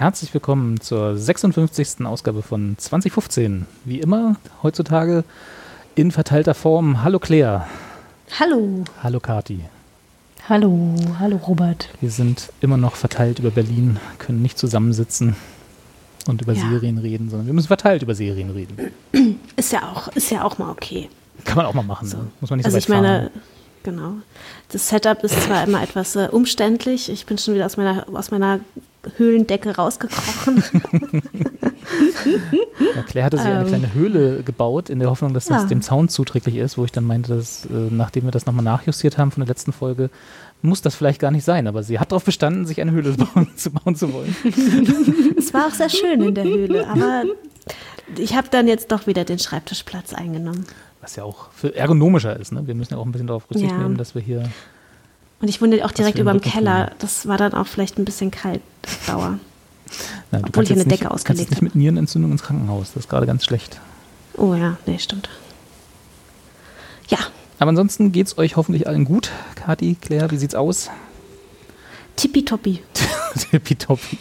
Herzlich willkommen zur 56. Ausgabe von 2015. Wie immer, heutzutage in verteilter Form. Hallo Claire. Hallo. Hallo Kati. Hallo, hallo Robert. Wir sind immer noch verteilt über Berlin, können nicht zusammensitzen und über Ja. Serien reden, sondern wir müssen verteilt über Serien reden. Ist ja auch, ist ja auch mal okay. Kann man auch mal machen, ne? muss man nicht Also so ich weit meine, fahren. genau. Das Setup ist zwar immer etwas äh, umständlich. Ich bin schon wieder aus meiner, aus meiner Höhlendecke rausgekrochen. Ja, Claire hatte sich eine ähm, kleine Höhle gebaut, in der Hoffnung, dass das Ja. dem Sound zuträglich ist, wo ich dann meinte, dass, äh, nachdem wir das nochmal nachjustiert haben von der letzten Folge, muss das vielleicht gar nicht sein, aber sie hat darauf bestanden, sich eine Höhle bauen, zu bauen zu wollen. es war auch sehr schön in der Höhle, aber ich habe dann jetzt doch wieder den Schreibtischplatz eingenommen. Was ja auch für ergonomischer ist. Ne? Wir müssen ja auch ein bisschen darauf Rücksicht Ja. nehmen, dass wir hier. Und ich wohne auch direkt über dem Keller. Das war dann auch vielleicht ein bisschen kalt auf Dauer. Nein, du Obwohl kannst ich eine Decke nicht, kannst ausgelegt jetzt nicht mit Nierenentzündung ins Krankenhaus. Das ist gerade ganz schlecht. Oh ja, nee, stimmt. Ja, Aber ansonsten geht es euch hoffentlich allen gut. Kati, Claire, wie sieht's aus? tippitoppi. Tippitoppi.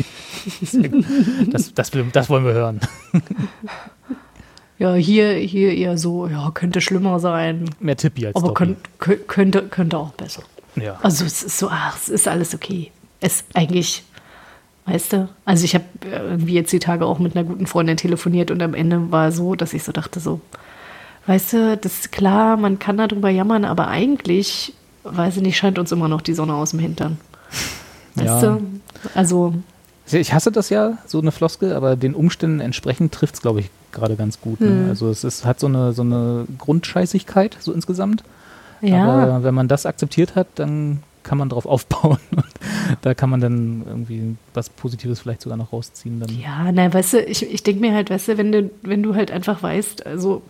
Sehr gut. Das, das, das wollen wir hören. Ja, hier, hier eher so, ja, könnte schlimmer sein, Mehr Tippi als aber könnt, kö- könnte, könnte auch besser. Ja. Also es ist so, ach, es ist alles okay. Es eigentlich, weißt du, also ich habe irgendwie jetzt die Tage auch mit einer guten Freundin telefoniert und am Ende war so, dass ich so dachte so, weißt du, das ist klar, man kann darüber jammern, aber eigentlich, weiß ich nicht, scheint uns immer noch die Sonne aus dem Hintern. Weißt Ja. du? Also, Ich hasse das ja, so eine Floskel, aber den Umständen entsprechend trifft es, glaube ich, gerade ganz gut. Ne? Hm. Also es ist, hat so eine, so eine Grundscheißigkeit, so insgesamt. Ja. Aber wenn man das akzeptiert hat, dann kann man darauf aufbauen. Und da kann man dann irgendwie was Positives vielleicht sogar noch rausziehen. Dann. Ja, na, weißt du, ich, ich denke mir halt, weißt du, wenn du, wenn du halt einfach weißt, also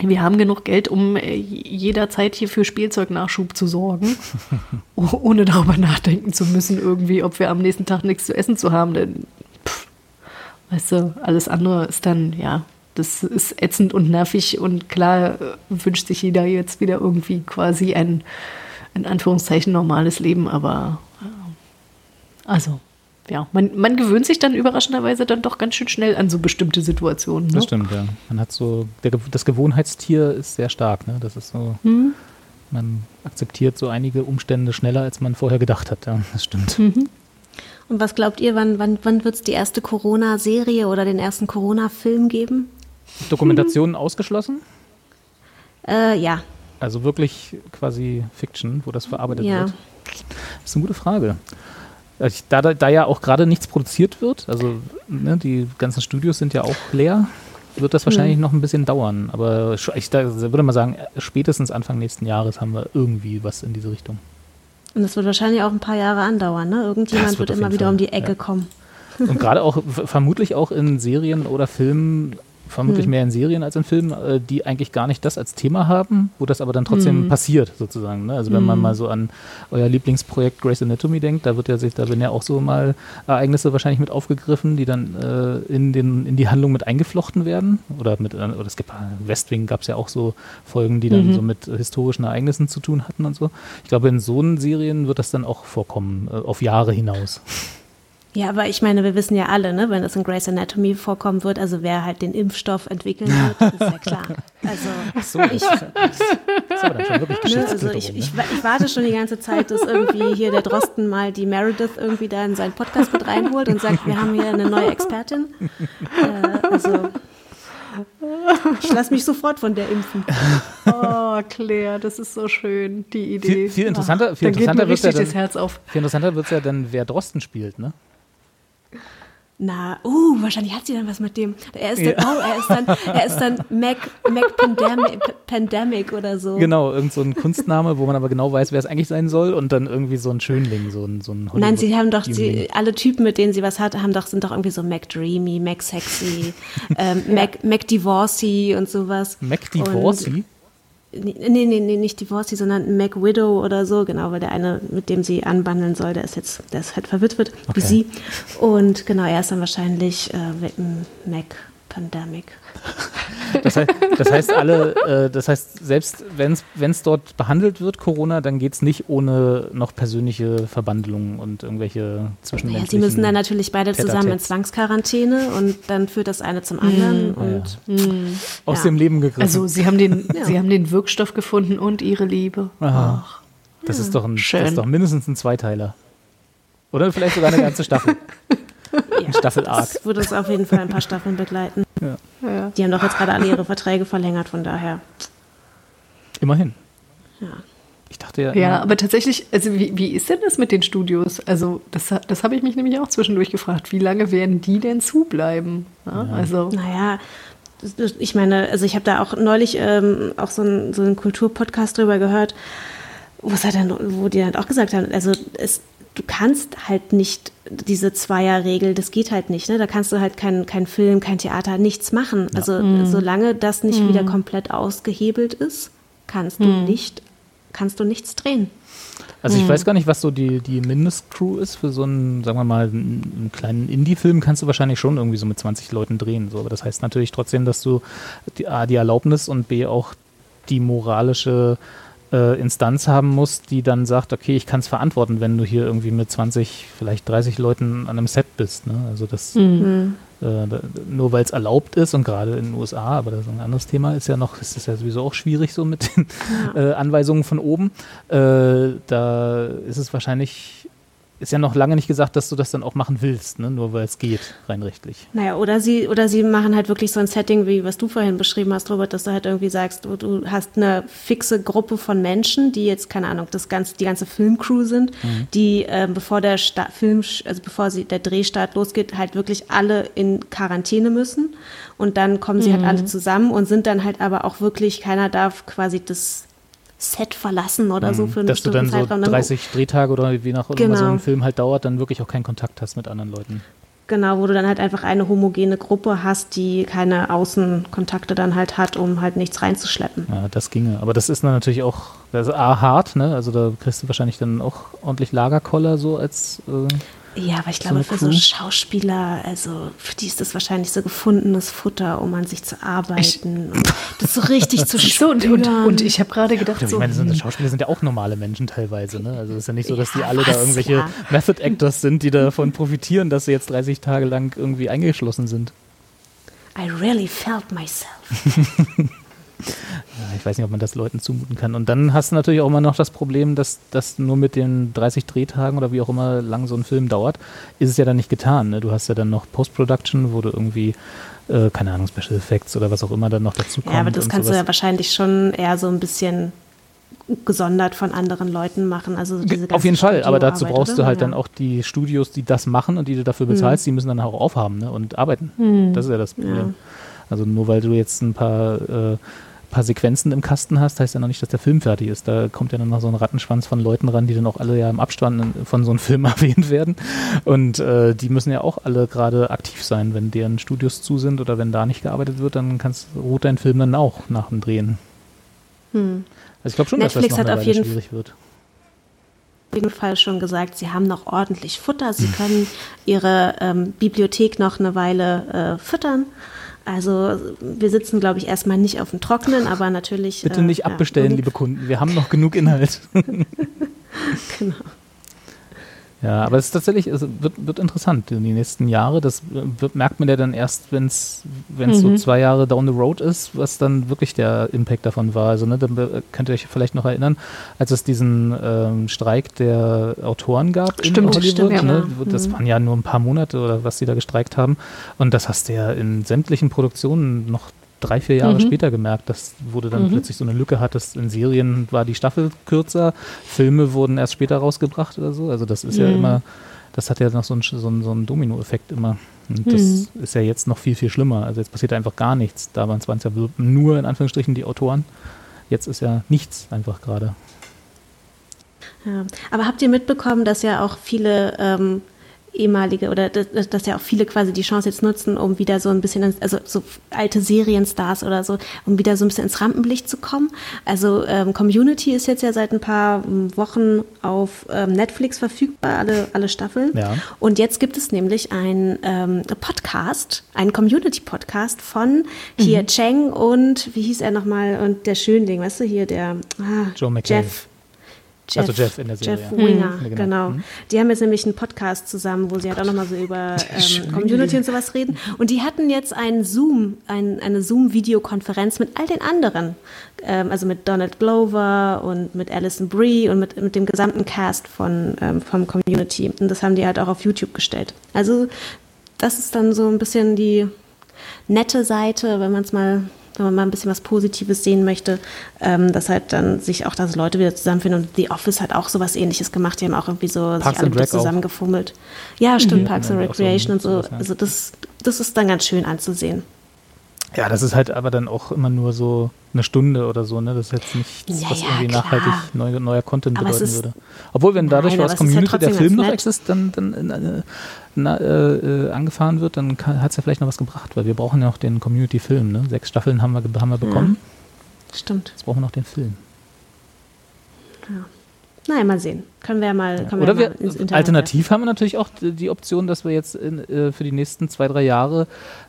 wir haben genug Geld, um äh, jederzeit hier für Spielzeugnachschub zu sorgen, oh- ohne darüber nachdenken zu müssen, irgendwie, ob wir am nächsten Tag nichts zu essen zu haben, denn pff, weißt du, alles andere ist dann, ja, das ist ätzend und nervig und klar äh, wünscht sich jeder jetzt wieder irgendwie quasi ein, in Anführungszeichen, normales Leben, aber äh, also, ja, man, man gewöhnt sich dann überraschenderweise dann doch ganz schön schnell an so bestimmte Situationen. Ne? Das stimmt, ja. Man hat so, der, das Gewohnheitstier ist sehr stark. Ne? Das ist so, Hm? man akzeptiert so einige Umstände schneller, als man vorher gedacht hat. Ja, das stimmt. Und was glaubt ihr, wann, wann, wann wird es die erste Corona-Serie oder den ersten Corona-Film geben? Dokumentationen ausgeschlossen? Äh, ja. Also wirklich quasi Fiction, wo das verarbeitet Ja. wird? Das ist eine gute Frage. Also Da, da, da ja auch gerade nichts produziert wird, also ne, die ganzen Studios sind ja auch leer, wird das wahrscheinlich Hm. noch ein bisschen dauern. Aber ich da, würde mal sagen, spätestens Anfang nächsten Jahres haben wir irgendwie was in diese Richtung. Und das wird wahrscheinlich auch ein paar Jahre andauern, ne? Irgendjemand wird wird immer wieder Fall, um die Ecke ja. kommen. Und gerade auch, vermutlich auch in Serien oder Filmen, vermutlich Hm. mehr in Serien als in Filmen, äh, die eigentlich gar nicht das als Thema haben, wo das aber dann trotzdem Hm. passiert, sozusagen. Ne? Also wenn man mal so an euer Lieblingsprojekt Grey's Anatomy denkt, da wird ja sich, da werden ja auch so mal Ereignisse wahrscheinlich mit aufgegriffen, die dann äh, in, den, in die Handlung mit eingeflochten werden. Oder mit, äh, oder es gibt äh, West Wing gab es ja auch so Folgen, die dann so mit historischen Ereignissen zu tun hatten und so. Ich glaube, in so einen Serien wird das dann auch vorkommen, äh, auf Jahre hinaus. Ja, aber ich meine, wir wissen ja alle, ne, wenn es in Grey's Anatomy vorkommen wird, also wer halt den Impfstoff entwickeln wird, ist ja klar. Also, So, ich, das ist aber dann schon wirklich ne, also ich, ne? ich, wa- ich warte schon die ganze Zeit, dass irgendwie hier der Drosten mal die Meredith irgendwie da in seinen Podcast mit reinholt und sagt, wir haben hier eine neue Expertin. Äh, also, ich lasse mich sofort von der impfen. Oh, Claire, das ist so schön, die Idee. Viel- viel interessanter- viel interessanter mir wird's ja dann- das Herz auf. Viel interessanter wird es ja dann, wer Drosten spielt, ne? Na, uh, wahrscheinlich hat sie dann was mit dem. Er ist dann, oh, er ist dann, er ist dann Mac, Mac Pandemic, Pandemic oder so. Genau, irgend so ein Kunstname, wo man aber genau weiß, wer es eigentlich sein soll und dann irgendwie so ein Schönling, so ein, so ein Nein, sie haben doch, sie, alle Typen, mit denen sie was hat, haben doch, sind doch irgendwie so Mac Dreamy, Mac Sexy, ähm, Mac, Mac Divorcee und sowas. Mac Divorcey? Nee, nee, nee, nee, nicht Divorcee, sondern Mac Widow oder so, genau, weil der eine, mit dem sie anbandeln soll, der ist jetzt, der ist halt verwitwet, Okay. wie sie. Und genau, er ist dann wahrscheinlich äh, Mac Pandemic. Das heißt, das heißt alle, äh, das heißt, selbst wenn es dort behandelt wird, Corona, dann geht es nicht ohne noch persönliche Verbandelungen und irgendwelche Ja, zwischenmenschlichen... sie müssen dann natürlich beide zusammen in. Zwangsquarantäne und dann führt das eine zum anderen und aus ja. dem Leben gegriffen. Also sie haben den, Ja. sie haben den Wirkstoff gefunden und ihre Liebe. Aha. das, ist doch ein, schön. das ist doch mindestens ein Zweiteiler. Oder vielleicht sogar eine ganze Staffel. ja, Staffel-Arc. das würde uns auf jeden Fall ein paar Staffeln begleiten. Ja. Die haben doch jetzt gerade alle ihre Verträge verlängert, von daher. Immerhin. Ja. Ich dachte ja, Ja, immer- aber tatsächlich, also wie, wie ist denn das mit den Studios? Also das, das habe ich mich nämlich auch zwischendurch gefragt. Wie lange werden die denn zubleiben? Ja, Also Naja, ich meine, also ich habe da auch neulich ähm, auch so einen so einen Kulturpodcast drüber gehört, wo es halt dann, wo die halt auch gesagt haben, also es, du kannst halt nicht diese Zweierregel, das geht halt nicht, ne? Da kannst du halt kein, kein Film, kein Theater, nichts machen. Also solange das nicht wieder komplett ausgehebelt ist, kannst du nicht, kannst du nichts drehen. Also ich weiß gar nicht, was so die, die Mindestcrew ist für so einen, sagen wir mal, einen, einen kleinen Indie-Film kannst du wahrscheinlich schon irgendwie so mit 20 Leuten drehen. So. Aber das heißt natürlich trotzdem, dass du die, A, die Erlaubnis und B, auch die moralische äh, Instanz haben musst, die dann sagt, okay, ich kann es verantworten, wenn du hier irgendwie mit 20, vielleicht 30 Leuten an einem Set bist. Ne? Also das Mhm. äh, da, nur weil es erlaubt ist und gerade in den USA, aber das ist ein anderes Thema, ist ja noch, ist es ja sowieso auch schwierig so mit den äh, Anweisungen von oben. Äh, da ist es wahrscheinlich, ist ja noch lange nicht gesagt, dass du das dann auch machen willst, ne? nur weil es geht, rein rechtlich. Naja, oder sie, oder sie machen halt wirklich so ein Setting, wie was du vorhin beschrieben hast, Robert, dass du halt irgendwie sagst, du, du hast eine fixe Gruppe von Menschen, die jetzt, keine Ahnung, das ganze, die ganze Filmcrew sind, die, ähm, bevor der Sta Film, also bevor sie, der Drehstart losgeht, halt wirklich alle in Quarantäne müssen. Und dann kommen sie halt alle zusammen und sind dann halt aber auch wirklich, keiner darf quasi das Set verlassen oder so für einen Mhm. Dass du dann so Zeitraum. Dann- 30 Drehtage oder wie nach immer so Genau. ein Film halt dauert, dann wirklich auch keinen Kontakt hast mit anderen Leuten. Genau, wo du dann halt einfach eine homogene Gruppe hast, die keine Außenkontakte dann halt hat, um halt nichts reinzuschleppen. Ja, das ginge. Aber das ist dann natürlich auch, das ist A, hart, ne? Also da kriegst du wahrscheinlich dann auch ordentlich Lagerkoller so als äh, Ja, aber ich So glaube, eine für so Crew? Schauspieler, also für die ist das wahrscheinlich so gefundenes Futter, um an sich zu arbeiten und das so richtig zu so, und, spüren. und, und ich habe gerade gedacht, Ja, ich so, meine, sind, Schauspieler sind ja auch normale Menschen teilweise, ne? Also es ist ja nicht so, dass die Ja, alle da was, irgendwelche ja. Method Actors sind, die davon profitieren, dass sie jetzt 30 Tage lang irgendwie eingeschlossen sind. I really felt myself. Ich weiß nicht, ob man das Leuten zumuten kann. Und dann hast du natürlich auch immer noch das Problem, dass das nur mit den 30 Drehtagen oder wie auch immer lang so ein Film dauert, ist es ja dann nicht getan. Ne? Du hast ja dann noch Post-Production, wo du irgendwie, äh, keine Ahnung, Special Effects oder was auch immer dann noch dazu kommt. Ja, aber das kannst du sowas. ja wahrscheinlich schon eher so ein bisschen gesondert von anderen Leuten machen. Also diese Auf jeden Fall, aber dazu brauchst oder? du halt Ja. dann auch die Studios, die das machen und die du dafür bezahlst, die müssen dann auch aufhaben ne, und arbeiten. Das ist ja das Problem. Ja. Also nur weil du jetzt ein paar, äh, paar Sequenzen im Kasten hast, heißt ja noch nicht, dass der Film fertig ist. Da kommt ja dann noch so ein Rattenschwanz von Leuten ran, die dann auch alle ja im Abstand von so einem Film erwähnt werden. Und äh, die müssen ja auch alle gerade aktiv sein. Wenn deren Studios zu sind oder wenn da nicht gearbeitet wird, dann kannst, ruht dein Film dann auch nach dem Drehen. Hm. Also ich glaube schon, Netflix dass das noch eine Weile schwierig wird. auf jeden Fall schon gesagt, sie haben noch ordentlich Futter. Sie können ihre ähm, Bibliothek noch eine Weile äh, füttern. Also wir sitzen, glaube ich, erstmal nicht auf dem Trockenen, aber natürlich. Bitte äh, nicht ja, abbestellen, irgend- liebe Kunden. Wir haben noch genug Inhalt. Genau. Ja, aber es ist tatsächlich, es wird, wird interessant in die nächsten Jahre. Das wird, merkt man ja dann erst, wenn es so zwei Jahre down the road ist, was dann wirklich der Impact davon war. Also, ne, dann be- könnt ihr euch vielleicht noch erinnern, als es diesen ähm, Streik der Autoren gab in Stimmt, Hollywood. stimmt, ja. ne, wo- Das waren ja nur ein paar Monate oder was sie da gestreikt haben. Und das hast du ja in sämtlichen Produktionen noch drei, vier Jahre später gemerkt, dass du dann plötzlich so eine Lücke hattest. In Serien war die Staffel kürzer, Filme wurden erst später rausgebracht oder so. Also das ist ja immer, das hat ja noch so einen, so einen, so einen Domino-Effekt immer. Und das ist ja jetzt noch viel, viel schlimmer. Also jetzt passiert einfach gar nichts. Da waren es ja nur in Anführungsstrichen die Autoren. Jetzt ist ja nichts einfach gerade. Ja. Aber habt ihr mitbekommen, dass ja auch viele ähm, ehemalige oder dass, dass ja auch viele quasi die Chance jetzt nutzen, um wieder so ein bisschen, also so alte Serienstars oder so, um wieder so ein bisschen ins Rampenlicht zu kommen. Also ähm, Community ist jetzt ja seit ein paar Wochen auf ähm, Netflix verfügbar, alle, alle Staffeln. Ja. Und jetzt gibt es nämlich einen ähm, Podcast, einen Community-Podcast von hier Cheng und wie hieß er nochmal und der Schönling, weißt du, hier der ah, Joe McHale. Jeff. Also Jeff in der Serie, Jeff ja. Winger, Mhm. genau. Mhm. Die haben jetzt nämlich einen Podcast zusammen, wo sie halt auch nochmal so über ähm, Community und sowas reden. Und die hatten jetzt einen Zoom, ein, eine Zoom-Videokonferenz mit all den anderen. Ähm, also mit Donald Glover und mit Alison Brie und mit, mit dem gesamten Cast von, ähm, vom Community. Und das haben die halt auch auf YouTube gestellt. Also das ist dann so ein bisschen die nette Seite, wenn man es mal, wenn man mal ein bisschen was Positives sehen möchte, ähm, dass halt dann sich auch, dass Leute wieder zusammenfinden und The Office hat auch sowas ähnliches gemacht, die haben auch irgendwie so Parks sich alle auch. zusammengefummelt. Ja, stimmt, Parks and auch so Recreation und so. Also das, das ist dann ganz schön anzusehen. Ja, das ist halt aber dann auch immer nur so eine Stunde oder so, ne? Das ist jetzt nichts, Ja, was ja, irgendwie klar. nachhaltig neu, neuer Content Aber bedeuten ist- würde. Obwohl, wenn dadurch Nein, was ja Community, der trotzdem Film noch nett. exist, dann, dann äh, na, äh, äh, angefahren wird, dann hat es ja vielleicht noch was gebracht, weil wir brauchen ja auch den Community-Film, ne? Sechs Staffeln haben wir, haben wir bekommen, Stimmt. jetzt brauchen wir noch den Film. Naja, mal sehen. Können wir ja mal, können Oder wir wir, mal ins Internet alternativ haben wir natürlich auch die Option, dass wir jetzt in, äh, für die nächsten zwei, drei Jahre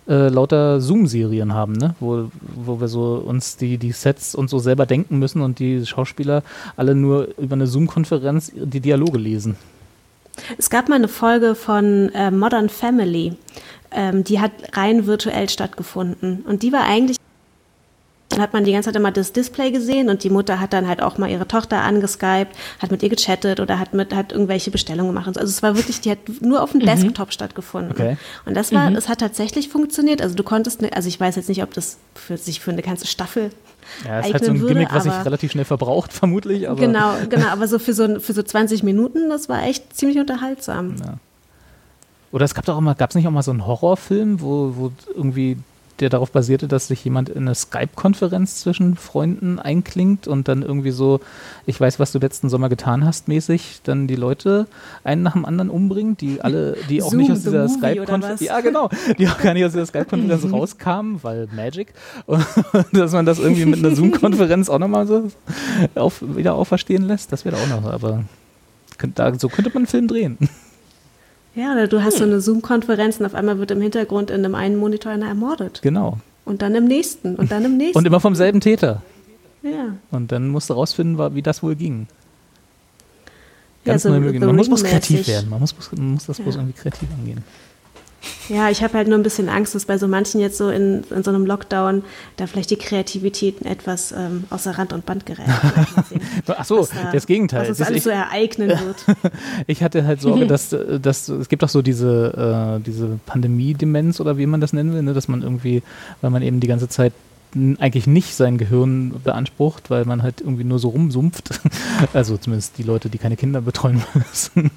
äh, lauter Zoom-Serien haben, ne? wo, wo wir so uns die, die Sets und so selber denken müssen und die Schauspieler alle nur über eine Zoom-Konferenz die Dialoge lesen. Es gab mal eine Folge von äh, Modern Family, ähm, die hat rein virtuell stattgefunden. Und die war eigentlich, hat man die ganze Zeit immer das Display gesehen und die Mutter hat dann halt auch mal ihre Tochter angeskypt, hat mit ihr gechattet oder hat mit hat irgendwelche Bestellungen gemacht. Also es war wirklich, die hat nur auf dem Desktop stattgefunden. Okay. Und das war, es hat tatsächlich funktioniert. Also du konntest, ne, also ich weiß jetzt nicht, ob das für sich für eine ganze Staffel Ja, ist halt so ein würde, Gimmick, was sich relativ schnell verbraucht, vermutlich. Genau, genau, aber so für so, für so 20 Minuten, das war echt ziemlich unterhaltsam. Oder es gab doch auch mal, gab es nicht auch mal so einen Horrorfilm, wo, wo irgendwie der darauf basierte, dass sich jemand in eine Skype-Konferenz zwischen Freunden einklingt und dann irgendwie so, ich weiß, was du letzten Sommer getan hast, mäßig, dann die Leute einen nach dem anderen umbringt, die alle, die auch Zoom, nicht aus dieser Skype-Konferenz, ja genau, die auch gar nicht aus dieser Skype-Konferenz rauskamen, weil Magic, und dass man das irgendwie mit einer Zoom-Konferenz auch nochmal so auf, wieder auferstehen lässt, das wäre auch noch, aber da, so könnte man einen Film drehen. Ja, oder du hast so eine Zoom-Konferenz und auf einmal wird im Hintergrund in einem einen Monitor einer ermordet. Genau. Und dann im nächsten und dann im nächsten. Und immer vom selben Täter. ja. Und dann musst du rausfinden, wie das wohl ging. Ja, Ganz so neue Möglichkeiten. Man muss, muss kreativ werden. Man muss, muss, das bloß Ja. irgendwie kreativ angehen. Ja, ich habe halt nur ein bisschen Angst, dass bei so manchen jetzt so in, in so einem Lockdown da vielleicht die Kreativität etwas ähm, außer Rand und Band gerät. Ach so, was da- das Gegenteil. Was uns Das- alles ich, so ereignen wird. ich hatte halt Sorge, dass, äh, dass es gibt doch so diese, äh, diese Pandemie-Demenz oder wie man das nennen will, ne? dass man irgendwie, weil man eben die ganze Zeit eigentlich nicht sein Gehirn beansprucht, weil man halt irgendwie nur so rumsumpft. Also zumindest die Leute, die keine Kinder betreuen müssen,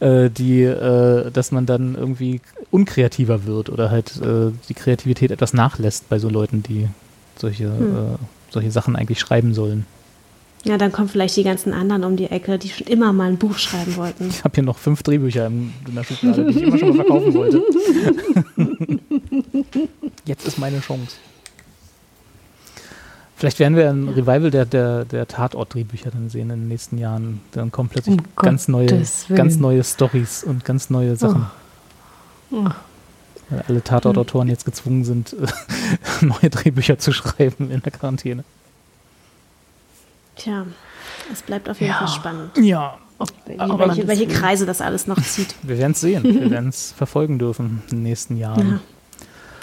äh, die, äh, dass man dann irgendwie unkreativer wird oder halt äh, die Kreativität etwas nachlässt bei so Leuten, die solche, äh, solche Sachen eigentlich schreiben sollen. Ja, dann kommen vielleicht die ganzen anderen um die Ecke, die schon immer mal ein Buch schreiben wollten. Ich habe hier noch fünf Drehbücher in der Schublade, die ich immer schon mal verkaufen wollte. Jetzt ist meine Chance. Vielleicht werden wir ein Revival der, der, der Tatort-Drehbücher dann sehen in den nächsten Jahren. Dann kommen plötzlich Um ganz neue, ganz neue Stories und ganz neue Sachen. Oh. Weil alle Tatortautoren jetzt gezwungen sind, neue Drehbücher zu schreiben in der Quarantäne. Tja, es bleibt auf jeden Ja. Fall spannend, Ja, welche, Aber welche, welche. Kreise das alles noch zieht. wir werden es sehen. Wir werden es verfolgen dürfen in den nächsten Jahren. Ja.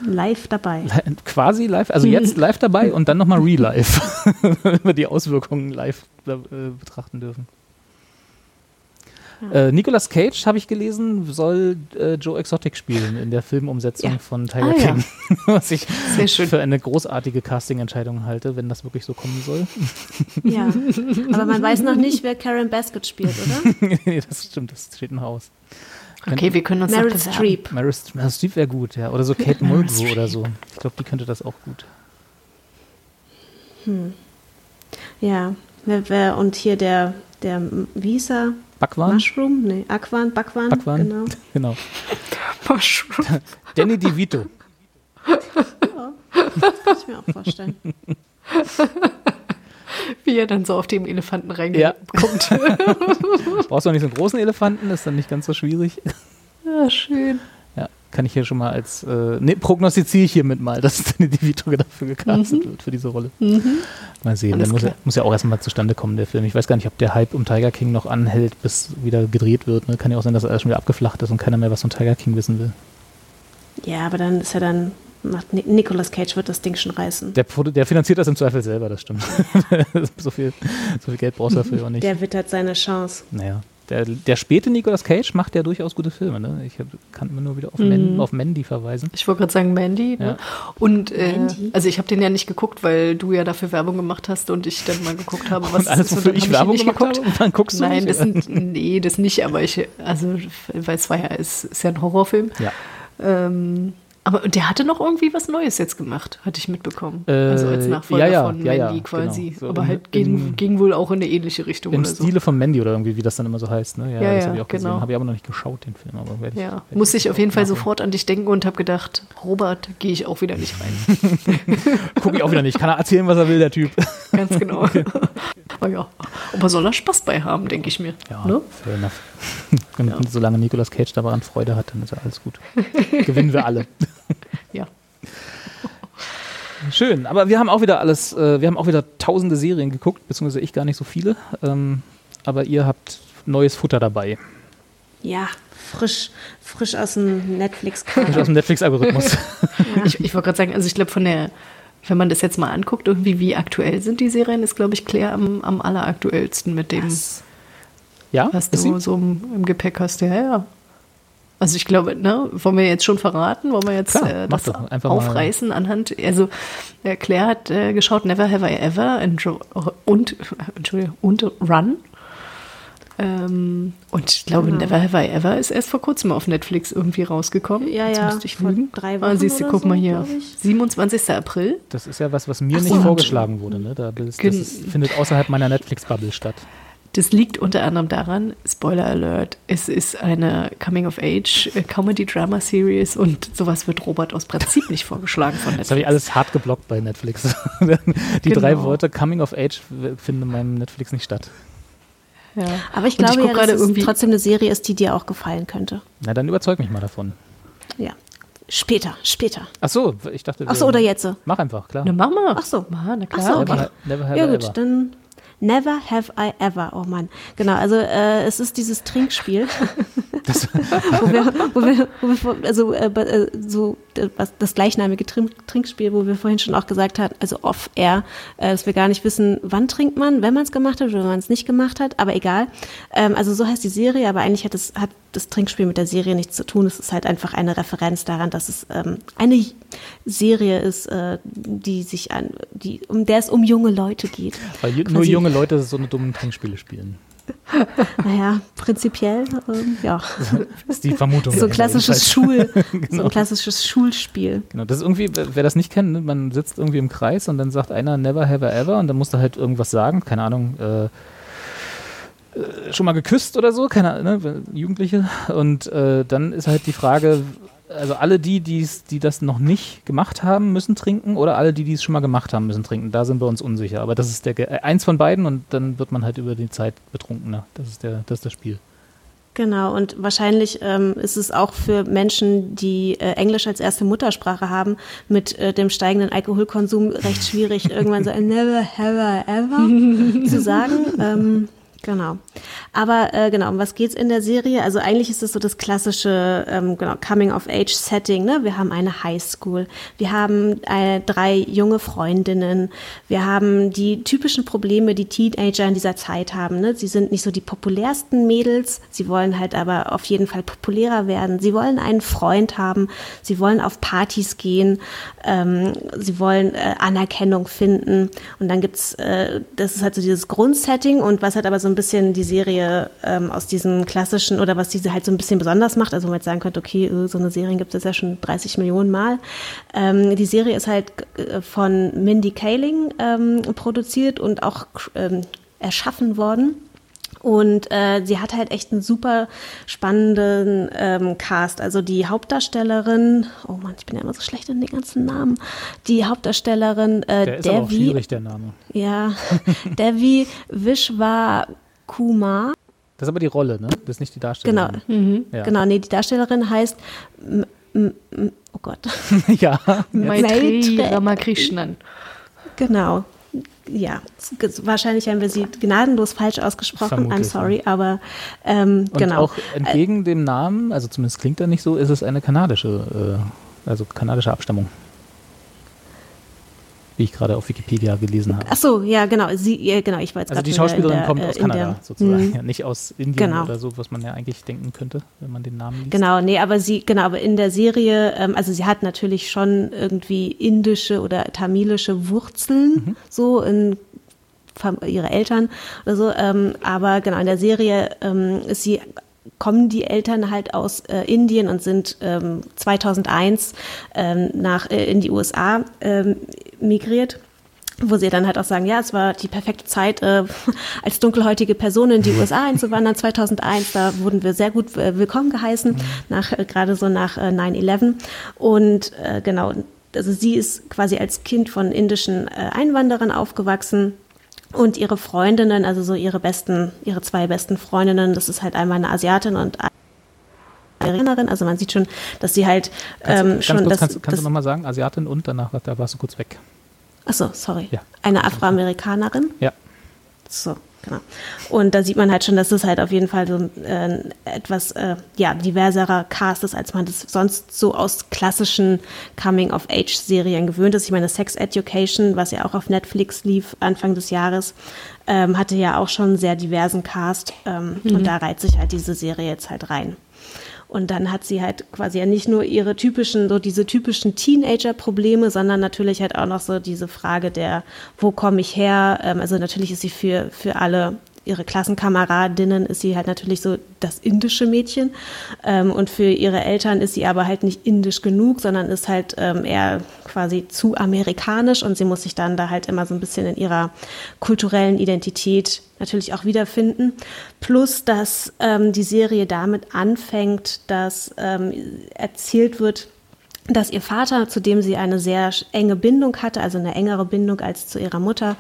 Live dabei. Quasi live, also jetzt live dabei und dann nochmal re-live, wenn wir die Auswirkungen live äh, betrachten dürfen. Äh, Nicolas Cage, habe ich gelesen, soll äh, Joe Exotic spielen in der Filmumsetzung Ja. von Tiger Ah, ja. King. Was ich für eine großartige Casting-Entscheidung halte, wenn das wirklich so kommen soll. Ja. Aber man weiß noch nicht, wer Karen Basket spielt, oder? nee, das stimmt, das steht ein Haus. Okay, wir können uns Meryl. Streep. Meryl, Meryl Streep wäre gut, ja. Oder so Kate Mulgrew oder so. Ich glaube, die könnte das auch gut. Ja. Wer, wer, und hier der, der, wie hieß er? Backwaren? Mushroom? Nee, Aquan, Backwaren. Backwaren? Genau. genau. Mushroom. Danny DeVito. Kann ich mir auch vorstellen. Wie er dann so auf dem Elefanten Ja. reinkommt. Brauchst du auch nicht so einen großen Elefanten, ist dann nicht ganz so schwierig. Ja, schön. Ja, kann ich hier schon mal als, äh, ne, prognostiziere ich hiermit mal, dass Danny DeVito dafür gecastet wird für diese Rolle. Mal sehen, Mhm. Alles der muss ja, muss ja auch erstmal zustande kommen, der Film. Ich weiß gar nicht, ob der Hype um Tiger King noch anhält, bis wieder gedreht wird. Ne? Kann ja auch sein, dass er alles schon wieder abgeflacht ist und keiner mehr was von Tiger King wissen will. Ja, aber dann ist er dann, macht Ni- Nicolas Cage wird das Ding schon reißen. Der, der finanziert das im Zweifel selber, das stimmt. so, viel, so viel Geld brauchst du dafür auch nicht. Der wittert seine Chance. Naja. Der, der späte Nicolas Cage macht ja durchaus gute Filme. Ne? Ich hab, kann immer nur wieder auf, Man, auf Mandy verweisen. Ich wollte gerade sagen Mandy. Ne? Ja. Und äh, Mandy? also ich habe den ja nicht geguckt, weil du ja dafür Werbung gemacht hast und ich dann mal geguckt habe, was Und alles, es ist. wofür ich Werbung nicht gemacht habe? Und dann guckst du Nein, nicht? das sind, nee, das nicht, aber ich, also, weil es war ja, es ist ja ein Horrorfilm. Ja. Ähm, aber und der hatte noch irgendwie was Neues jetzt gemacht, hatte ich mitbekommen. Äh, also als Nachfolger ja, ja, von ja, ja, Mandy quasi. genau. So aber in- halt ging, in- ging wohl auch in eine ähnliche Richtung Im oder so. Stile von Mandy oder irgendwie, wie das dann immer so heißt. Ne? Ja, Ja, das ja, habe ich auch gesehen. genau. Habe ich aber noch nicht geschaut, den Film. Aber ich, Ja, muss ich auf jeden Fall sofort an dich denken und habe gedacht, Robert, gehe ich auch wieder nicht rein. Gucke ich auch wieder nicht. Kann er erzählen, was er will, der Typ. Ganz genau. Aber ja, aber soll er Spaß bei haben, denke ich mir. Ja, Ne? fair enough. Und solange Nicolas Cage daran Freude hat, dann ist ja alles gut. Gewinnen wir alle. Ja. Schön, aber wir haben auch wieder alles, äh, wir haben auch wieder tausende Serien geguckt, beziehungsweise ich gar nicht so viele. Ähm, aber ihr habt neues Futter dabei. Ja, frisch, frisch aus dem netflix Nicht aus dem Netflix-Algorithmus. Ich, ich wollte gerade sagen, also ich glaube von der, wenn man das jetzt mal anguckt, irgendwie wie aktuell sind die Serien, ist glaube ich Claire am, am alleraktuellsten mit dem, ja? was du sie? so im, im Gepäck hast. Ja, ja. Also ich glaube, ne, wollen wir jetzt schon verraten, wollen wir jetzt Klar, äh, das doch. Einfach mal. aufreißen anhand, also äh, Claire hat äh, geschaut Never Have I Ever and, und, Entschuldigung, und Run. Ähm, und ich glaube, Genau. Never Have I Ever ist erst vor kurzem auf Netflix irgendwie rausgekommen. Ja, Jetzt ja, müsste ich vor lügen. drei Ah, Wochen siehst du, guck so, mal hier. glaub ich. 27. April. Das ist ja was, was mir Ach nicht so. vorgeschlagen wurde. Ne? Da, das, das findet außerhalb meiner Netflix-Bubble statt. Das liegt unter anderem daran, Spoiler Alert, es ist eine Coming-of-Age-Comedy-Drama-Series und sowas wird Robert aus Prinzip nicht vorgeschlagen von Das habe ich Netflix. alles hart geblockt bei Netflix. Die Genau. drei Worte Coming of Age finden in meinem Netflix nicht statt. Ja. Aber ich Und glaube guck ja, gerade dass es irgendwie- trotzdem eine Serie ist, die dir auch gefallen könnte. Na, dann überzeug mich mal davon. Ja. Später, später. Ach so, ich dachte. Ach so, oder jetzt? Mach einfach, klar. Na, mach mal. Ach so. Na, na Ach klar. so, okay. Never, never Ja gut, ever. dann Never have I ever. Oh Mann. Genau, also äh, es ist dieses Trinkspiel, wo wir, wo wir, wo wir also äh, äh, so was, das gleichnamige Trink Trinkspiel, wo wir vorhin schon auch gesagt haben, also off-air, äh, dass wir gar nicht wissen, wann trinkt man, wenn man es gemacht hat oder wenn man es nicht gemacht hat, aber egal. Ähm, also so heißt die Serie, aber eigentlich hat, es, hat das Trinkspiel mit der Serie nichts zu tun. Es ist halt einfach eine Referenz daran, dass es ähm, eine Serie ist, äh, die sich an, die, um der es um junge Leute geht. Weil nur Quasi- junge Leute so eine dummen Trinkspiele spielen. Naja, prinzipiell, ähm, ja. Das ist die Vermutung. So ein klassisches Schul, so Genau. ein klassisches Schulspiel. Genau, das ist irgendwie, wer das nicht kennt, ne, man sitzt irgendwie im Kreis und dann sagt einer never have ever und dann musst du halt irgendwas sagen, keine Ahnung, äh, äh, schon mal geküsst oder so, keine Ahnung, ne, Jugendliche. Und äh, dann ist halt die Frage, also alle die, die's, die das noch nicht gemacht haben, müssen trinken oder alle die, die es schon mal gemacht haben, müssen trinken. Da sind wir uns unsicher. Aber das ist der äh, eins von beiden und dann wird man halt über die Zeit betrunkener. Das ist der, das ist das Spiel. Genau, und wahrscheinlich ähm, ist es auch für Menschen, die äh, Englisch als erste Muttersprache haben, mit äh, dem steigenden Alkoholkonsum recht schwierig, irgendwann so ein Never, ever, ever zu sagen. Ähm, genau. Aber äh, genau, um was geht's in der Serie? Also eigentlich ist es so das klassische ähm, genau, Coming-of-Age-Setting. Ne? Wir haben eine Highschool, wir haben äh, drei junge Freundinnen, wir haben die typischen Probleme, die Teenager in dieser Zeit haben. Ne? Sie sind nicht so die populärsten Mädels, sie wollen halt aber auf jeden Fall populärer werden. Sie wollen einen Freund haben, sie wollen auf Partys gehen, ähm, sie wollen äh, Anerkennung finden. Und dann gibt's, äh, das ist halt so dieses Grundsetting und was halt aber so ein bisschen die Serie ähm, aus diesem klassischen oder was diese halt so ein bisschen besonders macht. Also wo man jetzt sagen könnte, okay, äh, so eine Serie gibt es ja schon 30 Millionen Mal. Ähm, die Serie ist halt äh, von Mindy Kaling ähm, produziert und auch ähm, erschaffen worden. Und äh, sie hat halt echt einen super spannenden ähm, Cast. Also die Hauptdarstellerin, oh Mann, ich bin ja immer so schlecht in den ganzen Namen. Die Hauptdarstellerin äh, Der ist aber auch Devi, schwierig, der Name. ja, Devi Vishwa Kumar. Das ist aber die Rolle, ne? Das ist nicht die Genau, Darstellung. Ja. genau, nee, die Darstellerin heißt, M M M oh Gott, ja. Maitre- Ramakrishnan. genau. Ja, wahrscheinlich haben wir sie gnadenlos falsch ausgesprochen. Vermutlich, I'm sorry, aber ähm, Und genau. auch entgegen dem Namen, also zumindest klingt er nicht so, ist es eine kanadische, äh, also kanadische Abstammung. Wie ich gerade auf Wikipedia gelesen habe. Ach so, ja, genau. Sie, ja, genau. Ich war jetzt Also die Schauspielerin in der, kommt äh, aus Kanada der- sozusagen, Mhm. ja, nicht aus Indien Genau. oder so, was man ja eigentlich denken könnte, wenn man den Namen liest. Genau, nee, aber sie, genau, aber in der Serie, ähm, also sie hat natürlich schon irgendwie indische oder tamilische Wurzeln, Mhm. so in ihre Eltern oder so, ähm, aber genau, in der Serie ähm, ist sie kommen die Eltern halt aus äh, Indien und sind ähm, 2001 ähm, nach äh, in die USA ähm, migriert wo sie dann halt auch sagen, ja, es war die perfekte Zeit, äh, als dunkelhäutige Person in die USA einzuwandern. 2001, da wurden wir sehr gut äh, willkommen geheißen, nach äh, gerade so nach äh, 9/11. Und äh, genau, also sie ist quasi als Kind von indischen äh, Einwanderern aufgewachsen. Und ihre Freundinnen, also so ihre besten, ihre zwei besten Freundinnen, das ist halt einmal eine Asiatin und Amerikanerin. Also man sieht schon, dass sie halt Kannst, ähm, ganz schon kurz, das, kannst, kannst das, du nochmal sagen, Asiatin und danach, da warst du kurz weg. Achso, sorry. Ja. Eine Afroamerikanerin. Ja. So, genau. Und da sieht man halt schon, dass es halt auf jeden Fall so ein äh, etwas äh, ja, diverserer Cast ist, als man das sonst so aus klassischen Coming-of-Age-Serien gewöhnt ist. Ich meine, Sex Education, was ja auch auf Netflix lief Anfang des Jahres, ähm, hatte ja auch schon einen sehr diversen Cast. Ähm, Und da reiht sich halt diese Serie jetzt halt rein. Und dann hat sie halt quasi ja nicht nur ihre typischen, so diese typischen Teenager-Probleme, sondern natürlich halt auch noch so diese Frage der, wo komme ich her? Ähm, also natürlich ist sie für, für alle ihre Klassenkameradinnen ist sie halt natürlich so das indische Mädchen. Ähm, und für ihre Eltern ist sie aber halt nicht indisch genug, sondern ist halt ähm, eher quasi zu amerikanisch und sie muss sich dann da halt immer so ein bisschen in ihrer kulturellen Identität natürlich auch wiederfinden. Plus, dass ähm, die Serie damit anfängt, dass ähm, erzählt wird, dass ihr Vater, zu dem sie eine sehr enge Bindung hatte, also eine engere Bindung als zu ihrer Mutter,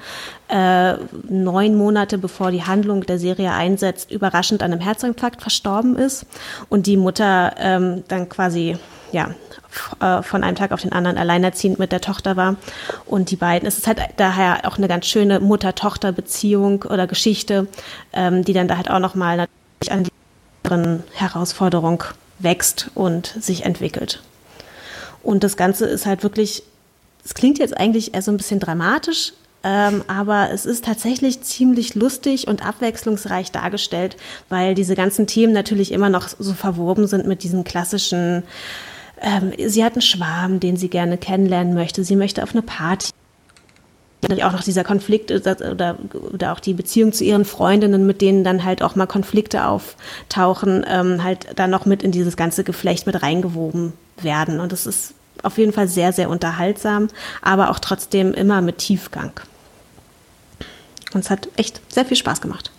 äh, neun Monate bevor die Handlung der Serie einsetzt, überraschend an einem Herzinfarkt verstorben ist und die Mutter ähm, dann quasi ja äh, von einem Tag auf den anderen alleinerziehend mit der Tochter war und die beiden. Es ist halt daher auch eine ganz schöne Mutter-Tochter-Beziehung oder Geschichte, ähm, die dann da halt auch noch mal natürlich an die Herausforderung wächst und sich entwickelt. Und das Ganze ist halt wirklich, es klingt jetzt eigentlich eher so ein bisschen dramatisch, ähm, aber es ist tatsächlich ziemlich lustig und abwechslungsreich dargestellt, weil diese ganzen Themen natürlich immer noch so verwoben sind mit diesen klassischen, ähm, sie hat einen Schwarm, den sie gerne kennenlernen möchte, sie möchte auf eine Party. Natürlich auch noch dieser Konflikt oder, oder, oder auch die Beziehung zu ihren Freundinnen, mit denen dann halt auch mal Konflikte auftauchen, ähm, halt dann noch mit in dieses ganze Geflecht mit reingewoben werden. Und das ist auf jeden Fall sehr, sehr unterhaltsam, aber auch trotzdem immer mit Tiefgang. Und es hat echt sehr viel Spaß gemacht.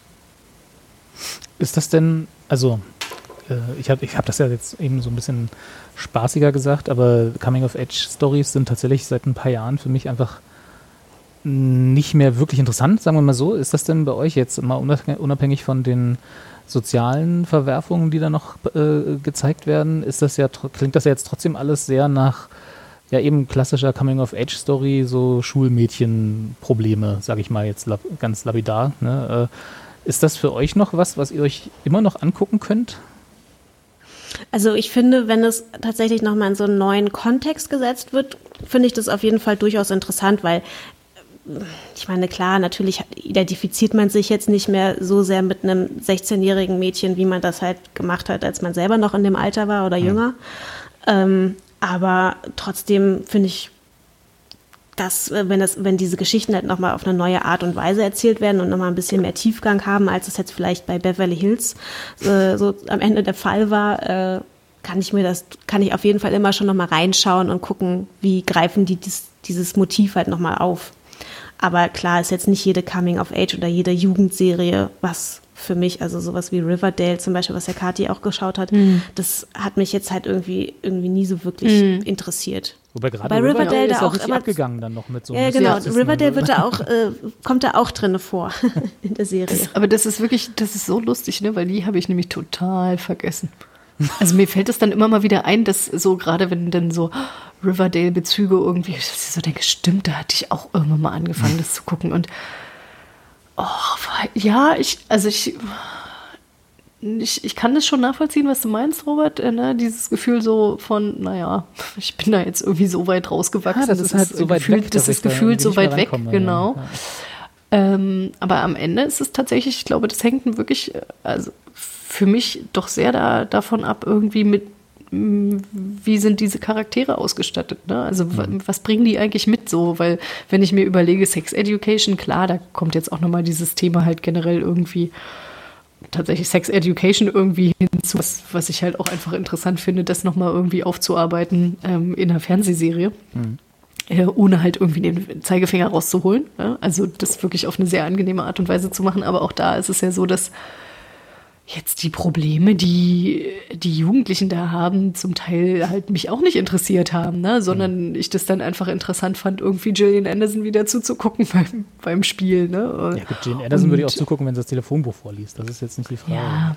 Ist das denn, also äh, ich habe ich hab das ja jetzt eben so ein bisschen spaßiger gesagt, aber Coming-of-Age-Stories sind tatsächlich seit ein paar Jahren für mich einfach nicht mehr wirklich interessant, sagen wir mal so. Ist das denn bei euch jetzt mal unabhängig von den sozialen Verwerfungen, die da noch äh, gezeigt werden, ist das ja klingt das ja jetzt trotzdem alles sehr nach ja eben klassischer Coming-of-Age-Story, so Schulmädchen-Probleme, sage ich mal jetzt lab ganz lapidar. Ne? Äh, ist das für euch noch was, was ihr euch immer noch angucken könnt? Also ich finde, wenn es tatsächlich nochmal in so einen neuen Kontext gesetzt wird, finde ich das auf jeden Fall durchaus interessant, weil ich meine, klar, natürlich identifiziert man sich jetzt nicht mehr so sehr mit einem 16-jährigen Mädchen, wie man das halt gemacht hat, als man selber noch in dem Alter war oder jünger. Ähm, aber trotzdem finde ich, dass, äh, wenn, das, wenn diese Geschichten halt nochmal auf eine neue Art und Weise erzählt werden und nochmal ein bisschen mehr Tiefgang haben, als es jetzt vielleicht bei Beverly Hills äh, so am Ende der Fall war, äh, kann ich mir das, kann ich auf jeden Fall immer schon nochmal reinschauen und gucken, wie greifen die dies, dieses Motiv halt nochmal auf. Aber klar ist jetzt nicht jede Coming of Age oder jede Jugendserie was für mich, also sowas wie Riverdale zum Beispiel, was ja Kathi auch geschaut hat, Mhm. das hat mich jetzt halt irgendwie, irgendwie nie so wirklich Mhm. interessiert. Wobei gerade Bei Riverdale ist da ja auch richtig immer- abgegangen dann noch mit so Ja, genau. Mystizismus. Riverdale wird da auch, äh, kommt da auch drinne vor in der Serie. Das, aber das ist wirklich, das ist so lustig, ne? Weil die habe ich nämlich total vergessen. Also mir fällt es dann immer mal wieder ein, dass so gerade wenn dann so Riverdale-Bezüge irgendwie, dass ich so denke, stimmt, da hatte ich auch irgendwann mal angefangen, das zu gucken. Und oh, ja, ich, also ich, ich, ich kann das schon nachvollziehen, was du meinst, Robert. Äh, ne? Dieses Gefühl so von, naja, ich bin da jetzt irgendwie so weit rausgewachsen. Ja, das ist halt so weit gefühlt, weg, Das ist gefühlt so weit weg, ja. genau. Ja. Ähm, aber am Ende ist es tatsächlich, ich glaube, das hängt wirklich, äh, also für mich doch sehr da, davon ab, irgendwie mit, m, wie sind diese Charaktere ausgestattet. Ne? Also wa- was bringen die eigentlich mit so? Weil wenn ich mir überlege, Sex Education, klar, da kommt jetzt auch nochmal dieses Thema halt generell irgendwie tatsächlich Sex Education irgendwie hinzu, was, was ich halt auch einfach interessant finde, das nochmal irgendwie aufzuarbeiten ähm, in einer Fernsehserie äh, ohne halt irgendwie den Zeigefinger rauszuholen. Ja? Also das wirklich auf eine sehr angenehme Art und Weise zu machen. Aber auch da ist es ja so, dass jetzt die Probleme, die die Jugendlichen da haben, zum Teil halt mich auch nicht interessiert haben, ne? sondern ich das dann einfach interessant fand, irgendwie Gillian Anderson wieder zuzugucken beim, beim Spiel. Ne? Ja gut, Jane Anderson würde ich auch zugucken, wenn sie das Telefonbuch vorliest. Das ist jetzt nicht die Frage. Ja.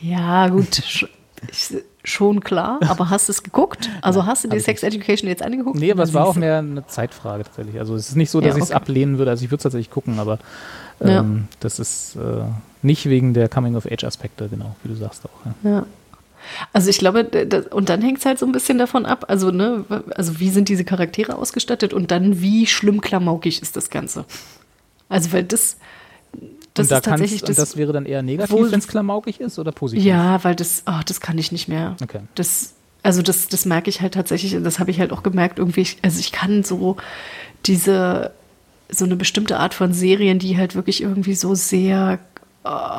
Ja, gut, ich, schon klar, aber hast du es geguckt? Also hast du dir Sex Education jetzt angeguckt? Nee, aber es war auch mehr eine Zeitfrage tatsächlich. Also es ist nicht so, dass Ja, ich es okay. ablehnen würde. Also ich würde es tatsächlich gucken, aber ähm, Ja. das ist äh, nicht wegen der Coming-of-Age-Aspekte, genau, wie du sagst auch. Ja. Ja. Also ich glaube, d- d- und dann hängt es halt so ein bisschen davon ab, also, ne, also wie sind diese Charaktere ausgestattet und dann wie schlimm klamaukig ist das Ganze. Also, weil das, das und da ist tatsächlich kannst, und das wäre dann eher negativ, wenn es klamaukig ist oder positiv? Ja, weil das, oh, das kann ich nicht mehr. Okay. Das, also das, das merke ich halt tatsächlich, und das habe ich halt auch gemerkt, irgendwie, ich, also ich kann so diese, so eine bestimmte Art von Serien, die halt wirklich irgendwie so sehr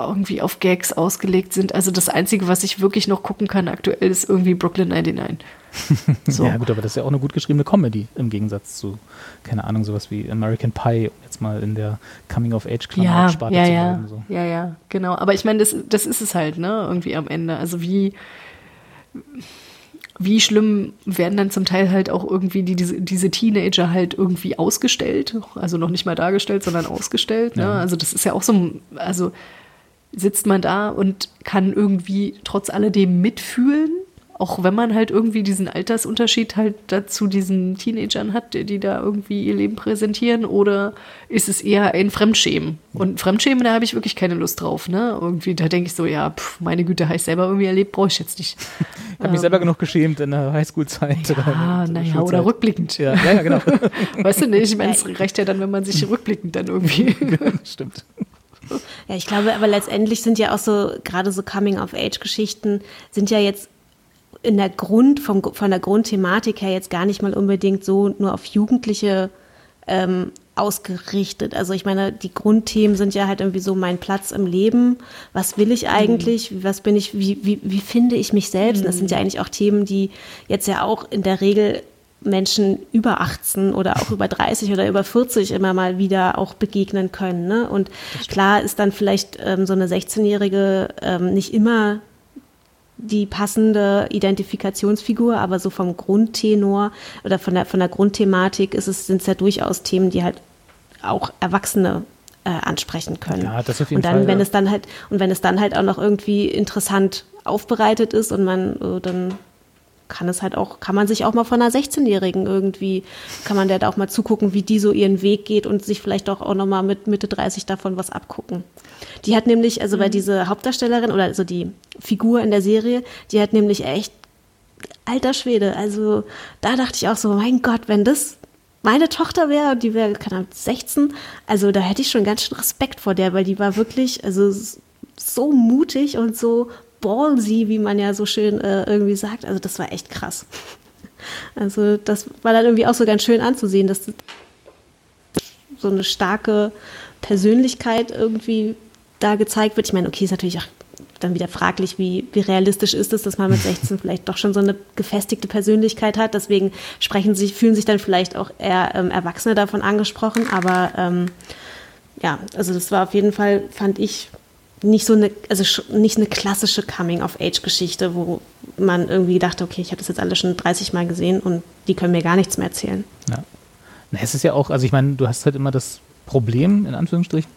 irgendwie auf Gags ausgelegt sind. Also das Einzige, was ich wirklich noch gucken kann aktuell, ist irgendwie Brooklyn 99. So. Ja gut, aber das ist ja auch eine gut geschriebene Comedy im Gegensatz zu, keine Ahnung, sowas wie American Pie, jetzt mal in der ja, Coming-of-Age-Sparte ja, zu ja, bleiben. So. ja, ja, genau. Aber ich meine, das, das ist es halt, ne, irgendwie am Ende. Also wie, wie schlimm werden dann zum Teil halt auch irgendwie die, diese, diese Teenager halt irgendwie ausgestellt. Also noch nicht mal dargestellt, sondern ausgestellt. Ne? Ja. Also das ist ja auch so, ein- also sitzt man da und kann irgendwie trotz alledem mitfühlen, auch wenn man halt irgendwie diesen Altersunterschied halt dazu diesen Teenagern hat, die, die da irgendwie ihr Leben präsentieren, oder ist es eher ein Fremdschämen? Und Fremdschämen, da habe ich wirklich keine Lust drauf, ne? Irgendwie, da denke ich so, ja, pf, meine Güte, habe ich selber irgendwie erlebt, brauche ich jetzt nicht. Ich habe mich selber genug geschämt in der Highschool-Zeit. Ah, oder der naja, oder Schulzeit. rückblickend. Ja, ja, ja, genau. Weißt du nicht, ich meine, es reicht ja dann, wenn man sich rückblickend dann irgendwie. Stimmt. Ja, ich glaube, aber letztendlich sind ja auch so, gerade so Coming-of-Age-Geschichten sind ja jetzt in der Grund, vom, von der Grundthematik her jetzt gar nicht mal unbedingt so nur auf Jugendliche ähm, ausgerichtet. Also ich meine, die Grundthemen sind ja halt irgendwie so mein Platz im Leben, was will ich eigentlich, was bin ich, wie, wie, wie finde ich mich selbst? Und das sind ja eigentlich auch Themen, die jetzt ja auch in der Regel Menschen über 18 oder auch über 30 oder über 40 immer mal wieder auch begegnen können. Ne? Und klar ist dann vielleicht ähm, so eine 16-Jährige ähm, nicht immer die passende Identifikationsfigur, aber so vom Grundtenor oder von der, von der Grundthematik ist es, sind es ja durchaus Themen, die halt auch Erwachsene äh, ansprechen können. Ja, das auf jeden und dann, Fall, wenn ja. es dann halt, und wenn es dann halt auch noch irgendwie interessant aufbereitet ist und man äh, dann kann es halt auch, kann man sich auch mal von einer 16-Jährigen irgendwie, kann man der da auch mal zugucken, wie die so ihren Weg geht und sich vielleicht auch, auch nochmal mit Mitte 30 davon was abgucken. Die hat nämlich, also bei diese Hauptdarstellerin oder also die Figur in der Serie, die hat nämlich echt, alter Schwede, also da dachte ich auch so, mein Gott, wenn das meine Tochter wäre, die wäre, keine Ahnung, 16, also da hätte ich schon ganz schön Respekt vor der, weil die war wirklich, also so mutig und so ballsy, wie man ja so schön äh, irgendwie sagt. Also das war echt krass. Also das war dann irgendwie auch so ganz schön anzusehen, dass so eine starke Persönlichkeit irgendwie da gezeigt wird. Ich meine, okay, ist natürlich auch dann wieder fraglich, wie, wie realistisch ist es, dass man mit 16 vielleicht doch schon so eine gefestigte Persönlichkeit hat. Deswegen sprechen sich, fühlen sich dann vielleicht auch eher ähm, Erwachsene davon angesprochen. Aber ähm, ja, also das war auf jeden Fall, fand ich, nicht so eine, also nicht eine klassische Coming-of-Age-Geschichte, wo man irgendwie dachte, okay, ich habe das jetzt alle schon 30 Mal gesehen und die können mir gar nichts mehr erzählen. Ja. Na, es ist ja auch, also ich meine, du hast halt immer das Problem, in Anführungsstrichen,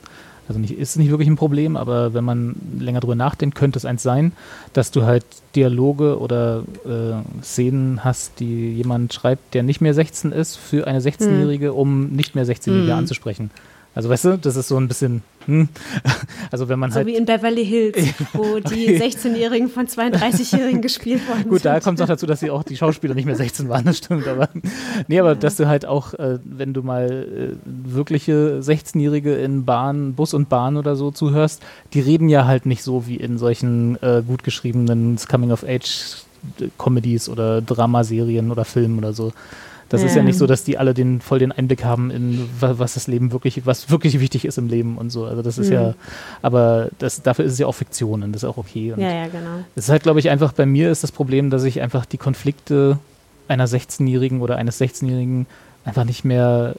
also nicht, ist nicht wirklich ein Problem, aber wenn man länger drüber nachdenkt, könnte es eins sein, dass du halt Dialoge oder äh, Szenen hast, die jemand schreibt, der nicht mehr 16 ist, für eine 16-Jährige, hm. um nicht mehr 16-Jährige hm. anzusprechen. Also weißt du, das ist so ein bisschen, hm, also wenn man so halt. Wie in Beverly Hills, wo die 16-Jährigen von 32-Jährigen gespielt worden Gut, sind. da kommt es auch dazu, dass sie auch die Schauspieler nicht mehr 16 waren, das stimmt, aber nee, aber ja. dass du halt auch, äh, wenn du mal äh, wirkliche 16-Jährige in Bahn, Bus und Bahn oder so zuhörst, die reden ja halt nicht so wie in solchen äh, gut geschriebenen Coming-of-Age-Comedies oder Dramaserien oder Filmen oder so. Das ja. ist ja nicht so, dass die alle den voll den Einblick haben in was das Leben wirklich, was wirklich wichtig ist im Leben und so. Also das ist mhm. ja, aber das, dafür ist es ja auch Fiktion und das ist auch okay. Und ja, ja, genau. Es ist halt, glaube ich, einfach bei mir ist das Problem, dass ich einfach die Konflikte einer 16-Jährigen oder eines 16-Jährigen einfach nicht mehr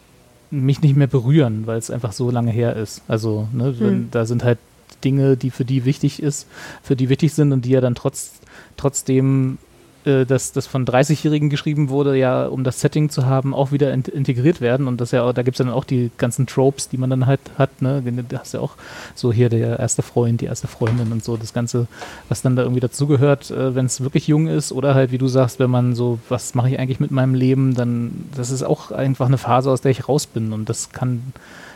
mich nicht mehr berühren, weil es einfach so lange her ist. Also, ne, wenn, mhm. da sind halt Dinge, die für die wichtig ist, für die wichtig sind und die ja dann trotz, trotzdem äh, das, von 30-Jährigen geschrieben wurde, ja, um das Setting zu haben, auch wieder in integriert werden. Und das ja, da gibt es dann auch die ganzen Tropes, die man dann halt hat, ne? Da hast ja auch so hier der erste Freund, die erste Freundin und so, das Ganze, was dann da irgendwie dazugehört, äh, wenn es wirklich jung ist, oder halt, wie du sagst, wenn man so, was mache ich eigentlich mit meinem Leben, dann, das ist auch einfach eine Phase, aus der ich raus bin. Und das kann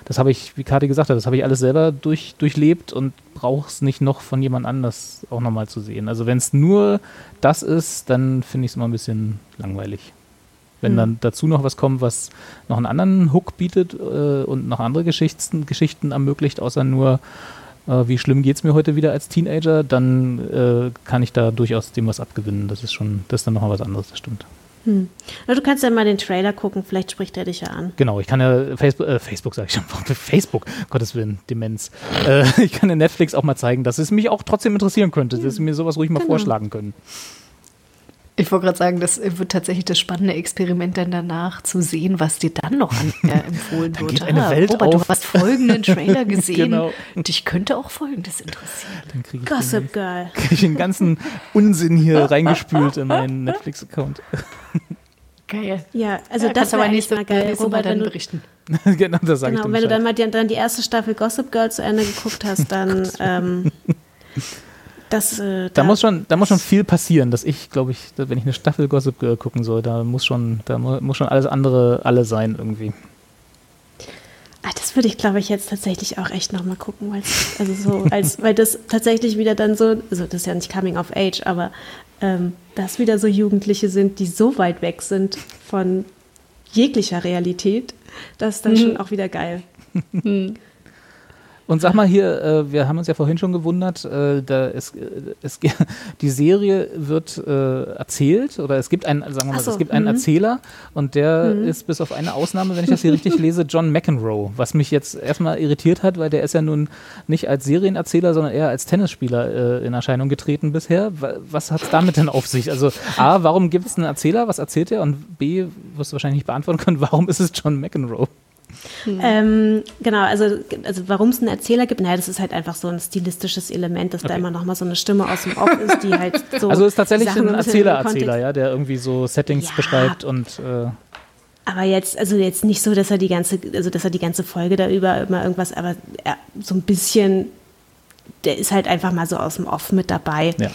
das habe ich, wie Kati gesagt hat, das habe ich alles selber durch, durchlebt und brauche es nicht noch von jemand anders auch nochmal zu sehen. Also wenn es nur das ist, dann finde ich es immer ein bisschen langweilig. Wenn mhm. dann dazu noch was kommt, was noch einen anderen Hook bietet äh, und noch andere Geschichten, Geschichten ermöglicht, außer nur, äh, wie schlimm geht es mir heute wieder als Teenager, dann äh, kann ich da durchaus dem was abgewinnen. Das ist schon, das ist dann nochmal was anderes, das stimmt. Hm. Na, du kannst ja mal den Trailer gucken, vielleicht spricht er dich ja an. Genau, ich kann ja Facebook, äh, Facebook sage ich schon, Facebook, Gottes Willen, Demenz. Äh, ich kann in Netflix auch mal zeigen, dass es mich auch trotzdem interessieren könnte, dass sie mir sowas ruhig mal genau. vorschlagen können. Ich wollte gerade sagen, das wird tatsächlich das spannende Experiment dann danach zu sehen, was dir dann noch an, äh, empfohlen dann wird. Geht eine ah, Welt Robert, auf. du hast folgenden Trailer gesehen genau. und dich könnte auch folgendes interessieren. Dann krieg ich Gossip den, Girl. Kriege ich den ganzen Unsinn hier reingespült in meinen Netflix-Account. Geil. Ja, also ja, das war nächste mal geil, Robert, wenn du berichten. genau, das sage genau, ich Wenn du dann mal die, dann die erste Staffel Gossip Girl zu Ende geguckt hast, dann ähm, das, äh, da, da, muss schon, da muss schon viel passieren, dass ich, glaube ich, wenn ich eine Staffel Gossip Girl gucken soll, da muss schon, da muss schon alles andere alle sein irgendwie. Ah, das würde ich, glaube ich, jetzt tatsächlich auch echt nochmal gucken, also so, als, weil das tatsächlich wieder dann so, also das ist ja nicht Coming of Age, aber ähm, dass wieder so Jugendliche sind, die so weit weg sind von jeglicher Realität, das ist dann mhm. schon auch wieder geil. Mhm. Und sag mal hier, äh, wir haben uns ja vorhin schon gewundert, äh, da ist, äh, es, die Serie wird äh, erzählt oder es gibt einen, sagen wir mal, so, es gibt einen mhm. Erzähler und der mhm. ist bis auf eine Ausnahme, wenn ich das hier richtig lese, John McEnroe, was mich jetzt erstmal irritiert hat, weil der ist ja nun nicht als Serienerzähler, sondern eher als Tennisspieler äh, in Erscheinung getreten bisher. Was hat es damit denn auf sich? Also A, warum gibt es einen Erzähler, was erzählt er? Und B, wirst du wahrscheinlich nicht beantworten können, warum ist es John McEnroe? Mhm. Ähm, genau, also, also warum es einen Erzähler gibt, naja, das ist halt einfach so ein stilistisches Element, dass okay. da immer noch mal so eine Stimme aus dem Off ist, die halt so. Also ist tatsächlich Sachen ein Erzähler-Erzähler, ja, der irgendwie so Settings ja. beschreibt und. Äh aber jetzt, also jetzt nicht so, dass er die ganze, also dass er die ganze Folge da über immer irgendwas, aber er, so ein bisschen der ist halt einfach mal so aus dem Off mit dabei. Ja.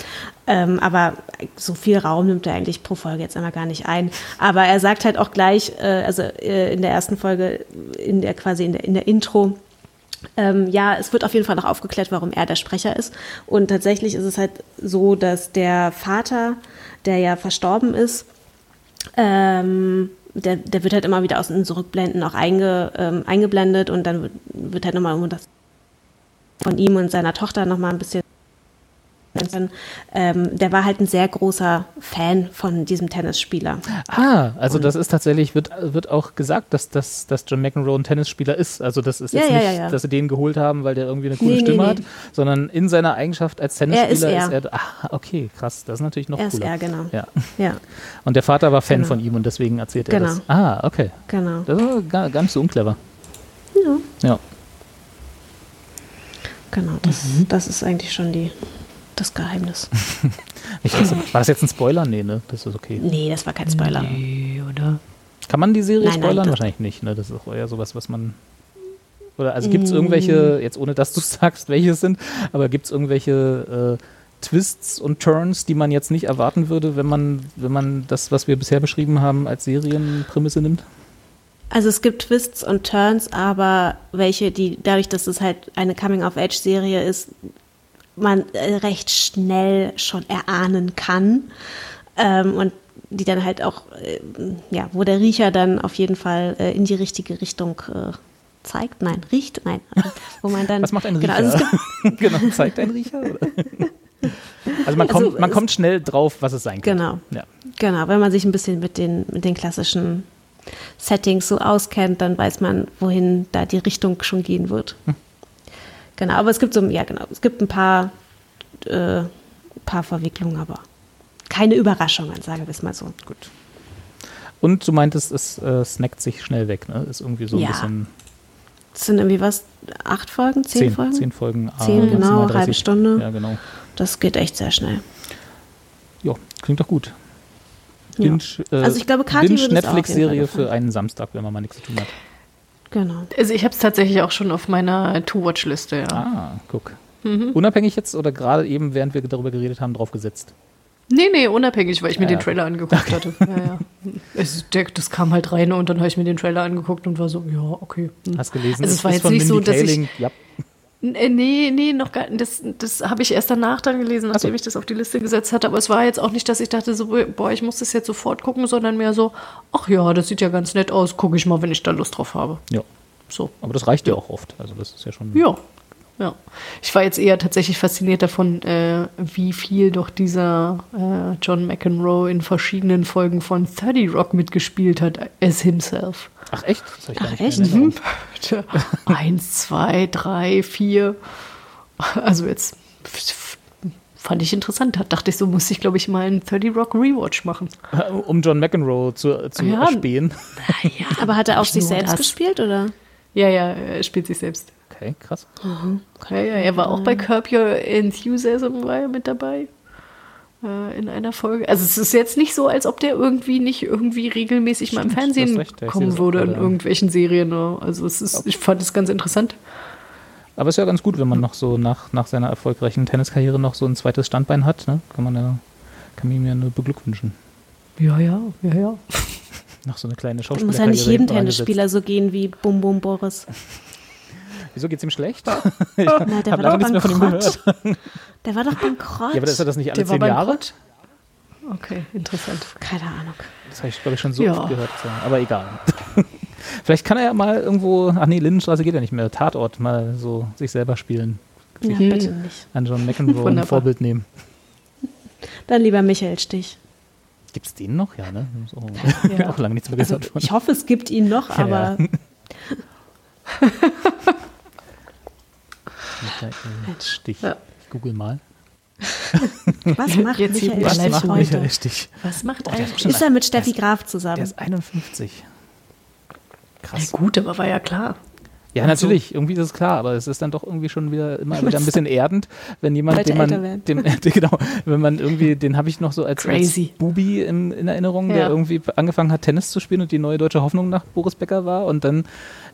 Ähm, aber so viel Raum nimmt er eigentlich pro Folge jetzt einmal gar nicht ein. Aber er sagt halt auch gleich, äh, also äh, in der ersten Folge, in der quasi in der, in der Intro, ähm, ja, es wird auf jeden Fall noch aufgeklärt, warum er der Sprecher ist. Und tatsächlich ist es halt so, dass der Vater, der ja verstorben ist, ähm, der, der wird halt immer wieder aus den Zurückblenden auch einge, ähm, eingeblendet und dann wird, wird halt nochmal das von ihm und seiner Tochter noch mal ein bisschen ähm, der war halt ein sehr großer Fan von diesem Tennisspieler. Ah, also das ist tatsächlich, wird, wird auch gesagt, dass, dass, dass John McEnroe ein Tennisspieler ist. Also das ist jetzt ja, nicht, ja, ja. dass sie den geholt haben, weil der irgendwie eine coole Nee, Stimme nee. hat, sondern in seiner Eigenschaft als Tennisspieler Er ist er. ist er. Ah, okay, krass. Das ist natürlich noch Er ist cooler. er, genau. Ja. Ja, Und der Vater war Fan Genau. von ihm und deswegen erzählt er Genau. das. Ah, okay. genau. Das ist gar, gar nicht so unclever. Ja, Ja. Genau. Das, Mhm. das ist eigentlich schon die, das Geheimnis. Ich weiß, war das jetzt ein Spoiler? Nee, ne? Das ist okay. Nee, das war kein Spoiler. Nee, oder? Kann man die Serie Nein, nein, spoilern? das- Wahrscheinlich nicht, ne? Das ist auch eher sowas, was man. Oder also gibt es irgendwelche, jetzt ohne dass du sagst, welche es sind, aber gibt es irgendwelche äh, Twists und Turns, die man jetzt nicht erwarten würde, wenn man, wenn man das, was wir bisher beschrieben haben, als Serienprämisse nimmt? Also es gibt Twists und Turns, aber welche, die dadurch, dass es halt eine Coming-of-Age-Serie ist, man äh, recht schnell schon erahnen kann ähm, und die dann halt auch, äh, ja, wo der Riecher dann auf jeden Fall äh, in die richtige Richtung äh, zeigt, nein, riecht, nein, wo man dann, Was macht ein genau, Riecher? also es gibt, genau, zeigt ein Riecher? Oder? Also man Also kommt, man es- kommt schnell drauf, was es sein kann. Genau. Ja. Genau, wenn man sich ein bisschen mit den, mit den klassischen Settings so auskennt, dann weiß man, wohin da die Richtung schon gehen wird. Genau, aber es gibt so, ja genau, es gibt ein paar, äh, paar Verwicklungen, aber keine Überraschungen, sagen wir es mal so. Gut. Und du meintest, es äh, snackt sich schnell weg, ne? Ist irgendwie so ein Ja. bisschen Das sind irgendwie was, acht Folgen, zehn, zehn, Folgen? zehn Folgen. ah, Zehn, genau, 30. halbe Stunde. Ja, genau. Das geht echt sehr schnell. Ja, klingt doch gut. Ja. Binge, äh, Also ich glaube, Kathi es Fall Netflix-Serie für einen Samstag, wenn man mal nichts zu tun hat. Genau. Also ich habe es tatsächlich auch schon auf meiner To-Watch-Liste, ja. Ah, guck. Mhm. Unabhängig jetzt oder gerade eben, während wir darüber geredet haben, draufgesetzt? Nee, nee, unabhängig, weil ich mir Ja, den ja. Trailer angeguckt hatte. Ja, ja. Es, der, das kam halt rein und dann habe ich mir den Trailer angeguckt und war so, ja, okay. hm. Hast gelesen? Also es war ist jetzt von nicht so, dass ich-. Ja. Äh, Nee, nee, noch gar Das, das habe ich erst danach dann gelesen, nachdem ich das auf die Liste gesetzt hatte. Aber es war jetzt auch nicht, dass ich dachte, so, boah, ich muss das jetzt sofort gucken, sondern mehr so, ach ja, das sieht ja ganz nett aus, gucke ich mal, wenn ich da Lust drauf habe. ja. So. Aber das reicht ja auch oft. Also das ist ja schon. Ja. Ja. Ich war jetzt eher tatsächlich fasziniert davon, äh, wie viel doch dieser äh, John McEnroe in verschiedenen Folgen von 30 Rock mitgespielt hat, as himself. Ach echt? Ach, echt? Tja, Eins, zwei, drei, vier. Also jetzt fand ich interessant. Da dachte ich, so muss ich, glaube ich, mal einen 30 Rock Rewatch machen. Um John McEnroe zu, zu Ja. erspähen. Naja, Aber hat er auch sich selbst das. gespielt, oder? Ja, ja, er spielt sich selbst. Okay, krass. Ja, er war auch bei Curb Your Enthusiasm war er mit dabei. Äh, in einer Folge. Also es ist jetzt nicht so, als ob der irgendwie nicht irgendwie regelmäßig mal im Stimmt, du hast Fernsehen recht, kommen würde in irgendwelchen Serien. Ne? Also es ist, ich fand es ganz interessant. Aber ist ja ganz gut, wenn man noch so nach, nach seiner erfolgreichen Tenniskarriere noch so ein zweites Standbein hat. Ne? Kann man ja, kann man ihm ja nur beglückwünschen. Ja, ja, ja, ja. Noch so eine kleine Muss Schauspielerkarriere. ja nicht jedem. Tennisspieler so gehen wie Bum Bum Boris. Wieso geht's ihm schlecht? Na, der hab war lange doch nichts mehr von ihm bankrott. Der war doch bankrott. Ja, aber ist er das nicht alle Der war zehn Jahre? Okay, interessant. Keine Ahnung. Das habe ich, glaube ich, schon so Ja. oft gehört. Aber egal. Vielleicht kann er ja mal irgendwo, ach nee, Lindenstraße geht ja nicht mehr, Tatort mal so sich selber spielen. Ja, Mhm. bitte nicht. An John McEnroe ein. Vorbild nehmen. Dann lieber Michael Stich. Gibt's den noch? Ja, ne? So, Ja. auch lange nichts mehr Also, gehört von. ich hoffe, es gibt ihn noch, Ja, aber ja. Michael Stich. Ja. Ich google mal. was macht Jetzt Michael Was Stich macht heute? Michael Stich? Was macht Oh, ist Ist er mit Steffi der Graf Der zusammen? ist 51. Ja, Krass. gut, aber war ja klar. Ja, natürlich, irgendwie ist es klar, aber es ist dann doch irgendwie schon wieder immer wieder ein bisschen erdend, wenn jemand, den man, dem, genau, wenn man irgendwie, den habe ich noch so als, als. Bubi in, in Erinnerung, der Ja. irgendwie angefangen hat, Tennis zu spielen und die neue deutsche Hoffnung nach Boris Becker war und dann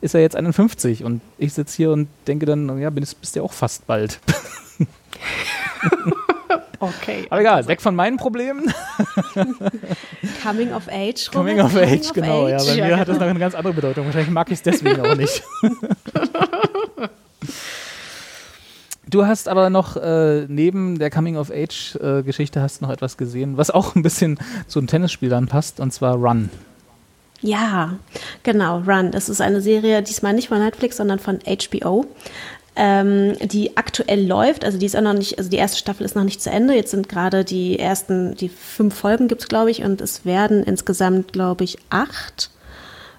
ist er jetzt 51 und ich sitze hier und denke dann, ja, bist, bist ja auch fast bald. Okay. Aber egal, weg von meinen Problemen. Coming of Age. Coming Robert? of Age, genau. Ja, bei Ja, mir hat das noch eine ganz andere Bedeutung. Wahrscheinlich mag ich es deswegen auch nicht. Du hast aber noch äh, neben der Coming of Age äh, Geschichte hast noch etwas gesehen, was auch ein bisschen zu den Tennisspielern passt, und zwar Run. Ja, genau, Run. Das ist eine Serie, diesmal nicht von Netflix, sondern von HBO. Ähm, die aktuell läuft. Also die ist auch noch nicht, also die erste Staffel ist noch nicht zu Ende. Jetzt sind gerade die ersten, die fünf Folgen gibt es, glaube ich, und es werden insgesamt, glaube ich, acht,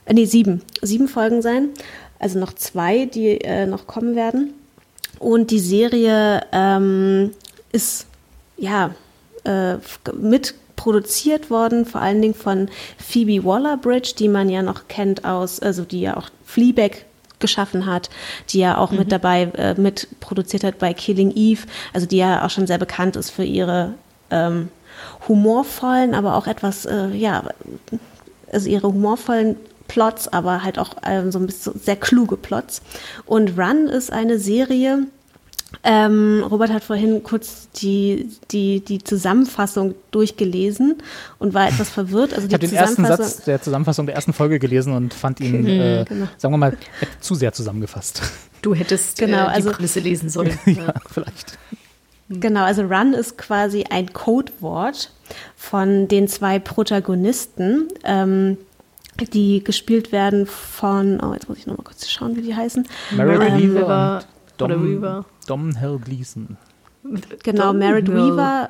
äh, nee, sieben, sieben Folgen sein. Also noch zwei, die äh, noch kommen werden. Und die Serie ähm, ist ja äh, mit produziert worden, vor allen Dingen von Phoebe Waller-Bridge, die man ja noch kennt aus, also die ja auch Fleabag geschaffen hat, die ja auch mhm. mit dabei äh, mit produziert hat bei Killing Eve, also die ja auch schon sehr bekannt ist für ihre ähm, humorvollen, aber auch etwas, äh, ja, also ihre humorvollen Plots, aber halt auch ähm, so ein bisschen sehr kluge Plots. Und Run ist eine Serie, ähm, Robert hat vorhin kurz die, die, die Zusammenfassung durchgelesen und war etwas verwirrt. Also ich habe den ersten Satz der Zusammenfassung der ersten Folge gelesen und fand ihn, mhm, äh, genau. sagen wir mal, zu sehr zusammengefasst. Du hättest genau, äh, die also, Prämisse lesen sollen. ja, vielleicht. Genau, also Run ist quasi ein Codewort von den zwei Protagonisten. Ähm, die gespielt werden von, oh, jetzt muss ich nochmal kurz schauen, wie die heißen. Mary ähm, Weaver Dom, oder Weaver. Domhnall Gleeson. Genau, Merritt Weaver.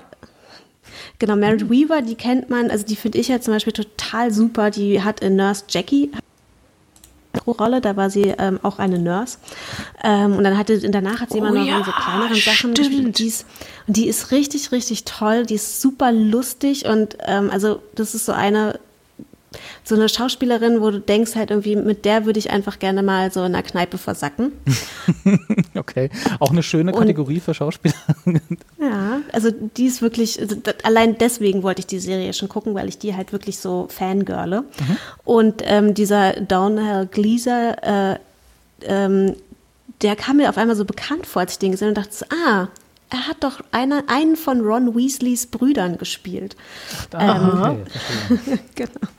Genau, Merritt Weaver, die kennt man, also die finde ich ja zum Beispiel total super. Die hat in Nurse Jackie Rolle, da war sie ähm, auch eine Nurse. Ähm, und dann hatte danach hat sie immer oh, noch ja, so kleineren Sachen gespielt. Die ist, und die ist richtig, richtig toll, die ist super lustig und ähm, also das ist so eine so eine Schauspielerin, wo du denkst halt irgendwie, mit der würde ich einfach gerne mal so in der Kneipe versacken. okay, auch eine schöne Kategorie Und, für Schauspieler. ja, also die ist wirklich, also allein deswegen wollte ich die Serie schon gucken, weil ich die halt wirklich so fangirle. Mhm. Und ähm, dieser Downhill Gleaser, äh, ähm, der kam mir auf einmal so bekannt vor, als ich den gesehen habe und dachte, ah, er hat doch eine, einen von Ron Weasleys Brüdern gespielt. Ah, ähm, okay, genau.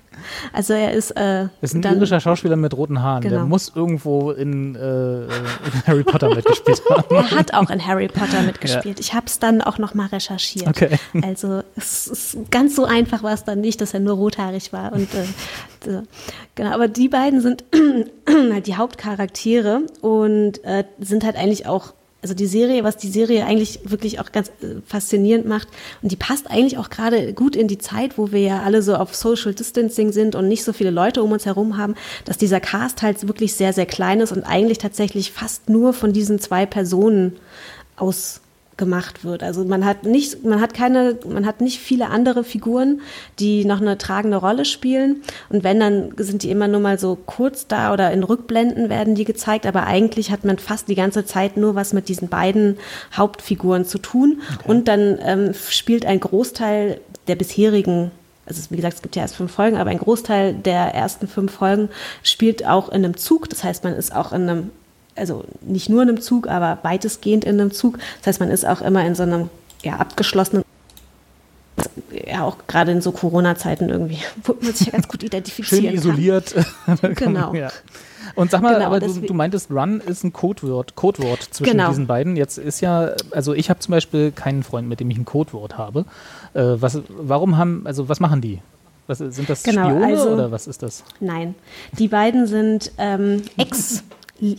Also er ist. Äh, ist ein dann, irischer Schauspieler mit roten Haaren. Genau. Der muss irgendwo in, äh, in Harry Potter mitgespielt haben. Er hat auch in Harry Potter mitgespielt. Ja. Ich habe es dann auch noch mal recherchiert. Okay. Also es ist ganz so einfach war es dann nicht, dass er nur rothaarig war. Und äh, so. genau. Aber die beiden sind halt die Hauptcharaktere und äh, sind halt eigentlich auch also die Serie, was die Serie eigentlich wirklich auch ganz äh, faszinierend macht und die passt eigentlich auch gerade gut in die Zeit, wo wir ja alle so auf Social Distancing sind und nicht so viele Leute um uns herum haben, dass dieser Cast halt wirklich sehr, sehr klein ist und eigentlich tatsächlich fast nur von diesen zwei Personen aus gemacht wird. Also man hat nicht, man hat keine, man hat nicht viele andere Figuren, die noch eine tragende Rolle spielen. Und wenn, dann sind die immer nur mal so kurz da oder in Rückblenden werden die gezeigt. Aber eigentlich hat man fast die ganze Zeit nur was mit diesen beiden Hauptfiguren zu tun. Okay. Und dann ähm, spielt ein Großteil der bisherigen also wie gesagt, es gibt ja erst fünf Folgen, aber ein Großteil der ersten fünf Folgen spielt auch in einem Zug. Das heißt, man ist auch in einem also nicht nur in einem Zug, aber weitestgehend in einem Zug. Das heißt, man ist auch immer in so einem ja, abgeschlossenen ja auch gerade in so Corona-Zeiten irgendwie, wo man sich ja ganz gut identifizieren Schön isoliert. Genau. Ja. Und sag mal, genau, aber du, du, meintest, Run ist ein Codewort, Codewort zwischen genau. diesen beiden. Jetzt ist ja, also ich habe zum Beispiel keinen Freund, mit dem ich ein Codewort habe. Äh, was, warum haben, also was machen die? Was, sind das genau, Spione also, oder was ist das? Nein, die beiden sind ähm, Ex-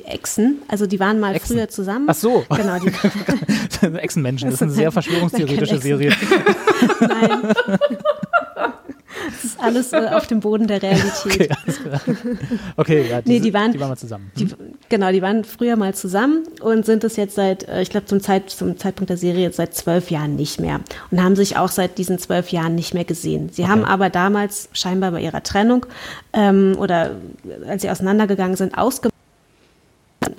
Echsen, also die waren mal Echsen. früher zusammen. Ach so. Genau, die Echsenmenschen, das ist eine sehr verschwörungstheoretische Serie. Nein. Das ist alles äh, auf dem Boden der Realität. Okay, alles klar. Okay, ja, die, nee, die, waren, die waren mal zusammen. Die, genau, die waren früher mal zusammen und sind es jetzt seit, äh, ich glaube, zum, Zeit, zum Zeitpunkt der Serie jetzt seit zwölf Jahren nicht mehr und haben sich auch seit diesen zwölf Jahren nicht mehr gesehen. Sie okay. haben aber damals scheinbar bei ihrer Trennung ähm, oder als sie auseinandergegangen sind, ausgemacht,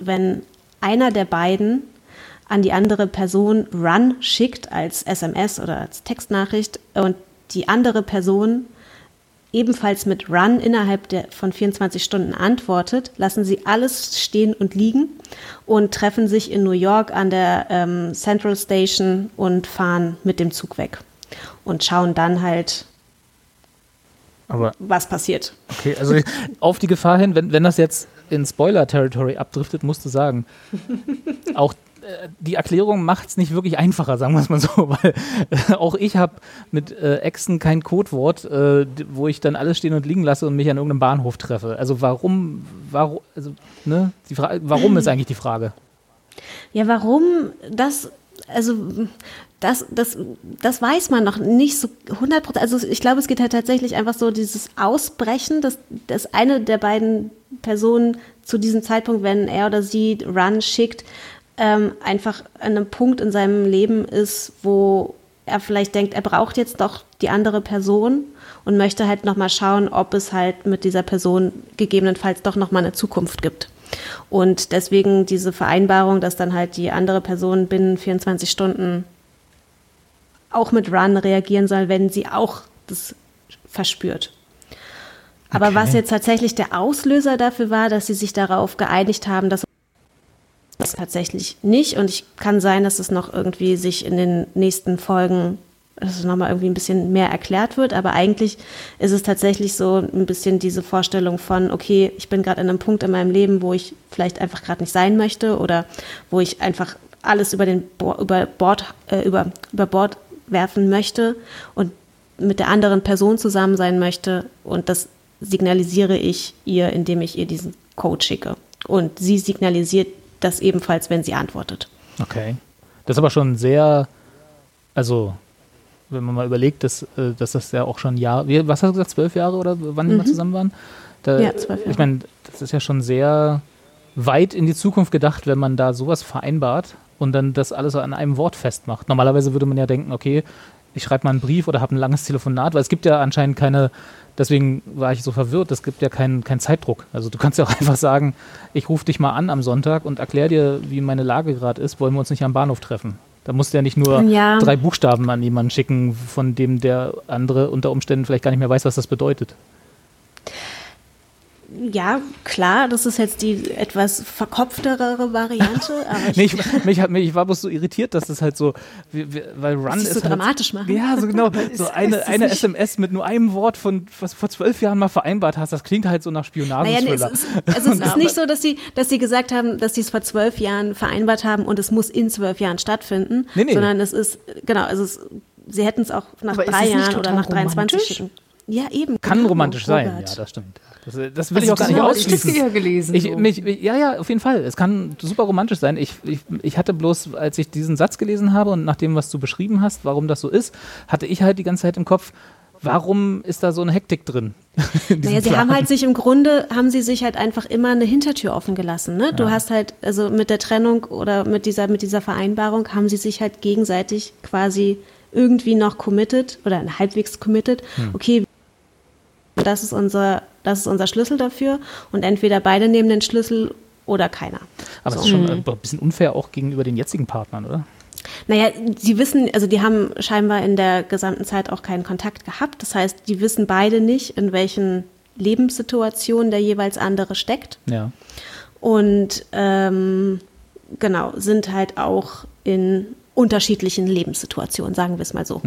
wenn einer der beiden an die andere Person Run schickt als SMS oder als Textnachricht und die andere Person ebenfalls mit Run innerhalb der, von 24 Stunden antwortet, lassen sie alles stehen und liegen und treffen sich in New York an der ähm, Central Station und fahren mit dem Zug weg und schauen dann halt, Aber, was passiert. Okay, also auf die Gefahr hin, wenn, wenn das jetzt in Spoiler-Territory abdriftet, musst du sagen. Auch äh, die Erklärung macht es nicht wirklich einfacher, sagen wir es mal so, weil äh, auch ich habe mit äh, Exen kein Codewort, äh, wo ich dann alles stehen und liegen lasse und mich an irgendeinem Bahnhof treffe. Also warum, warum, also, ne, die warum ist eigentlich die Frage? Ja, warum das, also das, das, das weiß man noch nicht so 100 Prozent. Also ich glaube, es geht halt tatsächlich einfach so dieses Ausbrechen, dass, dass eine der beiden Personen zu diesem Zeitpunkt, wenn er oder sie Run schickt, ähm, einfach an einem Punkt in seinem Leben ist, wo er vielleicht denkt, er braucht jetzt doch die andere Person und möchte halt nochmal schauen, ob es halt mit dieser Person gegebenenfalls doch nochmal eine Zukunft gibt. Und deswegen diese Vereinbarung, dass dann halt die andere Person binnen 24 Stunden auch mit Run reagieren soll, wenn sie auch das verspürt. Aber Okay. was jetzt tatsächlich der Auslöser dafür war, dass sie sich darauf geeinigt haben, dass das tatsächlich nicht. Und ich kann sein, dass es noch irgendwie sich in den nächsten Folgen, dass es nochmal irgendwie ein bisschen mehr erklärt wird. Aber eigentlich ist es tatsächlich so ein bisschen diese Vorstellung von, okay, ich bin gerade an einem Punkt in meinem Leben, wo ich vielleicht einfach gerade nicht sein möchte oder wo ich einfach alles über den Bo über Bord, äh, über, über Bord werfen möchte und mit der anderen Person zusammen sein möchte. Und das signalisiere ich ihr, indem ich ihr diesen Code schicke. Und sie signalisiert das ebenfalls, wenn sie antwortet. Okay. Das ist aber schon sehr, also wenn man mal überlegt, dass, äh, dass das ja auch schon Jahre, wie, was hast du gesagt, zwölf Jahre oder wann die mal zusammen waren? Da, Ja, zwölf Jahre. Ich meine, das ist ja schon sehr weit in die Zukunft gedacht, wenn man da sowas vereinbart und dann das alles so an einem Wort festmacht. Normalerweise würde man ja denken, okay, ich schreibe mal einen Brief oder habe ein langes Telefonat, weil es gibt ja anscheinend keine, deswegen war ich so verwirrt, es gibt ja keinen keinen Zeitdruck. Also du kannst ja auch einfach sagen, ich rufe dich mal an am Sonntag und erkläre dir, wie meine Lage gerade ist, wollen wir uns nicht am Bahnhof treffen. Da musst du ja nicht nur Ja. drei Buchstaben an jemanden schicken, von dem der andere unter Umständen vielleicht gar nicht mehr weiß, was das bedeutet. Ja, klar, das ist jetzt die etwas verkopftere Variante, aber ich, Nee, ich, mich, hat- mich, ich war bloß so irritiert, dass das halt so, wie, wie, weil Run ist so halt, dramatisch machen. Ja, so genau. So ist eine, eine nicht- SMS mit nur einem Wort von, was du vor zwölf Jahren mal vereinbart hast, das klingt halt so nach naja, nee, es ist, also es ist nicht so, dass sie, dass sie gesagt haben, dass sie es vor zwölf Jahren vereinbart haben und es muss in zwölf Jahren stattfinden, Nee, nee. sondern es ist, genau, also es, sie hätten es auch nach Aber drei Jahren oder nach 23 romantisch? schicken. Ja, eben. Kann genau, romantisch sein, Robert. ja, das stimmt. Das, das will ich Also auch gar nicht ich ausschließen. hab's ja gelesen, Ich, so. mich, ja, ja, auf jeden Fall. Es kann super romantisch sein. Ich, ich, ich hatte bloß, als ich diesen Satz gelesen habe und nach dem, was du beschrieben hast, warum das so ist, hatte ich halt die ganze Zeit im Kopf, warum ist da so eine Hektik drin? Naja, sie Plan? haben halt sich im Grunde, haben sie sich halt einfach immer eine Hintertür offen gelassen. Ne? Du hast halt, also mit der Trennung oder mit dieser, mit dieser Vereinbarung haben sie sich halt gegenseitig quasi irgendwie noch committed oder halbwegs committed. Hm. Okay, das ist unser, das ist unser Schlüssel dafür und entweder beide nehmen den Schlüssel oder keiner. Aber es ist schon ein bisschen unfair auch gegenüber den jetzigen Partnern, oder? Naja, sie wissen, also die haben scheinbar in der gesamten Zeit auch keinen Kontakt gehabt. Das heißt, die wissen beide nicht, in welchen Lebenssituationen der jeweils andere steckt. Ja. Und ähm, genau, sind halt auch in unterschiedlichen Lebenssituationen, sagen wir es mal so.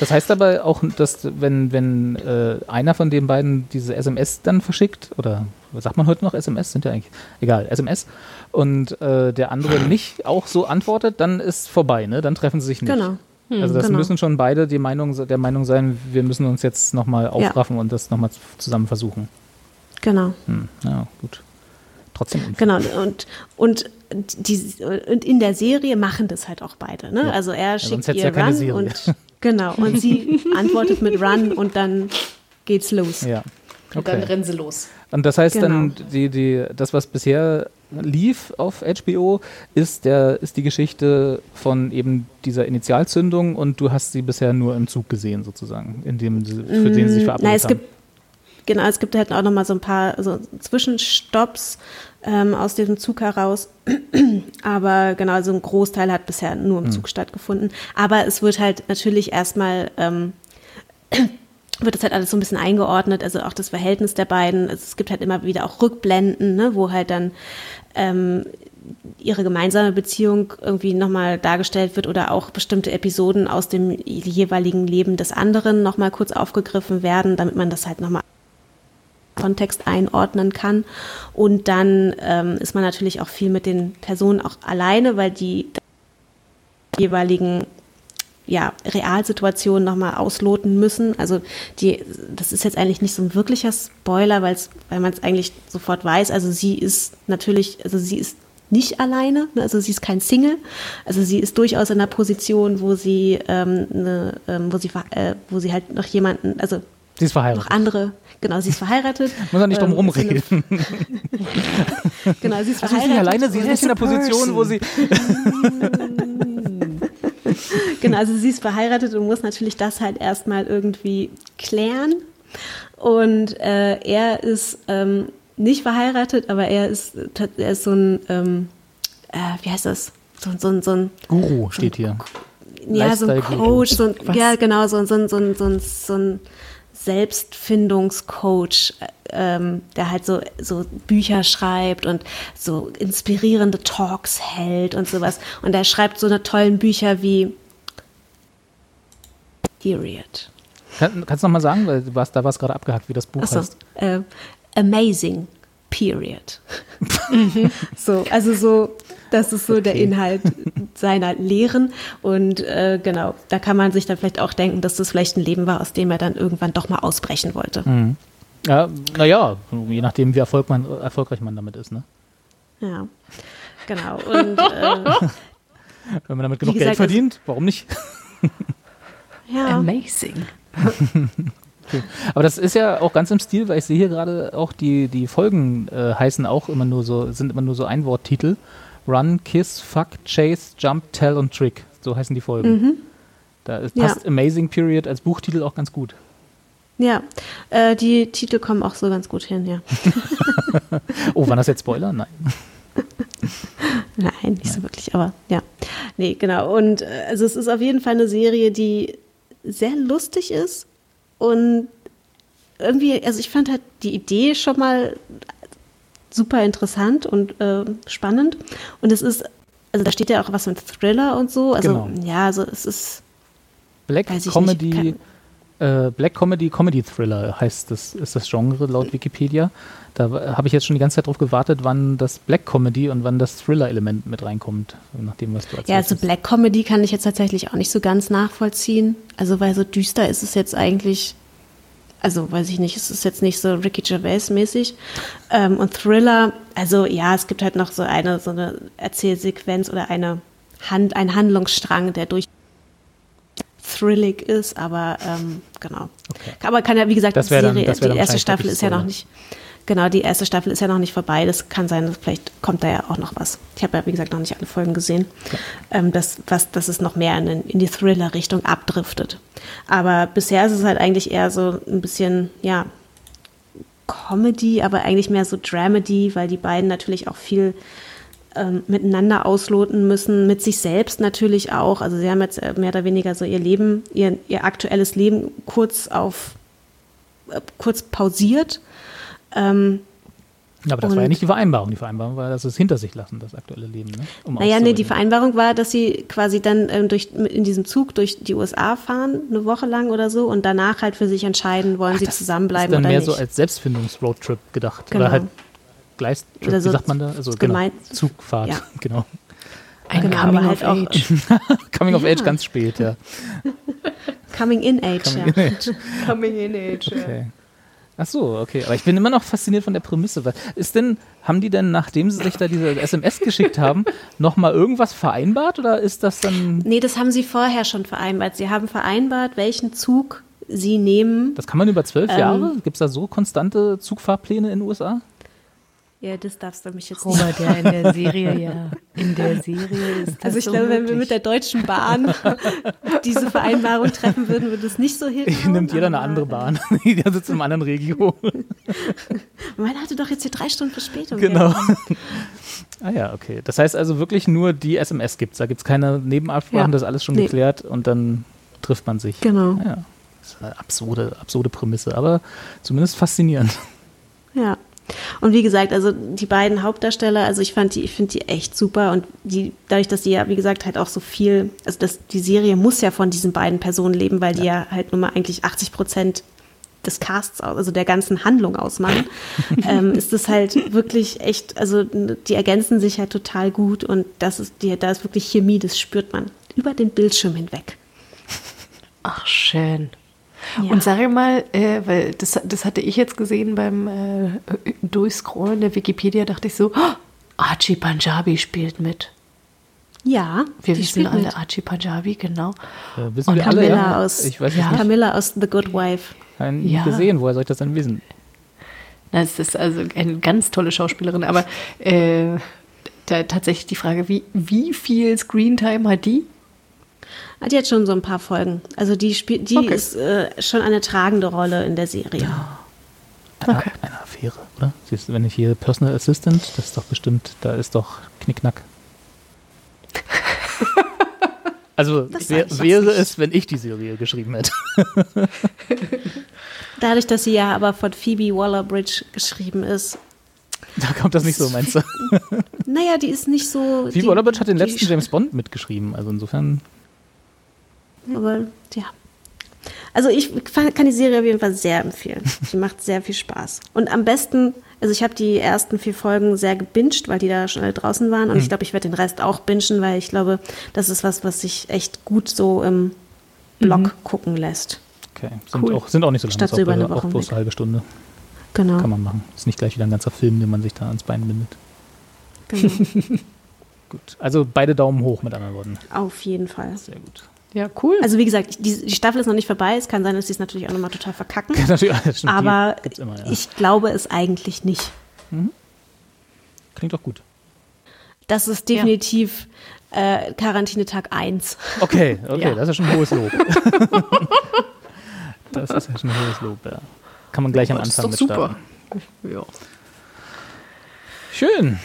Das heißt aber auch, dass wenn, wenn äh, einer von den beiden diese SMS dann verschickt, oder was sagt man heute noch SMS? Sind ja eigentlich, egal, SMS, und äh, der andere nicht auch so antwortet, dann ist vorbei, ne? Dann treffen sie sich nicht. Genau. Also das genau. müssen schon beide die Meinung, der Meinung sein, wir müssen uns jetzt nochmal aufraffen und das nochmal zusammen versuchen. Genau. Hm, ja, gut. Trotzdem unfair. Genau, und, und, die, und in der Serie machen das halt auch beide. Ne? Ja. Also er schickt ihr ja keine Run Serie. und genau, und sie antwortet mit Run und dann geht's los. Ja. Und dann Okay. rennen sie los. Und das heißt dann, Genau. die, die, das, was bisher lief auf HBO, ist, der, ist die Geschichte von eben dieser Initialzündung und du hast sie bisher nur im Zug gesehen, sozusagen, in dem sie, für den sie sich verabredet Mm, Na, es haben. gibt genau, es gibt halt auch noch mal so ein paar so Zwischenstopps ähm, aus diesem Zug heraus. Aber genau, so ein Großteil hat bisher nur im Hm. Zug stattgefunden. Aber es wird halt natürlich erstmal ähm, wird das halt alles so ein bisschen eingeordnet, also auch das Verhältnis der beiden. Es gibt halt immer wieder auch Rückblenden, ne, wo halt dann ähm, ihre gemeinsame Beziehung irgendwie nochmal dargestellt wird oder auch bestimmte Episoden aus dem jeweiligen Leben des anderen nochmal kurz aufgegriffen werden, damit man das halt nochmal Kontext einordnen kann. Und dann ähm, ist man natürlich auch viel mit den Personen auch alleine, weil die jeweiligen ja, Realsituationen nochmal ausloten müssen. Also die, das ist jetzt eigentlich nicht so ein wirklicher Spoiler, weil's, weil man es eigentlich sofort weiß. Also sie ist natürlich, also sie ist nicht alleine, ne? also sie ist kein Single, also sie ist durchaus in einer Position, wo sie, ähm, ne, ähm, wo sie, äh, wo sie halt noch jemanden, also sie ist verheiratet. noch andere, genau, sie ist verheiratet. Muss man nicht drum ähm, rumreden. genau, sie ist Also sie ist verheiratet. nicht alleine, sie ist nicht in der Position, wo sie. Genau, also sie ist verheiratet und muss natürlich das halt erstmal irgendwie klären. Und äh, er ist ähm, nicht verheiratet, aber er ist, er ist so ein, ähm, äh, wie heißt das? So, so, ein- so ein, Guru steht hier. ja, so ein. Coach, so ein, ja, genau, so, so, so, so, ein- so ein Selbstfindungscoach, äh, ähm, der halt so, so Bücher schreibt und so inspirierende Talks hält und sowas. Und er schreibt so eine tollen Bücher wie Period. Kann, kannst du noch mal sagen, weil du warst, da war es gerade abgehackt, wie das Buch Achso, heißt. äh, Amazing. Period. so, also so, das ist so der Okay. Inhalt seiner Lehren. Und äh, genau, da kann man sich dann vielleicht auch denken, dass das vielleicht ein Leben war, aus dem er dann irgendwann doch mal ausbrechen wollte. Ja, naja, je nachdem, wie Erfolg man, erfolgreich man damit ist. Ne? Ja, genau. Und äh, Wenn man damit genug Wie Geld gesagt, verdient, warum nicht? ja, Amazing. Aber das ist ja auch ganz im Stil, weil ich sehe hier gerade auch die, die Folgen äh, heißen auch immer nur so, sind immer nur so Einworttitel. Run, Kiss, Fuck, Chase, Jump, Tell und Trick. So heißen die Folgen. Da ist, Mhm. Ja. passt Amazing Period als Buchtitel auch ganz gut. ja. Äh, die Titel kommen auch so ganz gut hin, ja. Oh, waren das jetzt Spoiler? Nein. Nein, nicht so wirklich, aber ja. Nee, genau. Und äh, also es ist auf jeden Fall eine Serie, die sehr lustig ist und irgendwie, also ich fand halt die Idee schon mal super interessant und äh, spannend. Und es ist, also da steht ja auch was mit Thriller und so. Also Genau. ja, also es ist, Black Comedy, äh, Black Comedy, Comedy Thriller heißt das, ist das Genre laut Wikipedia. Da habe ich jetzt schon die ganze Zeit drauf gewartet, wann das Black Comedy und wann das Thriller-Element mit reinkommt, nach dem, was du erzählst. ja, also Black Comedy kann ich jetzt tatsächlich auch nicht so ganz nachvollziehen. Also weil so düster ist es jetzt eigentlich, also weiß ich nicht, es ist jetzt nicht so Ricky Gervais-mäßig. Ähm, und Thriller, also ja, es gibt halt noch so eine, so eine Erzählsequenz oder eine Hand, ein Handlungsstrang, der durch thrillig ist, aber ähm, genau. Aber kann ja, wie gesagt, Das die dann- Serie, wär die dann erste Staffel ist ja noch nicht, genau, die erste Staffel ist ja noch nicht vorbei. Das kann sein, vielleicht kommt da ja auch noch was. Ich habe ja, wie gesagt, noch nicht alle Folgen gesehen. Ähm, das, was, dass es noch mehr in, in die Thriller-Richtung abdriftet. Aber bisher ist es halt eigentlich eher so ein bisschen, ja, Comedy, aber eigentlich mehr so Dramedy, weil die beiden natürlich auch viel ähm, miteinander ausloten müssen, mit sich selbst natürlich auch. Also sie haben jetzt äh, mehr oder weniger so ihr Leben, ihr, ihr aktuelles Leben kurz auf äh, kurz pausiert. Ähm, Ja, aber das war ja nicht die Vereinbarung. Die Vereinbarung war, dass sie es hinter sich lassen, das aktuelle Leben. Ne? Um naja, nee, die. Vereinbarung war, dass sie quasi dann ähm, durch, in diesem Zug durch die USA fahren, eine Woche lang oder so, und danach halt für sich entscheiden, wollen sie Das zusammenbleiben ist dann oder mehr nicht. so als Selbstfindungs-Roadtrip gedacht. Genau. Oder halt Gleistrip, Oder so wie sagt man da? Also genau, Zugfahrt, Ja. genau. Ein Genau, Coming of halt auch- Age. Coming of Ja. Age ganz spät, ja. Coming in Age, ja. Coming in Age. Okay. Ach so, okay. Aber ich bin immer noch fasziniert von der Prämisse. Ist denn, haben die denn, nachdem sie sich da diese SMS geschickt haben, nochmal irgendwas vereinbart oder ist das dann. Nee, das haben sie vorher schon vereinbart. Sie haben vereinbart, welchen Zug sie nehmen. Das kann man über zwölf Ähm. Jahre? Gibt es da so konstante Zugfahrpläne in den USA? Ja, das darfst du mich jetzt nicht. Robert, ja, in der Serie, ja. In der Serie ist das Also ich so glaube, wenn wir möglich. mit der Deutschen Bahn diese Vereinbarung treffen würden, würde es nicht so hinhauen. Nimmt jeder eine andere Bahn. Jeder sitzt im anderen Regio. äh, Meine hatte doch jetzt hier drei Stunden Verspätung. Genau. Ja. Ah ja, okay. Das heißt also wirklich nur die SMS gibt es. Da gibt es keine Nebenabsprachen, Ja. das ist alles schon Nee. geklärt und dann trifft man sich. Genau. Ja. Das ist eine absurde, absurde Prämisse, aber zumindest faszinierend. Ja. Und wie gesagt, also die beiden Hauptdarsteller, also ich fand die, ich finde die echt super und die, dadurch, dass sie ja, wie gesagt, halt auch so viel, also das, die Serie muss ja von diesen beiden Personen leben, weil die ja halt nun mal eigentlich 80 Prozent des Casts, also der ganzen Handlung ausmachen, ähm, ist das halt wirklich echt, also die ergänzen sich halt total gut und das ist, die, da ist wirklich Chemie, das spürt man über den Bildschirm hinweg. Ach, schön. Ja. Und sage mal, äh, weil das, das hatte ich jetzt gesehen beim äh, Durchscrollen der Wikipedia, dachte ich so, oh, Archie Punjabi spielt mit. Ja, Wir die wissen spielt alle mit. Archie Punjabi, genau. Äh, wissen Und wir alle, Camilla ja? aus, Ich weiß Ja. nicht. Camilla aus The Good Wife. Kein nie Ja. gesehen, woher soll ich das denn wissen? Das ist also eine ganz tolle Schauspielerin, aber äh, da tatsächlich die Frage, wie, wie viel Screentime hat die? Ah, Die hat schon so ein paar Folgen. Also die spielt, die Okay. ist äh, schon eine tragende Rolle in der Serie. Eine, Okay. eine Affäre, oder? Siehst wenn ich hier Personal Assistant, das ist doch bestimmt, da ist doch Knickknack. Also wär, wäre jetzt es, wenn ich die Serie geschrieben hätte. Dadurch, dass sie ja aber von Phoebe Waller-Bridge geschrieben ist. Da kommt das nicht so, meinst du? Naja, die ist nicht so. Phoebe Waller-Bridge hat den letzten James Bond mitgeschrieben, also insofern Aber ja. Also ich kann die Serie auf jeden Fall sehr empfehlen. Die macht sehr viel Spaß. Und am besten, also ich habe die ersten vier Folgen sehr gebinged, weil die da schon alle draußen waren. Und Hm. ich glaube, ich werde den Rest auch bingen, weil ich glaube, das ist was, was sich echt gut so im Blog gucken lässt. okay. Sind, Cool. auch, sind auch nicht so lang, Statt so auch, über eine auch Woche bloß weg. eine halbe Stunde. Genau. Kann man machen. Ist nicht gleich wieder ein ganzer Film, den man sich da ans Bein bindet. genau. Gut. Also beide Daumen hoch mit anderen Worten. Auf jeden Fall. Sehr gut. Ja, cool. Also wie gesagt, die, die Staffel ist noch nicht vorbei. Es kann sein, dass sie es natürlich auch nochmal total verkacken. Natürlich, das stimmt, die Aber immer, ja. ich glaube es eigentlich nicht. Klingt doch gut. Das ist definitiv äh, Quarantänetag 1. Okay, okay, Ja. das ist ja schon ein hohes Lob. das ist ja schon ein hohes Lob, ja. Kann man gleich am das ist Anfang doch mit super. Ja. Schön.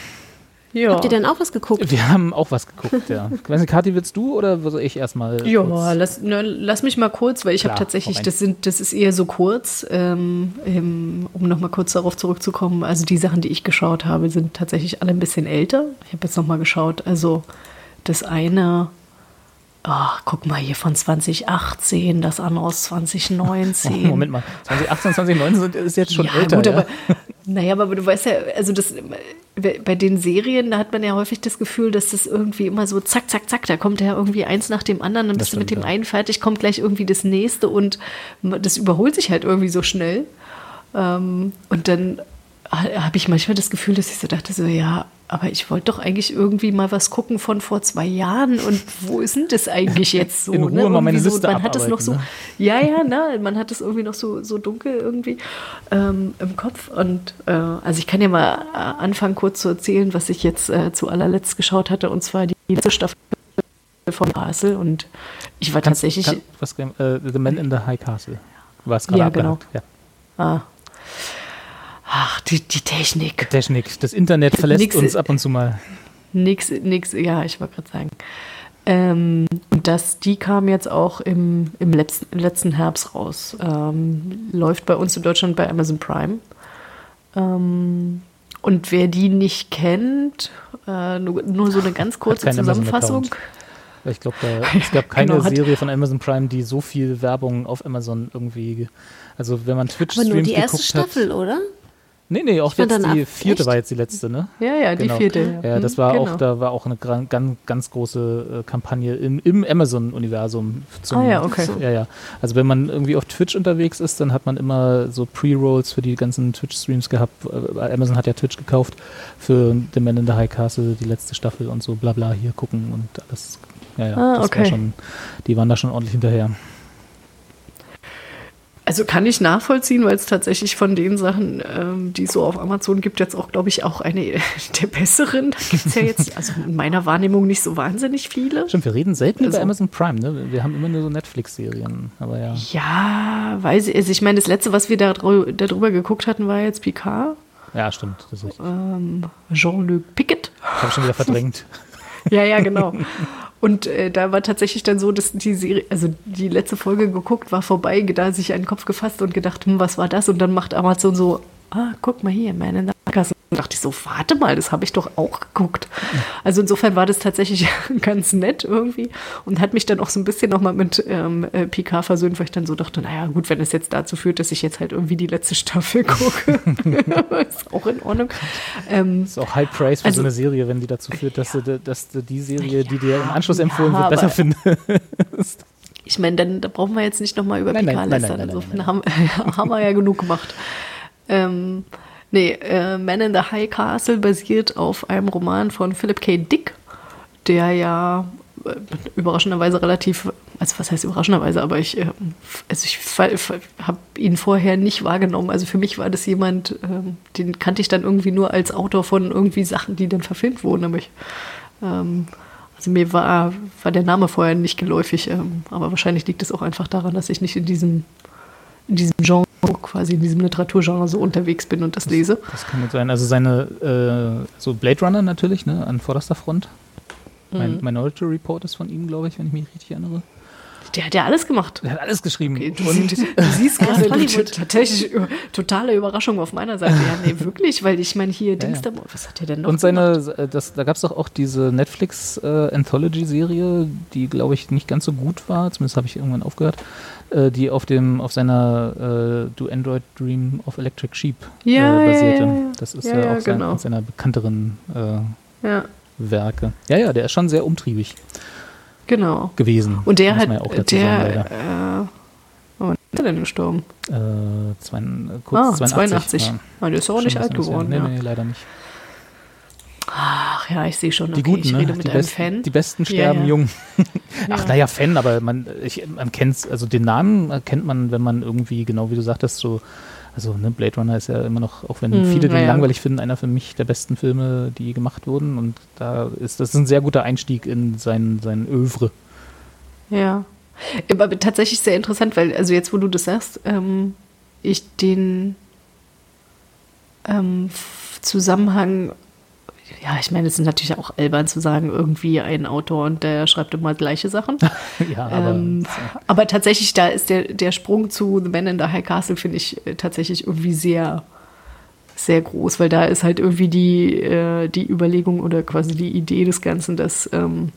Ja. Habt ihr denn auch was geguckt? Wir haben auch was geguckt, ja. Ich weiß nicht, Kathi, willst du oder soll ich erstmal? Ja, lass, ne, lass mich mal kurz, weil ich habe tatsächlich, das sind, das ist eher so kurz, ähm, ähm, um nochmal kurz darauf zurückzukommen. Also die Sachen, die ich geschaut habe, sind tatsächlich alle ein bisschen älter. Ich habe jetzt nochmal geschaut. Also das eine, ach, guck mal hier von 2018, das andere aus 2019. Oh, Moment mal, 2018, 2019 sind, ist jetzt schon ja, älter. gut, ja? aber naja, aber du weißt ja, also das bei den Serien, da hat man ja häufig das Gefühl, dass das irgendwie immer so zack, zack, zack, da kommt ja irgendwie eins nach dem anderen, dann bist du mit dem ja. einen fertig, kommt gleich irgendwie das nächste und das überholt sich halt irgendwie so schnell. Ähm, und dann habe ich manchmal das Gefühl, dass ich so dachte, so ja, aber ich wollte doch eigentlich irgendwie mal was gucken von vor zwei Jahren und wo ist denn das eigentlich jetzt so? In Ruhe ne? mal meine so, Liste man hat das noch so, ne? ja, ja, ne, man hat das irgendwie noch so, so dunkel irgendwie ähm, im Kopf und äh, also ich kann ja mal äh, anfangen kurz zu erzählen, was ich jetzt äh, zu allerletzt geschaut hatte und zwar die letzte Staffel von Castle und ich war Kannst- tatsächlich kann, was, äh, The Man in the High Castle. War es gerade Ja, genau. Ja. ah, ach, die, die Technik. Technik, das Internet verlässt Nix- uns ab und zu mal. Nix, nix, ja, ich wollte gerade sagen. Ähm, und das, die kam jetzt auch im, im letzten, letzten Herbst raus. Ähm, läuft bei uns in Deutschland bei Amazon Prime. Ähm, und wer die nicht kennt, äh, nur, nur so eine ganz kurze Zusammenfassung. Ich glaube, es gab keine Genau, Serie von Amazon Prime, die so viel Werbung auf Amazon irgendwie. Also wenn man Aber nur die erste Staffel, hat. oder? Nee, nee, auch Ich jetzt die ab- vierte echt? war jetzt die letzte, ne? Ja, ja, die Genau. vierte. Ja, das Hm, war genau. auch, da war auch eine ganz, ganz große äh, Kampagne im, im Amazon-Universum. Ah ja, okay. Ja, ja. Also wenn man irgendwie auf Twitch unterwegs ist, dann hat man immer so Pre-Rolls für die ganzen Twitch-Streams gehabt. Äh, Amazon hat ja Twitch gekauft für The Man in the High Castle, die letzte Staffel und so bla bla hier gucken und alles. Ja, ja, Ah, das okay. war schon, die waren da schon ordentlich hinterher. Also kann ich nachvollziehen, weil es tatsächlich von den Sachen, ähm, die es so auf Amazon gibt, jetzt auch, glaube ich, auch eine der besseren. Da gibt es ja jetzt, also in meiner Wahrnehmung nicht so wahnsinnig viele. Stimmt, wir reden selten Also- über Amazon Prime, ne? Wir haben immer nur so Netflix-Serien, aber ja. Ja, weiß ich. Also ich meine, das letzte, was wir da darüber geguckt hatten, war jetzt Picard. Ja, stimmt. Das ist richtig. Ähm, Jean-Luc Pickett. Ich habe schon wieder verdrängt. Ja, ja, genau. Und äh, da war tatsächlich dann so, dass die Serie, also die letzte Folge geguckt, war vorbei, da sich einen Kopf gefasst und gedacht, hm, was war das? Und dann macht Amazon so, ah, guck mal hier, Man in the Castle. Und dachte ich so, warte mal, das habe ich doch auch geguckt. Also insofern war das tatsächlich ganz nett irgendwie und hat mich dann auch so ein bisschen nochmal mit ähm, äh, Picard versöhnt, weil ich dann so dachte, naja, gut, wenn es jetzt dazu führt, dass ich jetzt halt irgendwie die letzte Staffel gucke, ist auch in Ordnung. Ähm, ist auch High Praise für Also- so eine Serie, wenn die dazu führt, dass, du, dass du die Serie, die dir im Ja, Anschluss empfohlen ja, wird, besser findest. Ich meine, dann da brauchen wir jetzt nicht nochmal über Nein, nein, nein, lästern. nein, nein, Insofern haben, haben wir ja genug gemacht. Ähm, Nee, äh, Man in the High Castle basiert auf einem Roman von Philip K. Dick, der ja äh, überraschenderweise relativ, also was heißt überraschenderweise, aber ich, äh, also ich habe ihn vorher nicht wahrgenommen. Also für mich war das jemand, äh, den kannte ich dann irgendwie nur als Autor von irgendwie Sachen, die dann verfilmt wurden. Aber ähm, also mir war, war der Name vorher nicht geläufig, ähm, aber wahrscheinlich liegt es auch einfach daran, dass ich nicht in diesem, in diesem Genre quasi in diesem Literaturgenre so unterwegs bin und das lese. Das kann gut sein. Also seine, äh, so Blade Runner natürlich, ne, an vorderster Front. Mein Mhm. Minority Report ist von ihm, glaube ich, wenn ich mich richtig erinnere. Der hat ja alles gemacht. Er hat alles geschrieben. Okay, du, und sie- du siehst Er gerade Hollywood. tatsächlich äh, totale Überraschung auf meiner Seite. Ja, nee, wirklich, weil ich meine, hier Dings ja. da, was hat der denn noch Und seine, äh, das, da gab es doch auch diese Netflix äh, die, glaube ich, nicht ganz so gut war, zumindest habe ich irgendwann aufgehört, äh, die auf dem, auf seiner äh, Do Android Dream of Electric Sheep Ja, äh, ja, basierte. ja, ja. Das ist Ja, ja, ja, auch sein, genau. seiner bekannteren äh, Ja, Werke. Ja, ja, der ist schon sehr umtriebig genau. gewesen. Und der hat, ja der, äh, wann ist er denn gestorben? Äh, zwei, kurz Ah, 82. 82. Ja. Ah, der ist auch Schon nicht alt geworden. Ja. Ja. Nee, nee, leider nicht. Ach ja, ich sehe schon, Die okay, Guten, ich ne? rede mit die, einem besten, Fan. die Besten sterben ja. jung. Ach, Ja. naja, Fan, aber man, ich, man kennt also den Namen erkennt man, wenn man irgendwie, genau wie du sagtest, so, also ne, Blade Runner ist ja immer noch, auch wenn Hm, viele den ja, langweilig finden, einer für mich der besten Filme, die gemacht wurden. Und da ist das ist ein sehr guter Einstieg in sein, sein Övre. Ja. Aber tatsächlich sehr interessant, weil, also jetzt, wo du das sagst, ähm, ich den ähm, Zusammenhang, ja, ich meine, es ist natürlich auch albern zu sagen, irgendwie ein Autor und der schreibt immer gleiche Sachen. ja, aber Ähm, aber tatsächlich, da ist der, der Sprung zu The Man in the High Castle, finde ich äh, tatsächlich irgendwie sehr, sehr groß, weil da ist halt irgendwie die, äh, die Überlegung oder quasi die Idee des Ganzen, dass ähm,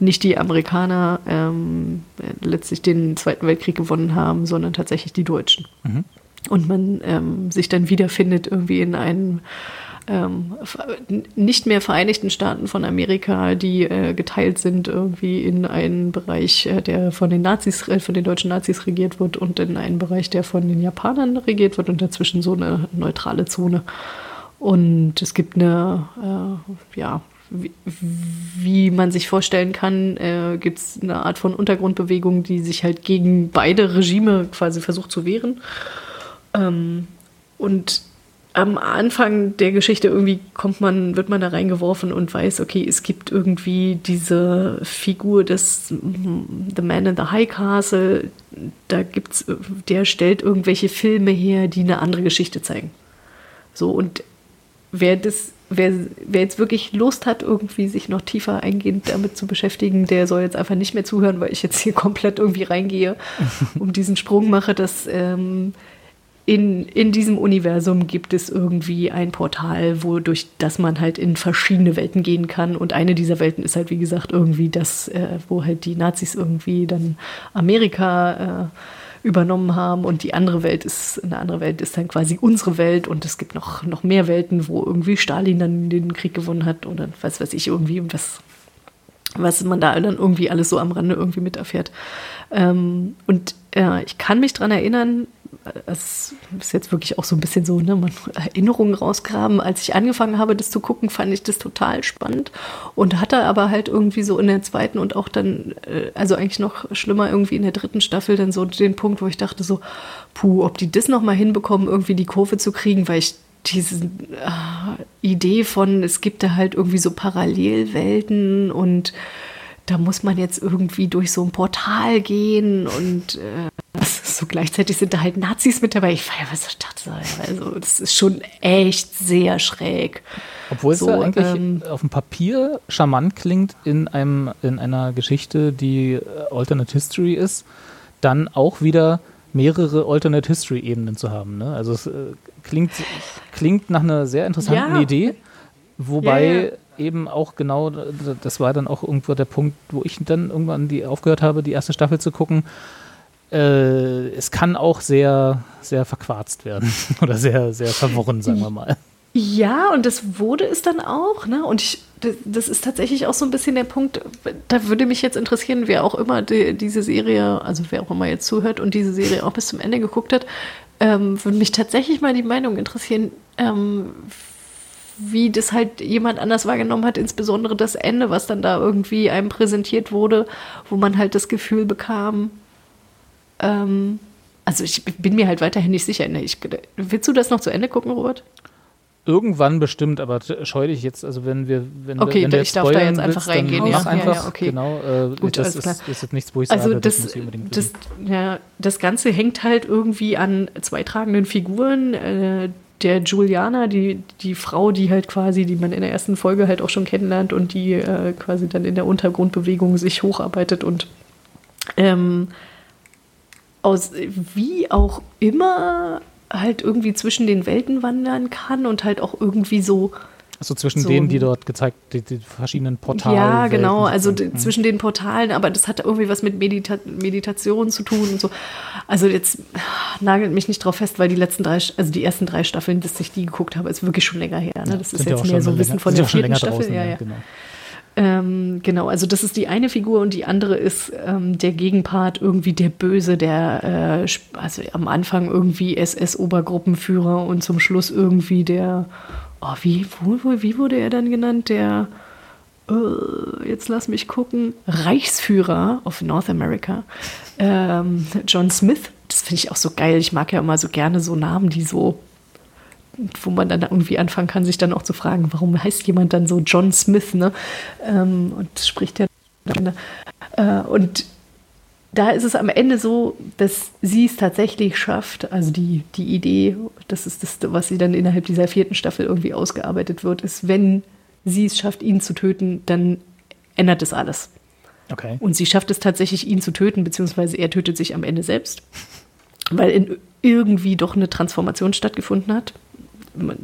nicht die Amerikaner ähm, äh, letztlich den Zweiten Weltkrieg gewonnen haben, sondern tatsächlich die Deutschen. Mhm. Und man ähm, sich dann wiederfindet irgendwie in einem ähm, nicht mehr Vereinigten Staaten von Amerika, die äh, geteilt sind irgendwie in einen Bereich, äh, der von den Nazis, äh, von den deutschen Nazis regiert wird und in einen Bereich, der von den Japanern regiert wird und dazwischen so eine neutrale Zone. Und es gibt eine, äh, ja, wie, wie man sich vorstellen kann, äh, gibt es eine Art von Untergrundbewegung, die sich halt gegen beide Regime quasi versucht zu wehren. Ähm, und am Anfang der Geschichte irgendwie kommt man, wird man da reingeworfen und weiß, okay, es gibt irgendwie diese Figur des The Man in the High Castle, da gibt's, der stellt irgendwelche Filme her, die eine andere Geschichte zeigen. So, und wer das, wer, wer jetzt wirklich Lust hat, irgendwie sich noch tiefer eingehend damit zu beschäftigen, der soll jetzt einfach nicht mehr zuhören, weil ich jetzt hier komplett irgendwie reingehe, um diesen Sprung mache, dass ähm, in, in diesem Universum gibt es irgendwie ein Portal, wo durch das man halt in verschiedene Welten gehen kann. Und eine dieser Welten ist halt, wie gesagt, irgendwie das, äh, wo halt die Nazis irgendwie dann Amerika äh, übernommen haben. Und die andere Welt ist, eine andere Welt ist dann quasi unsere Welt. Und es gibt noch, noch mehr Welten, wo irgendwie Stalin dann den Krieg gewonnen hat oder was weiß ich irgendwie. Und was, was man da dann irgendwie alles so am Rande irgendwie mit erfährt. Ähm, und äh, ich kann mich dran erinnern, es ist jetzt wirklich auch so ein bisschen so, ne, man Erinnerungen rausgraben. Als ich angefangen habe, das zu gucken, fand ich das total spannend und hatte aber halt irgendwie so in der zweiten und auch dann, äh, also eigentlich noch schlimmer irgendwie in der dritten Staffel dann so den Punkt, wo ich dachte so, puh, ob die das nochmal hinbekommen, irgendwie die Kurve zu kriegen, weil ich diese äh, Idee von, es gibt da halt irgendwie so Parallelwelten und da muss man jetzt irgendwie durch so ein Portal gehen und äh, das so gleichzeitig sind da halt Nazis mit dabei. Ich war ja, was ich dachte, also das ist schon echt sehr schräg. Obwohl es So, ja eigentlich ähm, auf dem Papier charmant klingt in einem in einer Geschichte, die äh, Alternate History ist, dann auch wieder mehrere Alternate History Ebenen zu haben. Ne? Also es äh, klingt klingt nach einer sehr interessanten Ja. Idee, wobei Ja, ja. eben auch genau äh, das war dann auch irgendwo der Punkt, wo ich dann irgendwann die aufgehört habe, die erste Staffel zu gucken. Äh, es kann auch sehr sehr verquarzt werden oder sehr sehr verworren, sagen wir mal. Ja, und das wurde es dann auch, ne? Und ich, das, ist tatsächlich auch so ein bisschen der Punkt, da würde mich jetzt interessieren, wer auch immer die, diese Serie, also wer auch immer jetzt zuhört und diese Serie auch bis zum Ende geguckt hat, ähm, würde mich tatsächlich mal die Meinung interessieren, ähm, wie das halt jemand anders wahrgenommen hat, insbesondere das Ende, was dann da irgendwie einem präsentiert wurde, wo man halt das Gefühl bekam, ähm, also ich bin mir halt weiterhin nicht sicher. Ne? Ich, willst du das noch zu Ende gucken, Robert? Irgendwann bestimmt, aber scheu dich jetzt, also wenn wir, wenn, okay, wenn du ich darf da jetzt einfach willst, reingehen. Mach ja, einfach, ja, ja, okay. genau. Äh, Gut, das ist, ist jetzt nichts, wo ich Also sage, das, das, das, ja, das Ganze hängt halt irgendwie an zwei tragenden Figuren. Äh, der Juliana, die, die Frau, die halt quasi, die man in der ersten Folge halt auch schon kennenlernt und die äh, quasi dann in der Untergrundbewegung sich hocharbeitet und ähm, aus wie auch immer halt irgendwie zwischen den Welten wandern kann und halt auch irgendwie so. Also zwischen so denen, die dort gezeigt, die, die verschiedenen Portale. Ja, genau, also Mhm. zwischen den Portalen, aber das hat irgendwie was mit Medita Meditation zu tun und so. Also jetzt nagelt mich nicht drauf fest, weil die letzten drei, also die ersten drei Staffeln, dass ich die geguckt habe, ist wirklich schon länger her. Ne? Das ist ja jetzt auch mehr so ein bisschen von der vierten Staffel. draußen, ja, ja. genau. Ähm, genau, also das ist die eine Figur und die andere ist ähm, der Gegenpart, irgendwie der Böse, der äh, also am Anfang irgendwie SS-Obergruppenführer und zum Schluss irgendwie der, oh, wie, wo, wie wurde er dann genannt? Der, äh, jetzt lass mich gucken, Reichsführer of North America, ähm, John Smith. Das finde ich auch so geil. Ich mag ja immer so gerne so Namen, die so wo man dann irgendwie anfangen kann, sich dann auch zu fragen, warum heißt jemand dann so John Smith, ne? Ähm, und spricht ja. Äh, und da ist es am Ende so, dass sie es tatsächlich schafft, also die, die Idee, das ist das, was sie dann innerhalb dieser vierten Staffel irgendwie ausgearbeitet wird, ist, wenn sie es schafft, ihn zu töten, dann ändert es alles. Okay. Und sie schafft es tatsächlich, ihn zu töten, beziehungsweise er tötet sich am Ende selbst, weil in irgendwie doch eine Transformation stattgefunden hat.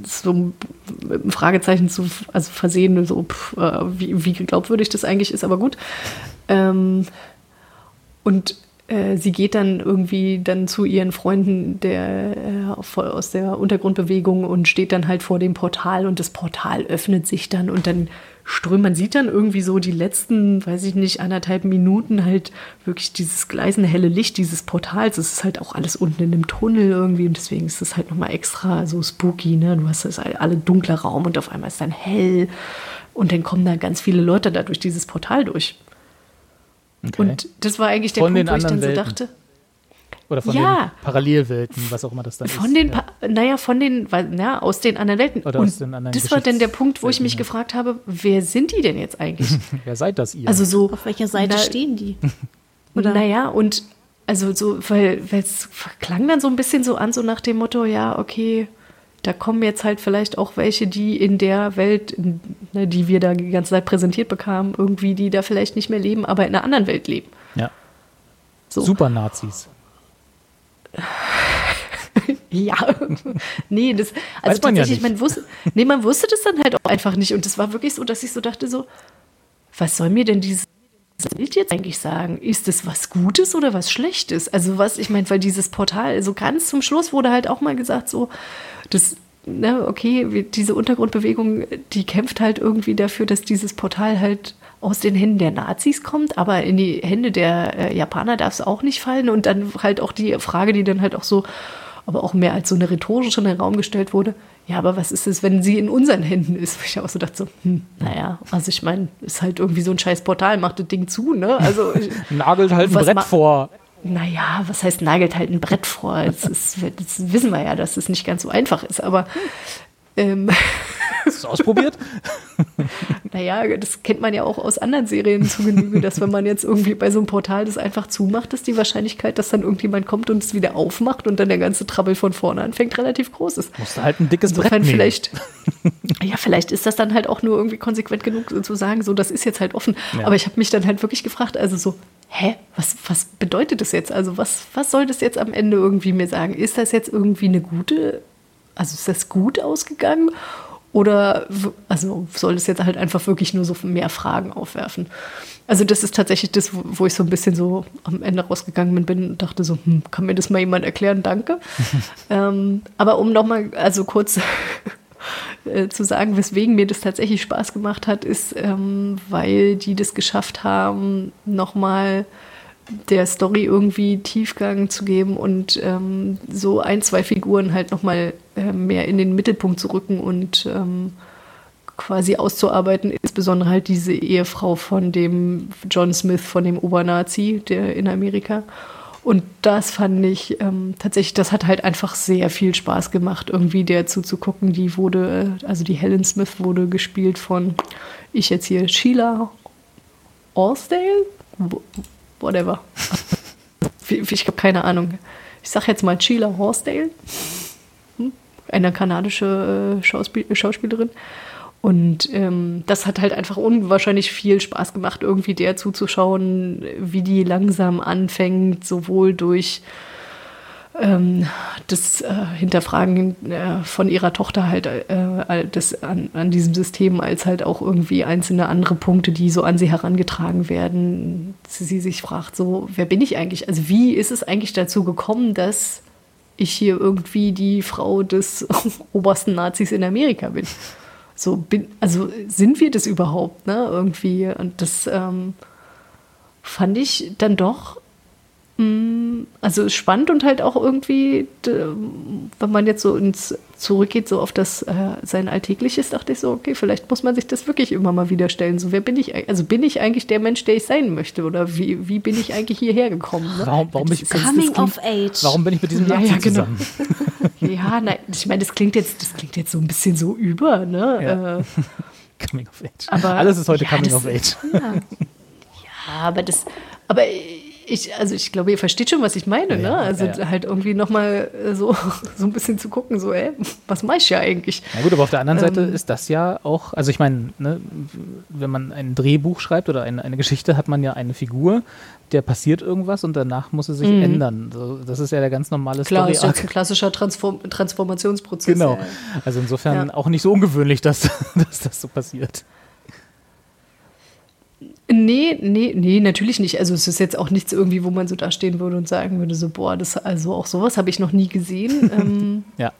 So mit einem Fragezeichen zu also versehen, so pff, äh, wie, wie glaubwürdig das eigentlich ist, aber gut. Ähm, und äh, sie geht dann irgendwie dann zu ihren Freunden der, äh, aus der Untergrundbewegung und steht dann halt vor dem Portal und das Portal öffnet sich dann und dann strömt, man sieht dann irgendwie so die letzten, weiß ich nicht, anderthalb Minuten halt wirklich dieses gleißende helle Licht dieses Portals. Es ist halt auch alles unten in dem Tunnel irgendwie und deswegen ist es halt nochmal extra so spooky, ne? Du hast das halt alle dunkler Raum und auf einmal ist dann hell und dann kommen da ganz viele Leute da durch dieses Portal durch. okay. Und das war eigentlich der Von Punkt, wo ich dann anderen so Welten. dachte, Oder von Ja. den Parallelwelten, was auch immer das dann von ist. den, ja. naja, von den, weil, na, aus den anderen Welten. Oder Und aus den anderen das war dann der Punkt, wo ich mich ja. gefragt habe, wer sind die denn jetzt eigentlich? Wer seid das ihr? Also so. Auf welcher Seite na, stehen die? Oder? Naja, und also so, weil es klang dann so ein bisschen so an, so nach dem Motto, ja, okay, da kommen jetzt halt vielleicht auch welche, die in der Welt, ne, die wir da die ganze Zeit präsentiert bekamen, irgendwie, die da vielleicht nicht mehr leben, aber in einer anderen Welt leben. ja. So. Super Nazis. Ja, nee, das, also Weiß man ja tatsächlich, man wusste, nee, man wusste das dann halt auch einfach nicht. Und das war wirklich so, dass ich so dachte, so, was soll mir denn dieses Bild jetzt eigentlich sagen? Ist das was Gutes oder was Schlechtes? Also was, ich meine, weil dieses Portal, so ganz zum Schluss wurde halt auch mal gesagt, so, das, ne, okay, diese Untergrundbewegung, die kämpft halt irgendwie dafür, dass dieses Portal halt aus den Händen der Nazis kommt, aber in die Hände der äh, Japaner darf es auch nicht fallen. Und dann halt auch die Frage, die dann halt auch so, aber auch mehr als so eine rhetorische in den Raum gestellt wurde, ja, aber was ist es, wenn sie in unseren Händen ist? Wo ich auch so dachte, so, hm, naja, also ich meine, ist halt irgendwie so ein scheiß Portal, macht das Ding zu, ne? Also ich- Nagelt halt ein Brett vor. naja, was heißt nagelt halt ein Brett vor? Das, ist, das wissen wir ja, dass es nicht ganz so einfach ist, aber ähm, Hast du es ausprobiert? naja, das kennt man ja auch aus anderen Serien zu Genüge, dass wenn man jetzt irgendwie bei so einem Portal das einfach zumacht, ist die Wahrscheinlichkeit, dass dann irgendjemand kommt und es wieder aufmacht und dann der ganze Trabbel von vorne anfängt, relativ groß ist. Musst du halt ein dickes Brett Insofern nehmen. vielleicht, ja, vielleicht ist das dann halt auch nur irgendwie konsequent genug so zu sagen, so, das ist jetzt halt offen. Ja. Aber ich habe mich dann halt wirklich gefragt, also so, hä, was, was bedeutet das jetzt? Also was, was soll das jetzt am Ende irgendwie mir sagen? Ist das jetzt irgendwie eine gute, also ist das gut ausgegangen? Oder also soll das jetzt halt einfach wirklich nur so mehr Fragen aufwerfen? Also das ist tatsächlich das, wo ich so ein bisschen so am Ende rausgegangen bin und dachte so, hm, kann mir das mal jemand erklären? Danke. ähm, aber um nochmal, also kurz äh, zu sagen, weswegen mir das tatsächlich Spaß gemacht hat, ist, ähm, weil die das geschafft haben, nochmal der Story irgendwie Tiefgang zu geben und ähm, so ein, zwei Figuren halt nochmal äh, mehr in den Mittelpunkt zu rücken und ähm, quasi auszuarbeiten, insbesondere halt diese Ehefrau von dem John Smith, von dem Obernazi, der in Amerika. Und das fand ich ähm, tatsächlich, das hat halt einfach sehr viel Spaß gemacht, irgendwie der zuzugucken. Die wurde, also die Helen Smith wurde gespielt von, ich jetzt hier, Sheila Allsdale? Whatever. Ich habe keine Ahnung. Ich sage jetzt mal Sheila Horsdale, hm? eine kanadische äh, Schauspiel Schauspielerin. Und ähm, das hat halt einfach unwahrscheinlich viel Spaß gemacht, irgendwie der zuzuschauen, wie die langsam anfängt, sowohl durch ähm, das äh, Hinterfragen äh, von ihrer Tochter halt äh, das an, an, diesem System, als halt auch irgendwie einzelne andere Punkte, die so an sie herangetragen werden. Sie sich fragt so, wer bin ich eigentlich? Also wie ist es eigentlich dazu gekommen, dass ich hier irgendwie die Frau des obersten Nazis in Amerika bin? so bin, also sind wir das überhaupt, ne? Irgendwie. Und das ähm, fand ich dann doch also spannend und halt auch irgendwie, wenn man jetzt so ins zurückgeht, so auf das äh, sein Alltägliches, dachte ich so, okay, vielleicht muss man sich das wirklich immer mal wieder stellen. So, wer bin ich? Also bin ich eigentlich der Mensch, der ich sein möchte? Oder wie, wie bin ich eigentlich hierher gekommen? Ne? Warum, warum, ich, Coming klingt, of Age. Warum bin ich mit diesem ja, Nazi ja, genau. zusammen? ja, nein, ich meine, das klingt jetzt, das klingt jetzt so ein bisschen so über, ne? Ja. Äh, Coming of Age. Aber, Alles ist heute ja, Coming das, of Age. Ja. ja, aber das, aber ich, also ich glaube, ihr versteht schon, was ich meine, Ja, ne? Also ja, ja. halt irgendwie nochmal so, so ein bisschen zu gucken, so, ey, was mache ich ja eigentlich? Na gut, aber auf der anderen Seite Ähm. ist das ja auch, also ich meine, ne, wenn man ein Drehbuch schreibt oder eine, eine Geschichte, hat man ja eine Figur, der passiert irgendwas und danach muss sie sich ändern. So, das ist ja der ganz normale Mhm. Klar, ist Story jetzt ein klassischer Transform Transformationsprozess. Genau. Also insofern auch nicht so ungewöhnlich, dass, dass das so passiert. Nee, nee, nee, natürlich nicht. Also es ist jetzt auch nichts irgendwie, wo man so dastehen würde und sagen würde, so, boah, das, also auch sowas habe ich noch nie gesehen. ähm, Ja.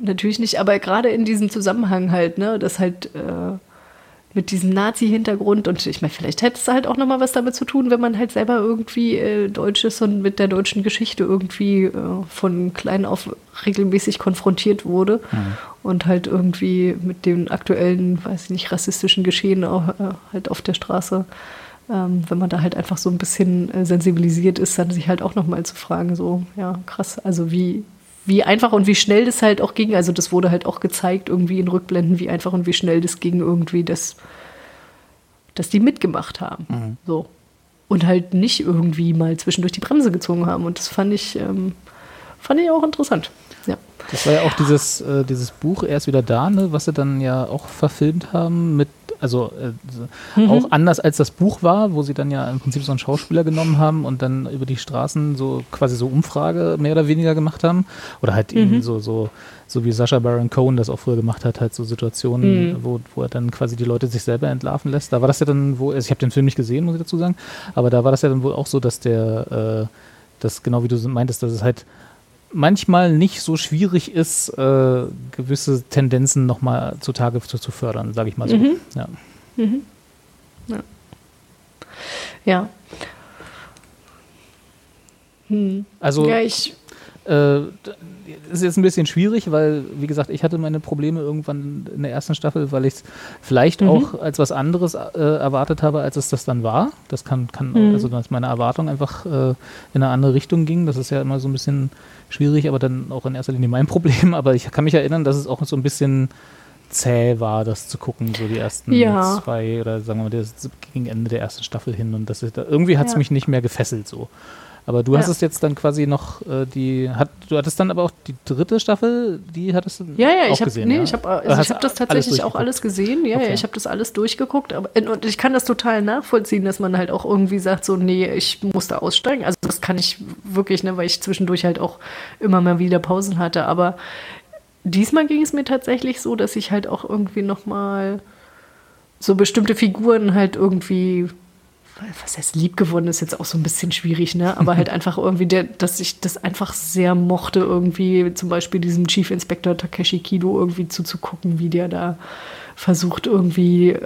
Natürlich nicht, aber gerade in diesem Zusammenhang halt, ne, das halt äh, mit diesem Nazi-Hintergrund und ich meine, vielleicht hätte es halt auch nochmal was damit zu tun, wenn man halt selber irgendwie äh, Deutsch ist und mit der deutschen Geschichte irgendwie äh, von klein auf regelmäßig konfrontiert wurde und halt irgendwie mit den aktuellen, weiß ich nicht, rassistischen Geschehen auch, äh, halt auf der Straße. Ähm, wenn man da halt einfach so ein bisschen äh, sensibilisiert ist, dann sich halt auch nochmal zu fragen, so, ja, krass, also wie, wie einfach und wie schnell das halt auch ging. Also das wurde halt auch gezeigt, irgendwie in Rückblenden, wie einfach und wie schnell das ging, irgendwie, dass, dass die mitgemacht haben. So. Und halt nicht irgendwie mal zwischendurch die Bremse gezogen haben. Und das fand ich, ähm, fand ich auch interessant. Ja. Das war ja auch dieses, äh, dieses Buch, er ist wieder da, ne, was sie dann ja auch verfilmt haben mit, also äh, Mhm. auch anders als das Buch war, wo sie dann ja im Prinzip so einen Schauspieler genommen haben und dann über die Straßen so quasi so Umfrage mehr oder weniger gemacht haben. Oder halt Mhm. eben so, so, so wie Sascha Baron Cohen das auch früher gemacht hat, halt so Situationen, Mhm. wo, wo er dann quasi die Leute sich selber entlarven lässt. Da war das ja dann, wo, also ich habe den Film nicht gesehen, muss ich dazu sagen, aber da war das ja dann wohl auch so, dass der, äh, das genau wie du meintest, dass es halt manchmal nicht so schwierig ist, äh, gewisse Tendenzen nochmal zutage zu, zu fördern, sage ich mal so. Mhm. Ja. Ja. Hm. Also ja, ich. Äh, ist jetzt ein bisschen schwierig, weil, wie gesagt, ich hatte meine Probleme irgendwann in der ersten Staffel, weil ich es vielleicht Mhm. auch als was anderes äh, erwartet habe, als es das dann war. Das kann, kann Mhm. also dass meine Erwartung einfach äh, in eine andere Richtung ging. Das ist ja immer so ein bisschen schwierig, aber dann auch in erster Linie mein Problem. Aber ich kann mich erinnern, dass es auch so ein bisschen zäh war, das zu gucken, so die ersten Ja. zwei oder sagen wir mal das gegen Ende der ersten Staffel hin und das irgendwie hat es Ja. mich nicht mehr gefesselt so. Aber du hast Ja. es jetzt dann quasi noch äh, die hat du hattest dann aber auch die dritte Staffel, die hattest du Ja, ja, auch ich habe gesehen, nee, ja? ich habe Oder also hast ich habe das alles tatsächlich auch alles gesehen. Ja, Okay. ja, ich habe das alles durchgeguckt, aber und ich kann das total nachvollziehen, dass man halt auch irgendwie sagt so nee, ich muss da aussteigen. Also das kann ich wirklich, ne, weil ich zwischendurch halt auch immer mal wieder Pausen hatte, aber diesmal ging es mir tatsächlich so, dass ich halt auch irgendwie noch mal so bestimmte Figuren halt irgendwie was heißt lieb gewonnen ist jetzt auch so ein bisschen schwierig, ne? Aber halt einfach irgendwie, der, dass ich das einfach sehr mochte, irgendwie zum Beispiel diesem Chief Inspector Takeshi Kido irgendwie zuzugucken, wie der da versucht, irgendwie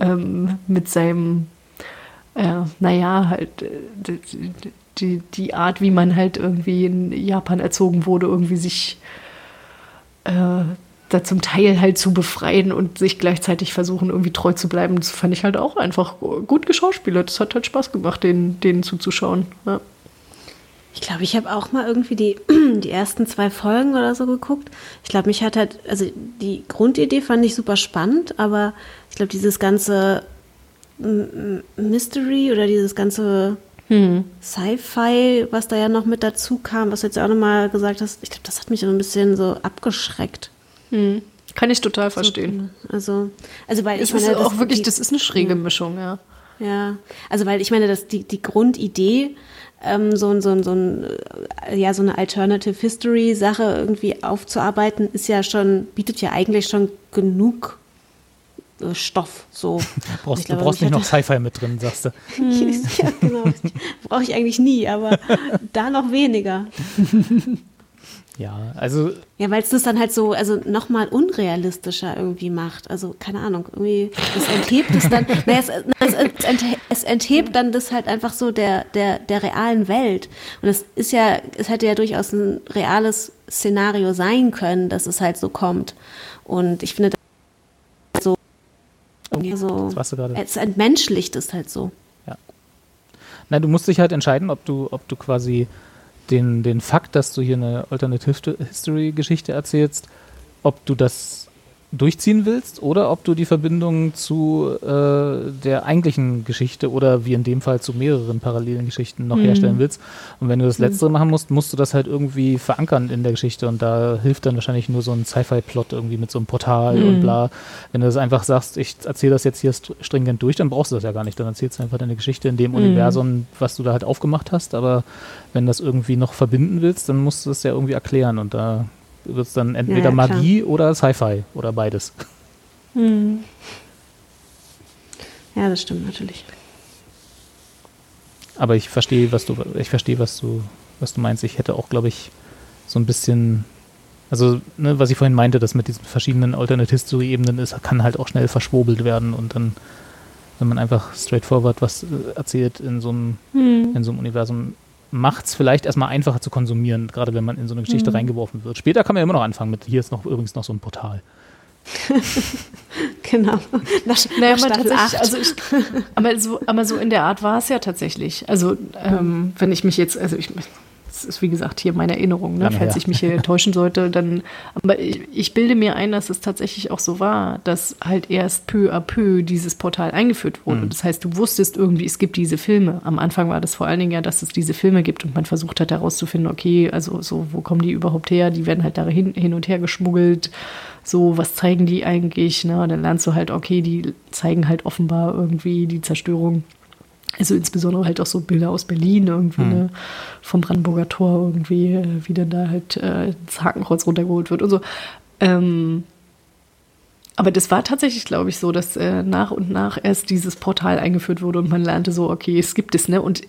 ähm, mit seinem äh, naja, halt äh, die, die, die Art, wie man halt irgendwie in Japan erzogen wurde, irgendwie sich äh, da zum Teil halt zu befreien und sich gleichzeitig versuchen, irgendwie treu zu bleiben. Das fand ich halt auch einfach gut geschauspielert. Das hat halt Spaß gemacht, denen, denen zuzuschauen. Ja. Ich glaube, ich habe auch mal irgendwie die, die ersten zwei Folgen oder so geguckt. Ich glaube, mich hat halt, also die Grundidee fand ich super spannend, aber ich glaube, dieses ganze Mystery oder dieses ganze Hm. Sci-Fi, was da ja noch mit dazu kam, was du jetzt auch nochmal gesagt hast, ich glaube, das hat mich so ein bisschen so abgeschreckt. Kann ich total verstehen. Also, also weil Es ich meine, ist auch wirklich, die, das ist eine schräge Mischung, ja. Ja, also weil ich meine, dass die, die Grundidee, ähm, so, ein- so, ein- so, ein, äh, ja, so eine Alternative History Sache irgendwie aufzuarbeiten, ist ja schon, bietet ja eigentlich schon genug äh, Stoff. So. Brauchst, glaube, du brauchst nicht noch Sci-Fi mit drin, sagst du. ja, genau. Brauche ich eigentlich nie, aber da noch weniger. Ja, also Ja, weil es das dann halt so, also nochmal unrealistischer irgendwie macht. Also, keine Ahnung, irgendwie, das enthebt es dann, naja, es, es, es, enthe- es enthebt dann das halt einfach so der, der, der realen Welt. Und es ist ja, es hätte ja durchaus ein reales Szenario sein können, dass es halt so kommt. Und ich finde, das so, so jetzt warst du gerade. es entmenschlicht es halt so. Nein, du musst dich halt entscheiden, ob du, ob du quasi den, den Fakt, dass du hier eine Alternative History Geschichte erzählst, ob du das durchziehen willst oder ob du die Verbindung zu äh, der eigentlichen Geschichte oder wie in dem Fall zu mehreren parallelen Geschichten noch herstellen willst. Und wenn du das Letztere machen musst, musst du das halt irgendwie verankern in der Geschichte und da hilft dann wahrscheinlich nur so ein Sci-Fi-Plot irgendwie mit so einem Portal und bla. Wenn du das einfach sagst, ich erzähle das jetzt hier st- stringent durch, dann brauchst du das ja gar nicht. Dann erzählst du einfach deine Geschichte in dem Universum, was du da halt aufgemacht hast. Aber wenn du das irgendwie noch verbinden willst, dann musst du es ja irgendwie erklären und da wird es dann entweder ja, klar. Magie oder Sci-Fi oder beides. Ja, das stimmt natürlich. Aber ich verstehe, was du, ich verstehe, was du, was du meinst. Ich hätte auch, glaube ich, so ein bisschen, also, ne, was ich vorhin meinte, dass mit diesen verschiedenen Alternate History-Ebenen ist, kann halt auch schnell verschwobelt werden und dann, wenn man einfach straightforward was äh, erzählt in so einem, in so einem Universum, macht es vielleicht erstmal einfacher zu konsumieren, gerade wenn man in so eine Geschichte reingeworfen wird. Später kann man ja immer noch anfangen mit, hier ist noch übrigens noch so ein Portal. Genau. Nach, Naja, nach aber Staffel tatsächlich, 8. also ich, aber, so, aber so in der Art war es ja tatsächlich. Also, ähm, wenn ich mich jetzt, also ich, das ist wie gesagt hier meine Erinnerung, ne? Falls ich mich hier täuschen sollte, dann, aber ich, ich bilde mir ein, dass es tatsächlich auch so war, dass halt erst peu à peu dieses Portal eingeführt wurde. Das heißt, du wusstest irgendwie, es gibt diese Filme. Am Anfang war das vor allen Dingen ja, dass es diese Filme gibt und man versucht hat herauszufinden, okay, also so, wo kommen die überhaupt her? Die werden halt da hin, hin und her geschmuggelt. So, was zeigen die eigentlich? Ne? Dann lernst du halt, okay, die zeigen halt offenbar irgendwie die Zerstörung also insbesondere halt auch so Bilder aus Berlin irgendwie, ne, vom Brandenburger Tor irgendwie, äh, wie dann da halt äh, das Hakenkreuz runtergeholt wird und so. Ähm, aber das war tatsächlich, glaube ich, so, dass äh, nach und nach erst dieses Portal eingeführt wurde und man lernte so, okay, es gibt es, ne? Und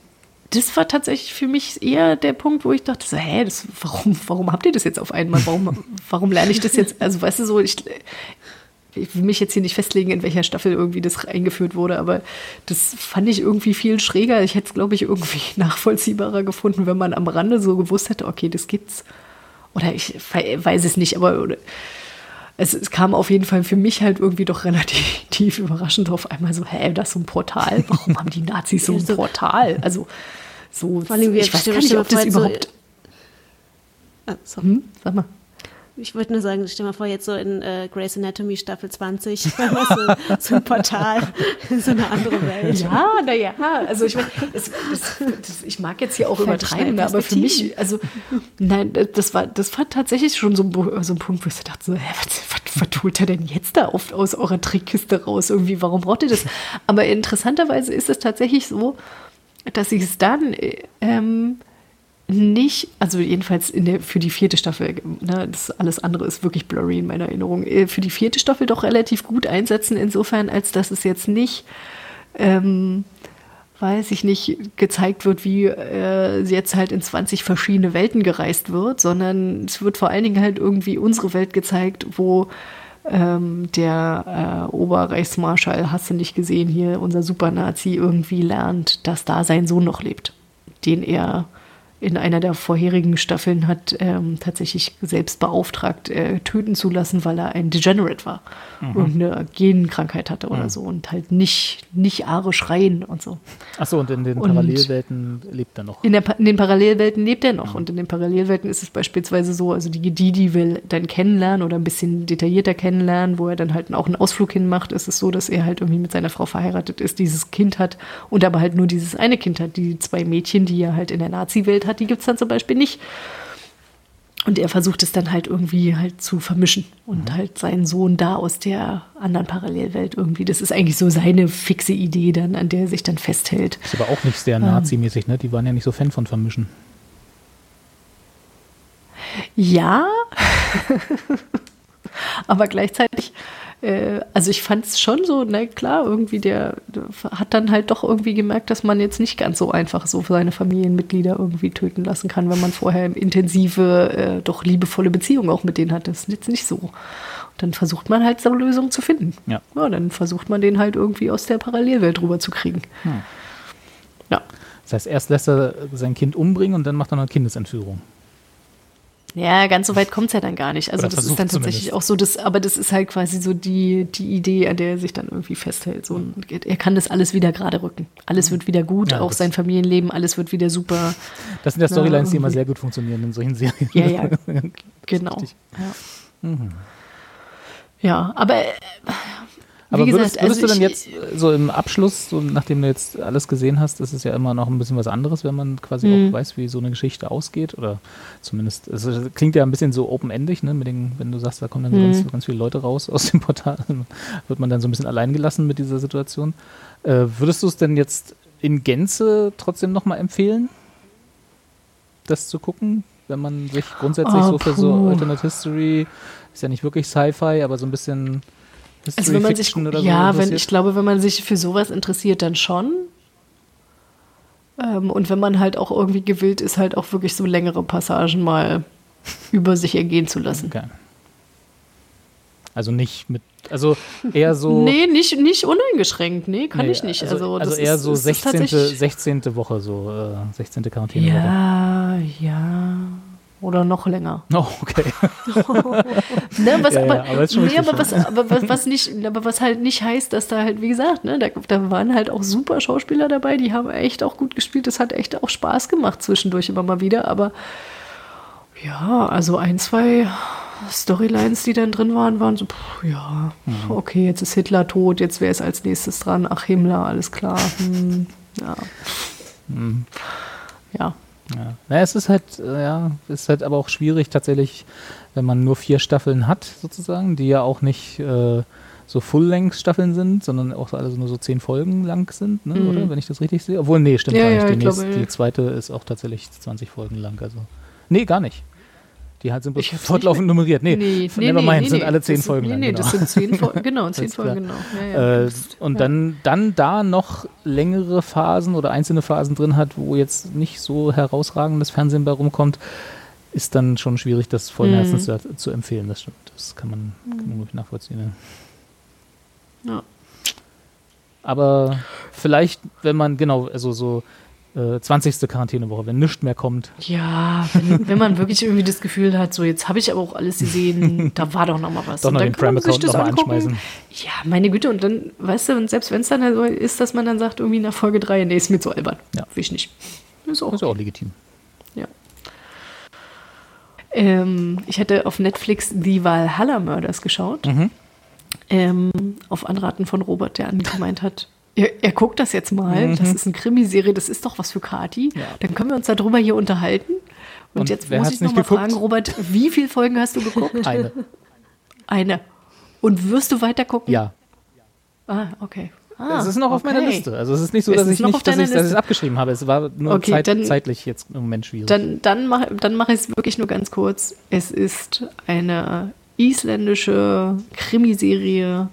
das war tatsächlich für mich eher der Punkt, wo ich dachte, so, hä, das, warum, warum habt ihr das jetzt auf einmal? Warum, warum lerne ich das jetzt? Also, weißt du, so, ich, ich will mich jetzt hier nicht festlegen, in welcher Staffel irgendwie das eingeführt wurde, aber das fand ich irgendwie viel schräger. Ich hätte es, glaube ich, irgendwie nachvollziehbarer gefunden, wenn man am Rande so gewusst hätte, okay, das gibt's. Oder ich we- weiß es nicht, aber es, es kam auf jeden Fall für mich halt irgendwie doch relativ tief überraschend auf einmal so, hä, das ist so ein Portal? Warum haben die Nazis so ein Portal? Also so, Vor allem, wir ich weiß gar nicht, ob das überhaupt... Ah, so. Hm? Sag mal. Ich wollte nur sagen, stell mal vor, jetzt so in äh, Grey's Anatomy Staffel 20, so, so ein Portal in so eine andere Welt. Ja, naja, also ich meine, ich mag jetzt hier auch übertreiben, aber für mich, also nein, das war, das war tatsächlich schon so ein, so ein Punkt, wo ich so dachte, so, hä, was, was, was holt er denn jetzt da oft aus eurer Trickkiste raus? Irgendwie, warum braucht ihr das? Aber interessanterweise ist es tatsächlich so, dass ich es dann äh, ähm, nicht, also jedenfalls der, für die vierte Staffel, ne, das alles andere ist wirklich blurry in meiner Erinnerung, äh, für die vierte Staffel doch relativ gut einsetzen, insofern, als dass es jetzt nicht, ähm, weiß ich nicht, gezeigt wird, wie äh, jetzt halt in 20 verschiedene Welten gereist wird, sondern es wird vor allen Dingen halt irgendwie unsere Welt gezeigt, wo ähm, der äh, Oberreichsmarschall, hast du nicht gesehen, hier unser Supernazi irgendwie lernt, dass da sein Sohn noch lebt, den er in einer der vorherigen Staffeln hat ähm, tatsächlich selbst beauftragt, äh, töten zu lassen, weil er ein Degenerate war Mhm. und eine Genkrankheit hatte oder so und halt nicht, nicht Aare schreien und so. Achso, und in den Und- Parallelwelten lebt er noch. In, der, in den Parallelwelten lebt er noch. Und in den Parallelwelten ist es beispielsweise so, also die Didi will dann kennenlernen oder ein bisschen detaillierter kennenlernen, wo er dann halt auch einen Ausflug hinmacht. Ist es so, dass er halt irgendwie mit seiner Frau verheiratet ist, dieses Kind hat und aber halt nur dieses eine Kind hat. Die zwei Mädchen, die er halt in der Nazi-Welt hat, die gibt es dann zum Beispiel nicht. Und er versucht es dann halt irgendwie halt zu vermischen und halt seinen Sohn da aus der anderen Parallelwelt irgendwie. Das ist eigentlich so seine fixe Idee dann, an der er sich dann festhält. Ist aber auch nicht sehr nazimäßig, ne? Die waren ja nicht so Fan von Vermischen. Ja, aber gleichzeitig, äh, also ich fand es schon so, na klar, irgendwie der, der hat dann halt doch irgendwie gemerkt, dass man jetzt nicht ganz so einfach so seine Familienmitglieder irgendwie töten lassen kann, wenn man vorher intensive, äh, doch liebevolle Beziehungen auch mit denen hat. Das ist jetzt nicht so. Und dann versucht man halt so eine Lösung zu finden. Ja. dann versucht man den halt irgendwie aus der Parallelwelt rüberzukriegen. Ja. Das heißt, erst lässt er sein Kind umbringen und dann macht er noch eine Kindesentführung. Ja, ganz so weit kommt es ja dann gar nicht. Also Oder das ist dann tatsächlich zumindest. auch so, das, aber das ist halt quasi so die, die Idee, an der er sich dann irgendwie festhält. So, und er kann das alles wieder gerade rücken. Alles wird wieder gut, Ja, auch sein Familienleben, alles wird wieder super. Das sind ja Storylines, die immer sehr gut funktionieren in solchen Serien. Ja, ja, genau. Ja. ja, aber äh, Aber gesagt, würdest, würdest also du denn jetzt äh, so im Abschluss, so nachdem du jetzt alles gesehen hast, ist es ja immer noch ein bisschen was anderes, wenn man quasi Mhm. auch weiß, wie so eine Geschichte ausgeht? Oder zumindest, es klingt ja ein bisschen so open-endig, ne? Mit den, wenn du sagst, da kommen dann so Mhm. ganz, ganz viele Leute raus aus dem Portal, wird man dann so ein bisschen allein gelassen mit dieser Situation. Äh, würdest du es denn jetzt in Gänze trotzdem nochmal empfehlen, das zu gucken? Wenn man sich grundsätzlich Oh, so für so puh. Alternate History, ist ja nicht wirklich Sci-Fi, aber so ein bisschen History Also wenn man sich, Fiction oder so ja, wenn, ich glaube, wenn man sich für sowas interessiert, dann schon. Ähm, und wenn man halt auch irgendwie gewillt ist, halt auch wirklich so längere Passagen mal über sich ergehen zu lassen. Okay. Also nicht mit, also eher so. Nee, nicht, nicht uneingeschränkt. Nee, kann nee, ich nicht. Also, Also, also eher ist, so es ist 16. tatsächlich- 16. Woche, so äh, 16. Quarantänewoche. Ja, ja. Oder noch länger. Oh, okay. Ne, was, Ja, ja, aber, nee, was, aber was, was nicht, aber was halt nicht heißt, dass da halt, wie gesagt, ne, da, da waren halt auch super Schauspieler dabei, die haben echt auch gut gespielt. Das hat echt auch Spaß gemacht zwischendurch immer mal wieder. Aber ja, also ein, zwei Storylines, die dann drin waren, waren so, puh, ja, Mhm. okay, jetzt ist Hitler tot, jetzt wäre es als nächstes dran. Ach, Himmler, alles klar. Hm, ja. Mhm. Ja. Ja. Naja, es ist halt, äh, ja, ist halt aber auch schwierig tatsächlich, wenn man nur vier Staffeln hat, sozusagen, die ja auch nicht äh, so Full-Length-Staffeln sind, sondern auch alle nur so zehn Folgen lang sind, ne, Mhm. oder? Wenn ich das richtig sehe. Obwohl, nee, stimmt Ja, gar nicht. ja, Die, nächste, glaube, ja. die zweite ist auch tatsächlich 20 Folgen lang. Also. Nee, gar nicht. Die halt sind fortlaufend nummeriert. Nee, Nee, von nee, Nevermind nee, sind alle zehn Folgen sind, lang. Nee, nee, genau. das sind zehn Folgen, genau, zehn. Folgen, genau. Ja, ja. Äh, und dann, dann da noch längere Phasen oder einzelne Phasen drin hat, wo jetzt nicht so herausragendes Fernsehen bei rumkommt, ist dann schon schwierig, das vollen Mhm. Herzens zu, zu empfehlen. Das stimmt. Das kann man, kann man wirklich nachvollziehen. Ja. Ja. Aber vielleicht, wenn man, genau, also so äh, 20. Quarantänewoche, wenn nichts mehr kommt. Ja, wenn, wenn man wirklich irgendwie das Gefühl hat, so jetzt habe ich aber auch alles gesehen, da war doch noch mal was. Doch Und noch dann den kann man sich das angucken. anschmeißen. Ja, meine Güte, und dann, weißt du, und selbst wenn es dann so ist, dass man dann sagt, irgendwie nach Folge 3, nee, ist mir zu albern. Ja. Will ich nicht. Ist auch, ist auch legitim. ja. Ähm, ich hatte auf Netflix die Valhalla Murders geschaut. Mhm. Ähm, auf Anraten von Robert, der angemeint hat, er, er guckt das jetzt mal. Mhm. Das ist eine Krimiserie, das ist doch was für Kati. Dann können wir uns darüber hier unterhalten. Und, Und jetzt muss ich nicht noch mal geguckt? fragen, Robert, wie viele Folgen hast du geguckt? Eine. Eine. Und wirst du weiter gucken? Ja. Ah, okay. Ah, es ist noch auf meiner okay. Liste. Also es ist nicht so, dass ich nicht, dass ich, es abgeschrieben habe. Es war nur Okay, zeit, dann- zeitlich jetzt im Moment schwierig. Dann, dann mache dann mach ich es wirklich nur ganz kurz. Es ist eine isländische Krimiserie,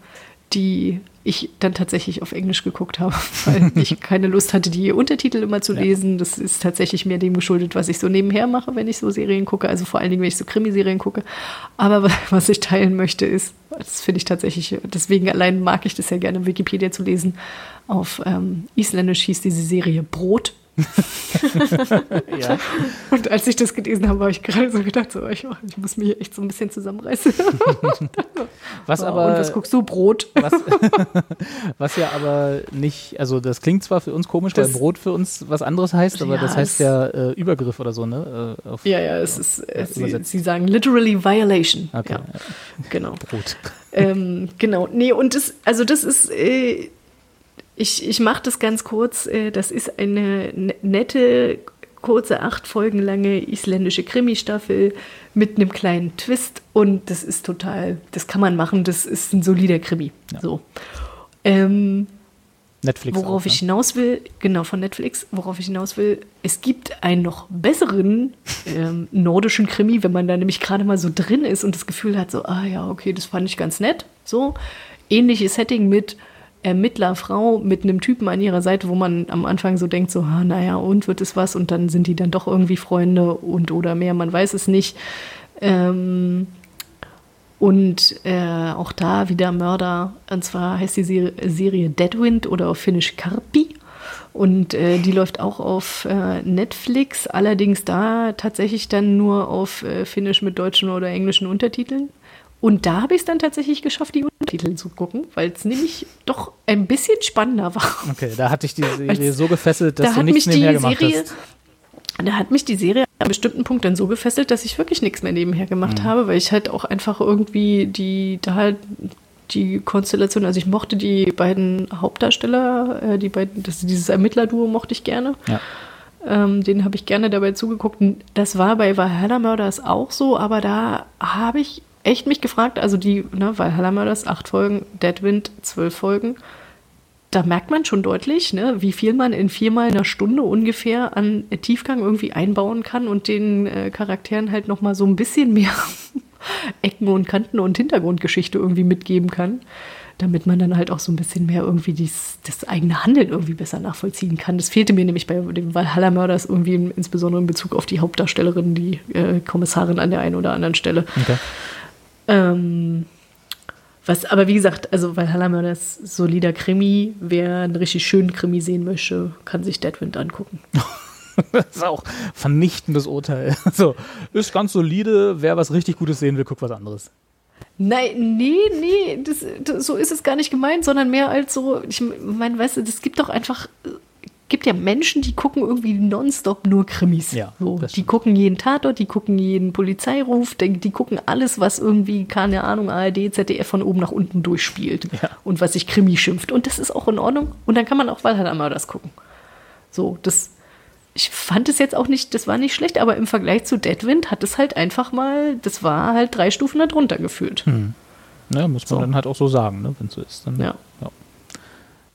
die ich dann tatsächlich auf Englisch geguckt habe, weil ich keine Lust hatte, die Untertitel immer zu lesen. Das ist tatsächlich mehr dem geschuldet, was ich so nebenher mache, wenn ich so Serien gucke, also vor allen Dingen, wenn ich so Krimiserien gucke. Aber was ich teilen möchte, ist, das finde ich tatsächlich, deswegen allein mag ich das ja gerne, Wikipedia zu lesen. Auf ähm, Isländisch hieß diese Serie Brot. ja. Und als ich das gelesen habe, habe ich gerade so gedacht, so, ich, ich muss mich hier echt so ein bisschen zusammenreißen. Was Oh, aber, und was guckst du? Brot. was, was ja aber nicht, also das klingt zwar für uns komisch, Das- weil Brot für uns was anderes heißt, aber Ja, das heißt ja äh, Übergriff oder so, ne? Äh, auf Ja, ja, es ist, äh, sie, sie sagen literally violation. Okay, Ja, genau. Brot. ähm, genau. Nee, und das, also das ist, äh, ich, ich mache das ganz kurz. Äh, das ist eine ne- nette, kurze, acht Folgen lange isländische Krimi-Staffel mit einem kleinen Twist. Und das ist total, das kann man machen. Das ist ein solider Krimi. So. Ähm, Netflix. Worauf auch, ne? ich hinaus will, genau von Netflix, worauf ich hinaus will, es gibt einen noch besseren ähm, nordischen Krimi, wenn man da nämlich gerade mal so drin ist und das Gefühl hat, so, ah ja, okay, das fand ich ganz nett. So, ähnliches Setting mit Ermittlerfrau mit einem Typen an ihrer Seite, wo man am Anfang so denkt, so, ah, naja, und wird es was? Und dann sind die dann doch irgendwie Freunde und oder mehr, man weiß es nicht. Ähm, und äh, auch da wieder Mörder. Und zwar heißt die Serie, Serie Deadwind oder auf Finnisch Karpi. Und äh, die läuft auch auf äh, Netflix, allerdings da tatsächlich dann nur auf äh, Finnisch mit deutschen oder englischen Untertiteln. Und da habe ich es dann tatsächlich geschafft, die Untertitel zu gucken, weil es nämlich doch ein bisschen spannender war. Okay, da hatte ich die Serie so gefesselt, dass da du nichts mich die nebenher gemacht Serie, hast. da hat mich die Serie an einem bestimmten Punkt dann so gefesselt, dass ich wirklich nichts mehr nebenher gemacht Mhm. habe, weil ich halt auch einfach irgendwie die, da halt die Konstellation, also ich mochte die beiden Hauptdarsteller, äh, die beiden, das, dieses Ermittlerduo mochte ich gerne. Ja. Ähm, den habe ich gerne dabei zugeguckt. Das war bei Valhalla Murders auch so, aber da habe ich echt mich gefragt, also die ne, Valhalla Murders, acht Folgen, Deadwind, zwölf Folgen, da merkt man schon deutlich, ne, wie viel man in viermal einer Stunde ungefähr an Tiefgang irgendwie einbauen kann und den äh, Charakteren halt noch mal so ein bisschen mehr Ecken und Kanten und Hintergrundgeschichte irgendwie mitgeben kann, damit man dann halt auch so ein bisschen mehr irgendwie dies, das eigene Handeln irgendwie besser nachvollziehen kann. Das fehlte mir nämlich bei dem Valhalla Murders irgendwie in, insbesondere in Bezug auf die Hauptdarstellerin, die äh, Kommissarin an der einen oder anderen Stelle. Okay. Ähm, was, aber wie gesagt, also Valhalla Murders solider Krimi, wer einen richtig schönen Krimi sehen möchte, kann sich Deadwind angucken. Das ist auch vernichtendes Urteil. So, ist ganz solide. Wer was richtig Gutes sehen will, guckt was anderes. Nein, nee, nee, das, das, so ist es gar nicht gemeint, sondern mehr als so, ich meine, weißt du, das gibt doch einfach, gibt ja Menschen, die gucken irgendwie nonstop nur Krimis. Ja, so, das die gucken jeden Tatort, die gucken jeden Polizeiruf, die, die gucken alles, was irgendwie, keine Ahnung, ARD, ZDF von oben nach unten durchspielt Ja. und was sich Krimi schimpft. Und das ist auch in Ordnung. Und dann kann man auch Valhalla Murders gucken. So, das, ich fand es jetzt auch nicht, das war nicht schlecht, aber im Vergleich zu Deadwind hat es halt einfach mal, das war halt drei Stufen darunter gefühlt. Ne, muss man So. dann halt auch so sagen, ne, wenn es so ist. Dann, Ja.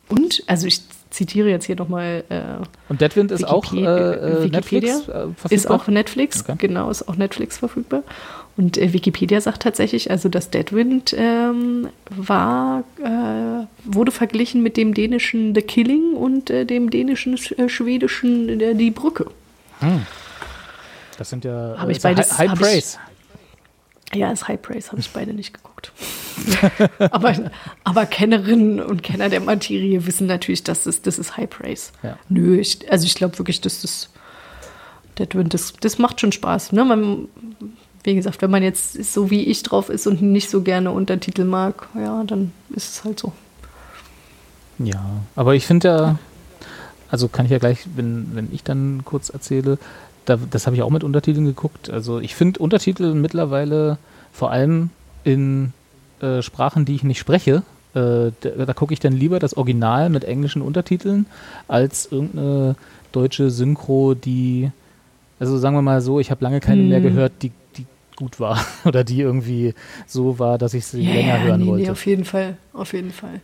Und, also ich zitiere jetzt hier nochmal, äh, Und Deadwind ist auch äh, Wikipedia- äh, Netflix äh, verfügbar? ist auch Netflix, Okay. genau, ist auch Netflix verfügbar. Und äh, Wikipedia sagt tatsächlich, also das Deadwind ähm, war, äh, wurde verglichen mit dem dänischen The Killing und äh, dem dänischen, äh, schwedischen Die Brücke. Das sind ja Hab ich ja beides- High, High hab ich- Praise. Ja, ist High Praise, habe ich beide nicht geguckt. aber, aber Kennerinnen und Kenner der Materie wissen natürlich, dass das, das ist High Praise. Ja. Nö, ich, also ich glaube wirklich, dass das, das, das macht schon Spaß. Ne? Man, wie gesagt, wenn man jetzt so wie ich drauf ist und nicht so gerne Untertitel mag, ja, dann ist es halt so. Ja, aber ich finde ja, also kann ich ja gleich, wenn, wenn ich dann kurz erzähle, da, das habe ich auch mit Untertiteln geguckt. Also ich finde Untertitel mittlerweile vor allem in äh, Sprachen, die ich nicht spreche, äh, da, da gucke ich dann lieber das Original mit englischen Untertiteln als irgendeine deutsche Synchro, die, also sagen wir mal so, ich habe lange keine mehr Hm. gehört, die, die gut war oder die irgendwie so war, dass ich sie länger hören nee, wollte. nee, auf jeden Fall, auf jeden Fall.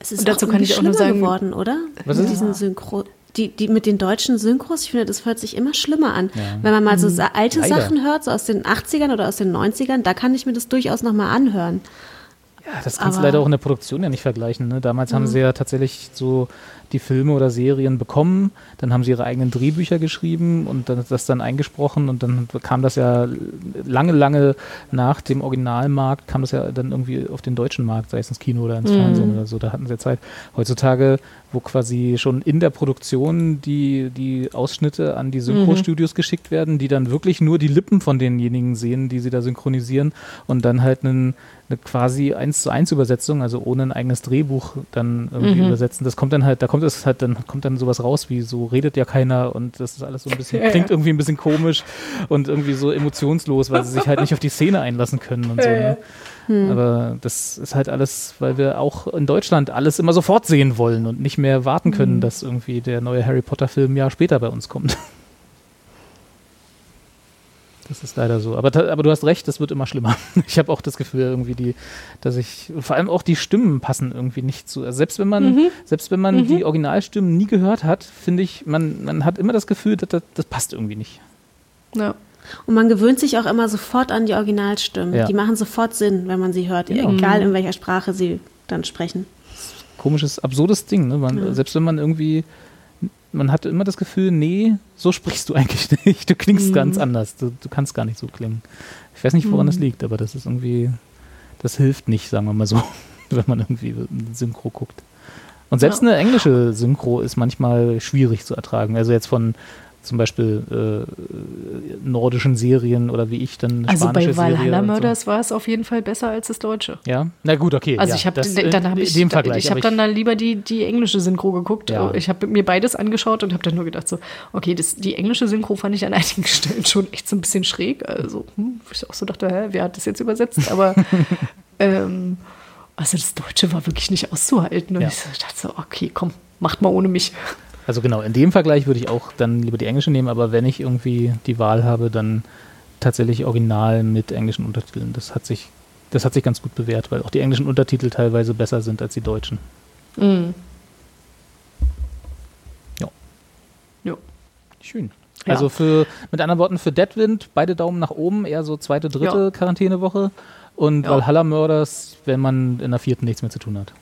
Es ist Und dazu auch kann ich auch nur sagen- geworden, oder? Was ist? diesen Synchro die, die mit den deutschen Synchros, ich finde, das hört sich immer schlimmer an. Ja. Wenn man mal so sa- alte Leider. Sachen hört, so aus den 80ern oder aus den 90ern, da kann ich mir das durchaus nochmal anhören. Ja, das kannst du Aber- leider auch in der Produktion ja nicht vergleichen. Ne? Damals haben sie ja tatsächlich so die Filme oder Serien bekommen, dann haben sie ihre eigenen Drehbücher geschrieben und dann das dann eingesprochen und dann kam das ja lange, lange nach dem Originalmarkt, kam das ja dann irgendwie auf den deutschen Markt, sei es ins Kino oder ins Fernsehen oder so, da hatten sie ja Zeit. Heutzutage, wo quasi schon in der Produktion die, die Ausschnitte an die Synchrostudios geschickt werden, die dann wirklich nur die Lippen von denjenigen sehen, die sie da synchronisieren und dann halt einen, eine quasi eins zu eins Übersetzung, also ohne ein eigenes Drehbuch dann irgendwie übersetzen. Das kommt dann halt, da kommt es halt, dann kommt dann sowas raus, wie so redet ja keiner und das ist alles so ein bisschen, Ja, klingt ja. irgendwie ein bisschen komisch und irgendwie so emotionslos, weil sie sich halt nicht auf die Szene einlassen können und so. Ne? Aber das ist halt alles, weil wir auch in Deutschland alles immer sofort sehen wollen und nicht mehr warten können, dass irgendwie der neue Harry Potter Film ein Jahr später bei uns kommt. Das ist leider so. Aber, aber du hast recht, das wird immer schlimmer. Ich habe auch das Gefühl, irgendwie die, dass ich, vor allem auch die Stimmen passen irgendwie nicht zu. Also selbst wenn man, selbst wenn man die Originalstimmen nie gehört hat, finde ich, man, man hat immer das Gefühl, dass das, das passt irgendwie nicht. Ja. Und man gewöhnt sich auch immer sofort an die Originalstimmen. Ja. Die machen sofort Sinn, wenn man sie hört, Ja. egal in welcher Sprache sie dann sprechen. komisches, absurdes Ding. Ne? Man, Selbst wenn man irgendwie, man hat immer das Gefühl, nee, so sprichst du eigentlich nicht. Du klingst ganz anders. Du, du kannst gar nicht so klingen. Ich weiß nicht, woran das liegt, aber das ist irgendwie, das hilft nicht, sagen wir mal so, wenn man irgendwie ein Synchro guckt. Und selbst eine englische Synchro ist manchmal schwierig zu ertragen. Also jetzt von zum Beispiel äh, nordischen Serien oder wie ich dann Also bei spanische Serie Valhalla und so. Murders war es auf jeden Fall besser als das Deutsche. Ja, na gut, okay. Also ja, ich habe das, dann äh, habe ich dem Vergleich. ich habe dann, dann lieber die, die englische Synchro geguckt. Ja. Ich habe mir beides angeschaut und habe dann nur gedacht so, okay, das, die englische Synchro fand ich an einigen Stellen schon echt so ein bisschen schräg. Also hm, ich auch so dachte, hä, wer hat das jetzt übersetzt? Aber ähm, also das Deutsche war wirklich nicht auszuhalten. Und Ja. ich dachte so, okay, komm, macht mal ohne mich. Also genau, in dem Vergleich würde ich auch dann lieber die englische nehmen, aber wenn ich irgendwie die Wahl habe, dann tatsächlich original mit englischen Untertiteln. Das hat sich, das hat sich ganz gut bewährt, weil auch die englischen Untertitel teilweise besser sind als die deutschen. Ja. Schön. Ja. Also für, mit anderen Worten, für Deadwind beide Daumen nach oben, eher so zweite, dritte Ja. Quarantänewoche. Und Ja. Valhalla Murders, wenn man in der vierten nichts mehr zu tun hat.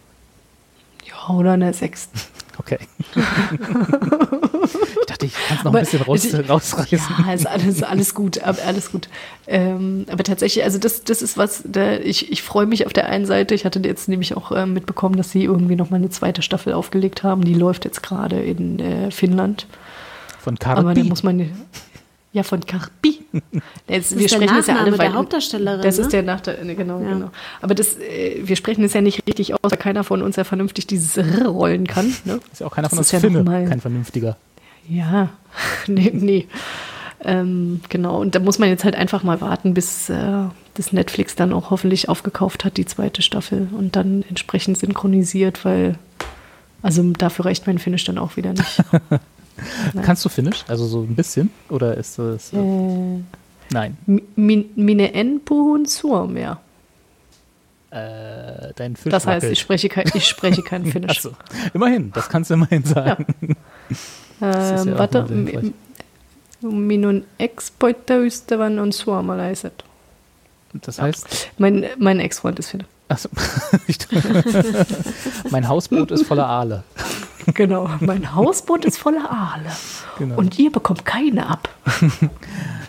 Oder in der sechsten. Okay. ich dachte, ich kann es noch ein Aber bisschen raus, ich- rausreißen. Ja, ist alles, alles gut, aber alles gut. Ähm, aber tatsächlich, also das, das ist was, da, ich, ich freue mich auf der einen Seite. Ich hatte jetzt nämlich auch ähm, mitbekommen, dass sie irgendwie noch mal eine zweite Staffel aufgelegt haben. Die läuft jetzt gerade in äh, Finnland. Von Aber da muss man ja von Carpi. Jetzt, ist der Nachname der Hauptdarstellerin, Das ist ne? der Nachteil, genau, Ja. genau. Aber das, äh, wir sprechen es ja nicht richtig aus, weil keiner von uns ja vernünftig dieses R rollen kann. Ne? Ist ja auch keiner Das von uns ist ja Finne, mal- kein vernünftiger. Ja, nee, nee. Ähm, genau, und da muss man jetzt halt einfach mal warten, bis äh, das Netflix dann auch hoffentlich aufgekauft hat, die zweite Staffel, und dann entsprechend synchronisiert, weil, also dafür reicht mein Finnisch dann auch wieder nicht. Nein. Kannst du Finnisch? Also so ein bisschen? Oder ist das. äh, Nein. mi- min, mine en puhun suomea. Äh, dein Fisch Das heißt, wackelt. ich spreche kein, ich spreche kein Finnisch. Achso. Immerhin, das kannst du immerhin sagen. ja ähm, auch warte, minun ex-poitaystävän on suomalaiset. Das heißt, Mein, mein Ex-Freund ist Finne. achso, mein Hausboot ist voller Aale. Genau, mein Hausboot ist voller Aale. Genau. Und ihr bekommt keine ab.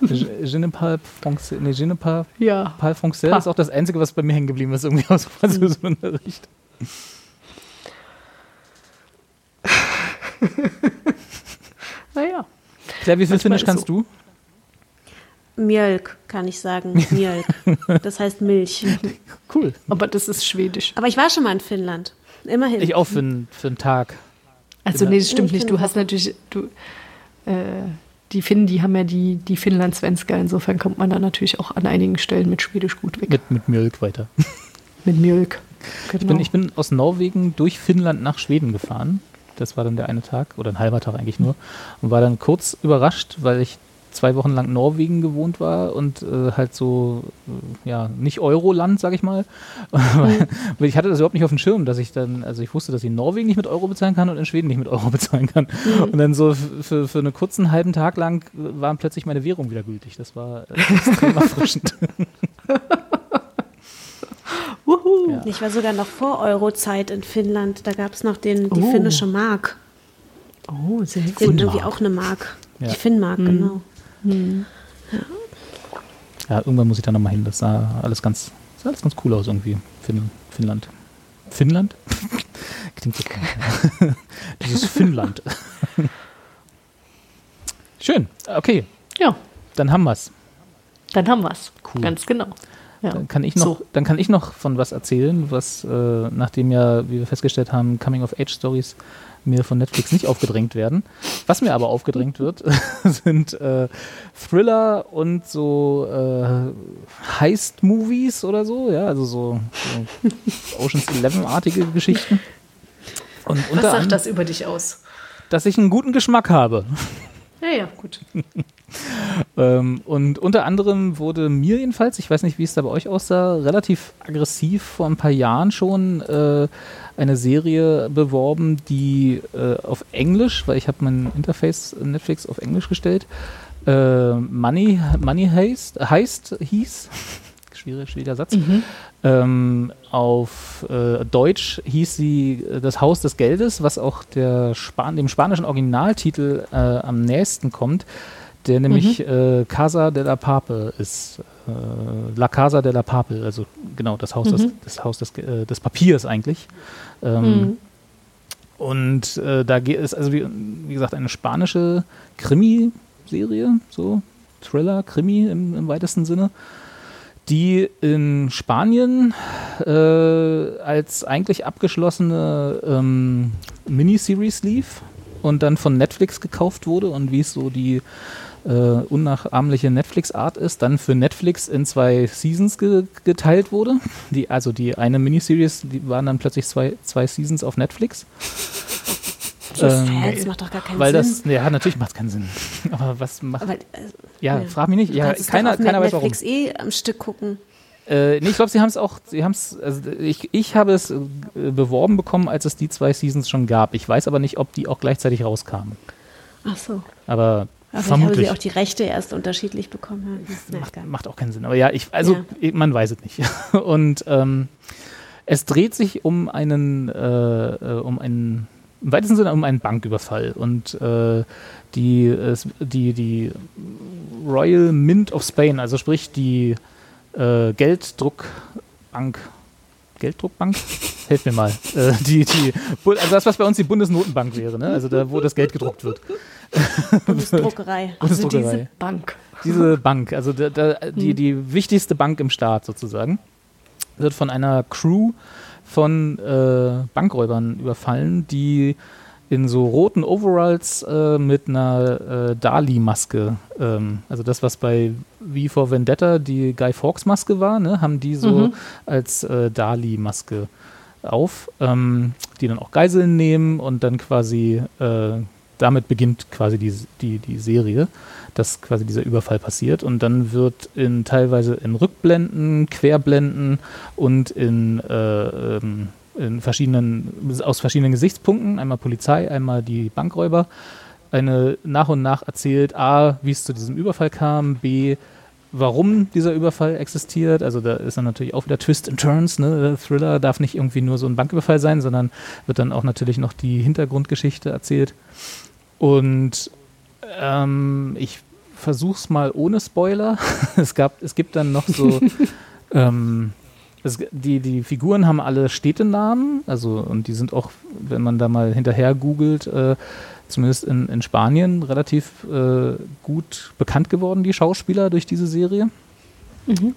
Je je ne parle français. Nee, je ne parle Ja. parle français Pa. ist auch das Einzige, was bei mir hängen geblieben ist, irgendwie aus dem Französischunterricht. Naja. Claire, wie viel Finnisch kannst so. du? Mjölk, kann ich sagen. Mjölk. Das heißt Milch. Cool. Aber das ist Schwedisch. Aber ich war schon mal in Finnland. Immerhin. Ich auch für, einen- für einen Tag. Also, Genau. nee, das stimmt Ich nicht. Du hast natürlich, du, äh, die Finnen, die haben ja die, die Finnland-Svenska. Insofern kommt man da natürlich auch an einigen Stellen mit Schwedisch gut weg. Mit, mit Mjölk weiter. Mit Mjölk. Genau. Ich bin, ich bin aus Norwegen durch Finnland nach Schweden gefahren. Das war dann der eine Tag oder ein halber Tag eigentlich nur. Und war dann kurz überrascht, weil ich zwei Wochen lang Norwegen gewohnt war und äh, halt so, äh, ja, nicht Euroland, sag ich mal. Ich hatte das überhaupt nicht auf dem Schirm, dass ich dann, also ich wusste, dass ich in Norwegen nicht mit Euro bezahlen kann und in Schweden nicht mit Euro bezahlen kann. Und dann so für, für einen kurzen halben Tag lang war plötzlich meine Währung wieder gültig. Das war äh, extrem erfrischend. Ja. Ich war sogar noch vor Eurozeit in Finnland. Da gab es noch den, die Oh. finnische Mark. Oh, sehr Die gut. sind irgendwie auch eine Mark. Ja. Die Finnmark, genau. Ja, irgendwann muss ich da nochmal hin. Das sah alles ganz, sah alles ganz cool aus irgendwie. Fin Finnland. Finnland? Klingt so komisch. Dieses Finnland. Schön. Okay, Ja, dann haben wir's. dann haben wir's. Cool. Ganz genau. Ja. Dann kann ich noch, So. dann kann ich noch von was erzählen, was äh, nachdem ja, wie wir festgestellt haben, Coming of Age Stories mir von Netflix nicht aufgedrängt werden. Was mir aber aufgedrängt wird, sind äh, Thriller und so äh, Heist-Movies oder so, ja, also so, so Oceans 11-artige Geschichten. Und Was sagt das über dich aus? dass ich einen guten Geschmack habe. Ja, ja, gut. Ähm, und unter anderem wurde mir jedenfalls, ich weiß nicht, wie es da bei euch aussah, relativ aggressiv vor ein paar Jahren schon äh, eine Serie beworben, die äh, auf Englisch, weil ich habe mein Interface Netflix auf Englisch gestellt, äh, Money, Money heißt, heißt, hieß, schwierig, schwieriger Satz, ähm, auf äh, Deutsch hieß sie äh, Das Haus des Geldes, was auch Span dem spanischen Originaltitel äh, am nächsten kommt, der nämlich äh, Casa de la Pape ist. Äh, la Casa de la Pape, also genau das Haus, des, das Haus des, äh, des Papiers eigentlich. Ähm, Und äh, da geht es, also wie, wie gesagt, eine spanische Krimi-Serie, so Thriller, Krimi im, im weitesten Sinne, die in Spanien äh, als eigentlich abgeschlossene ähm, Miniseries lief und dann von Netflix gekauft wurde und wie es so die äh, unnachahmliche Netflix-Art ist, dann für Netflix in zwei Seasons ge geteilt wurde. Die, also die eine Miniseries, die waren dann plötzlich zwei, zwei Seasons auf Netflix. Das, Ähm, das macht doch gar keinen Weil Sinn. das, ja, natürlich macht es keinen Sinn. Aber was macht. Aber, äh, Ja, frag mich nicht. Ja, keiner, keiner weiß warum. Netflix eh am Stück gucken. Äh, nee, ich glaube, sie haben es auch, sie haben es, also ich, ich habe es äh, beworben bekommen, als es die zwei Seasons schon gab. Ich weiß aber nicht, ob die auch gleichzeitig rauskamen. Ach so. Aber Aber vielleicht haben vermutlich. sie auch die Rechte erst unterschiedlich bekommen. Ja, egal. macht auch keinen Sinn. Aber ja, ich, also Ja. man weiß es nicht. Und ähm, es dreht sich um einen, äh, äh, um einen, im weitesten Sinne um einen Banküberfall. Und äh, die, die, die Royal Mint of Spain, also sprich die äh, Gelddruckbank, Gelddruckbank? Helft mir mal. Äh, die, die, also das, was bei uns die Bundesnotenbank wäre, ne? also da, wo das Geld gedruckt wird. Bundesdruckerei. Also Bundesdruckerei. diese Bank. Diese Bank, also da, da, die, die wichtigste Bank im Staat sozusagen, wird von einer Crew von äh, Bankräubern überfallen, die in so roten Overalls äh, mit einer äh, Dali-Maske, ähm, also das, was bei V for Vendetta die Guy Fawkes-Maske war, ne, haben die so als äh, Dali-Maske auf, ähm, die dann auch Geiseln nehmen und dann quasi äh, damit beginnt quasi die, die, die Serie, dass quasi dieser Überfall passiert. Und dann wird in teilweise in Rückblenden, Querblenden und in, äh, ähm, in verschiedenen, aus verschiedenen Gesichtspunkten, einmal Polizei, einmal die Bankräuber, eine nach und nach erzählt, A, wie es zu diesem Überfall kam, B, warum dieser Überfall existiert. Also da ist dann natürlich auch wieder Twist and Turns. Ne? Der Thriller darf nicht irgendwie nur so ein Banküberfall sein, sondern wird dann auch natürlich noch die Hintergrundgeschichte erzählt. Und ähm, ich versuch's mal ohne Spoiler. es, gab, es gibt dann noch so. ähm, es, die, die Figuren haben alle Städtenamen, also und die sind auch, wenn man da mal hinterher googelt, äh, zumindest in, in Spanien relativ äh, gut bekannt geworden, die Schauspieler durch diese Serie.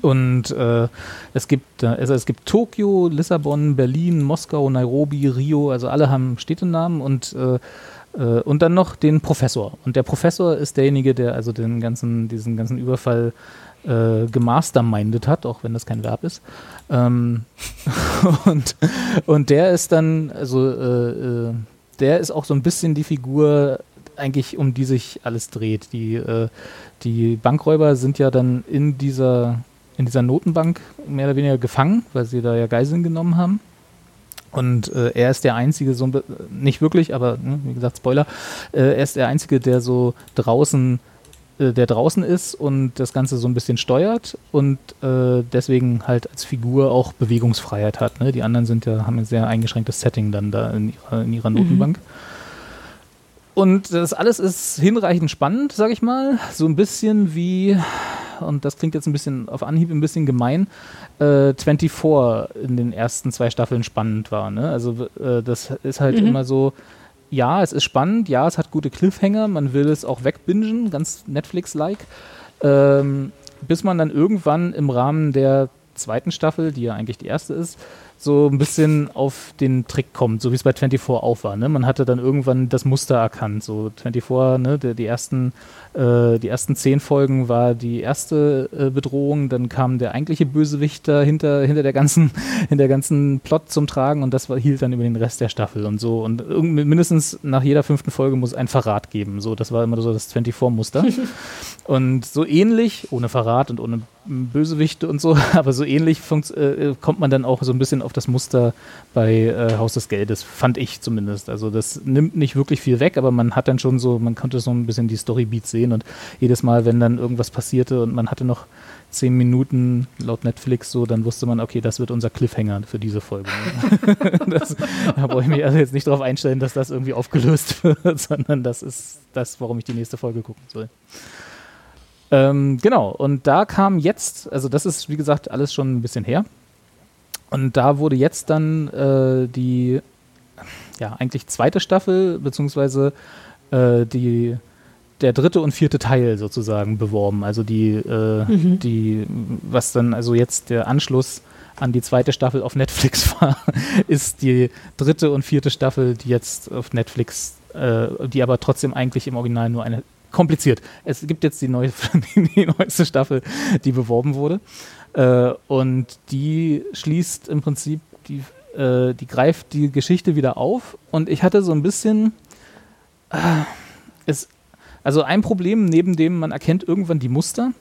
Und äh, es gibt äh, also es gibt Tokio, Lissabon, Berlin, Moskau, Nairobi, Rio, also alle haben Städtenamen und äh, äh, und dann noch den Professor. Und der Professor ist derjenige, der also den ganzen, diesen ganzen Überfall äh, gemastermindet hat, auch wenn das kein Verb ist. Ähm, und, und der ist dann, also äh, äh, der ist auch so ein bisschen die Figur, eigentlich um die sich alles dreht. Die, äh, die Bankräuber sind ja dann in dieser, in dieser Notenbank mehr oder weniger gefangen, weil sie da ja Geiseln genommen haben. Und äh, er ist der Einzige, so nicht wirklich, aber ne, wie gesagt, Spoiler, äh, er ist der Einzige, der so draußen äh, der draußen ist und das Ganze so ein bisschen steuert und äh, deswegen halt als Figur auch Bewegungsfreiheit hat. Ne? Die anderen sind ja, haben ein sehr eingeschränktes Setting dann da in ihrer, in ihrer Notenbank. Mhm. Und das alles ist hinreichend spannend, sag ich mal. So ein bisschen wie, und das klingt jetzt ein bisschen auf Anhieb ein bisschen gemein, äh, 24 in den ersten zwei Staffeln spannend war. Ne? Also äh, das ist halt mhm. immer so, ja, es ist spannend, ja, es hat gute Cliffhanger, man will es auch wegbingen, ganz Netflix-like. Ähm, bis man dann irgendwann im Rahmen der zweiten Staffel, die ja eigentlich die erste ist, so ein bisschen auf den Trick kommt, so wie es bei 24 auch war. Ne? Man hatte dann irgendwann das Muster erkannt. So 24, ne, der, die ersten äh, die ersten zehn Folgen war die erste äh, Bedrohung, dann kam der eigentliche Bösewicht hinter, hinter der ganzen, hinter der ganzen Plot zum Tragen und das war, hielt dann über den Rest der Staffel und so. Und mindestens nach jeder fünften Folge muss ein Verrat geben. So, das war immer so das 24-Muster. und so ähnlich, ohne Verrat und ohne Bösewichte und so, aber so ähnlich äh, kommt man dann auch so ein bisschen auf das Muster bei äh, Haus des Geldes, fand ich zumindest. Also das nimmt nicht wirklich viel weg, aber man hat dann schon so, man konnte so ein bisschen die Storybeats sehen sehen und jedes Mal, wenn dann irgendwas passierte und man hatte noch zehn Minuten laut Netflix so, dann wusste man, okay, das wird unser Cliffhanger für diese Folge. das, da brauche ich mich also jetzt nicht darauf einstellen, dass das irgendwie aufgelöst wird, sondern das ist das, warum ich die nächste Folge gucken soll. Ähm, genau, und da kam jetzt, also das ist wie gesagt alles schon ein bisschen her. Und da wurde jetzt dann äh, die, ja, eigentlich zweite Staffel, beziehungsweise äh, die der dritte und vierte Teil sozusagen beworben. Also die, äh, mhm. die, was dann also jetzt der Anschluss an die zweite Staffel auf Netflix war, ist die dritte und vierte Staffel, die jetzt auf Netflix, äh, die aber trotzdem eigentlich im Original nur eine kompliziert. Es gibt jetzt die, neue, die neueste Staffel, die beworben wurde. Äh, und die schließt im Prinzip, die, äh, die greift die Geschichte wieder auf. Und ich hatte so ein bisschen, äh, es also ein Problem, neben dem man erkennt irgendwann die Muster,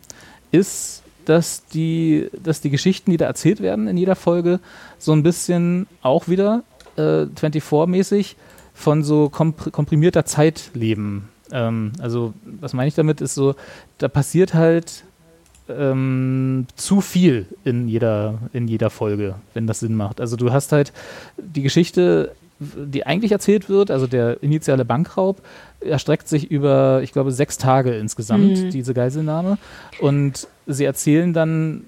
ist, dass die, dass die Geschichten, die da erzählt werden in jeder Folge, so ein bisschen auch wieder äh, 24-mäßig von so komprimierter Zeit leben. Ähm, also, was meine ich damit, ist so, da passiert halt ähm, zu viel in jeder, in jeder Folge, wenn das Sinn macht. Also du hast halt die Geschichte die eigentlich erzählt wird, also der initiale Bankraub, erstreckt sich über, ich glaube, sechs Tage insgesamt, mhm. diese Geiselnahme. Und sie erzählen dann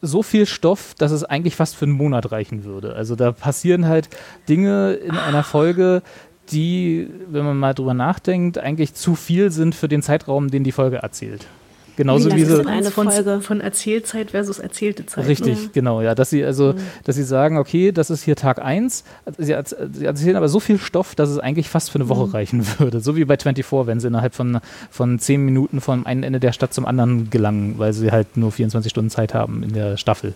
so viel Stoff, dass es eigentlich fast für einen Monat reichen würde. Also da passieren halt Dinge in einer Folge, die, wenn man mal drüber nachdenkt, eigentlich zu viel sind für den Zeitraum, den die Folge erzählt. Genauso wie, wie so eine von, Folge von Erzählzeit versus erzählte Zeit. Richtig, ja. genau, ja, dass sie also, mhm. dass sie sagen, okay, das ist hier Tag 1. Sie, sie, erzählen aber so viel Stoff, dass es eigentlich fast für eine Woche mhm. reichen würde. So wie bei 24, wenn sie innerhalb von, von 10 Minuten von einem Ende der Stadt zum anderen gelangen, weil sie halt nur 24 Stunden Zeit haben in der Staffel.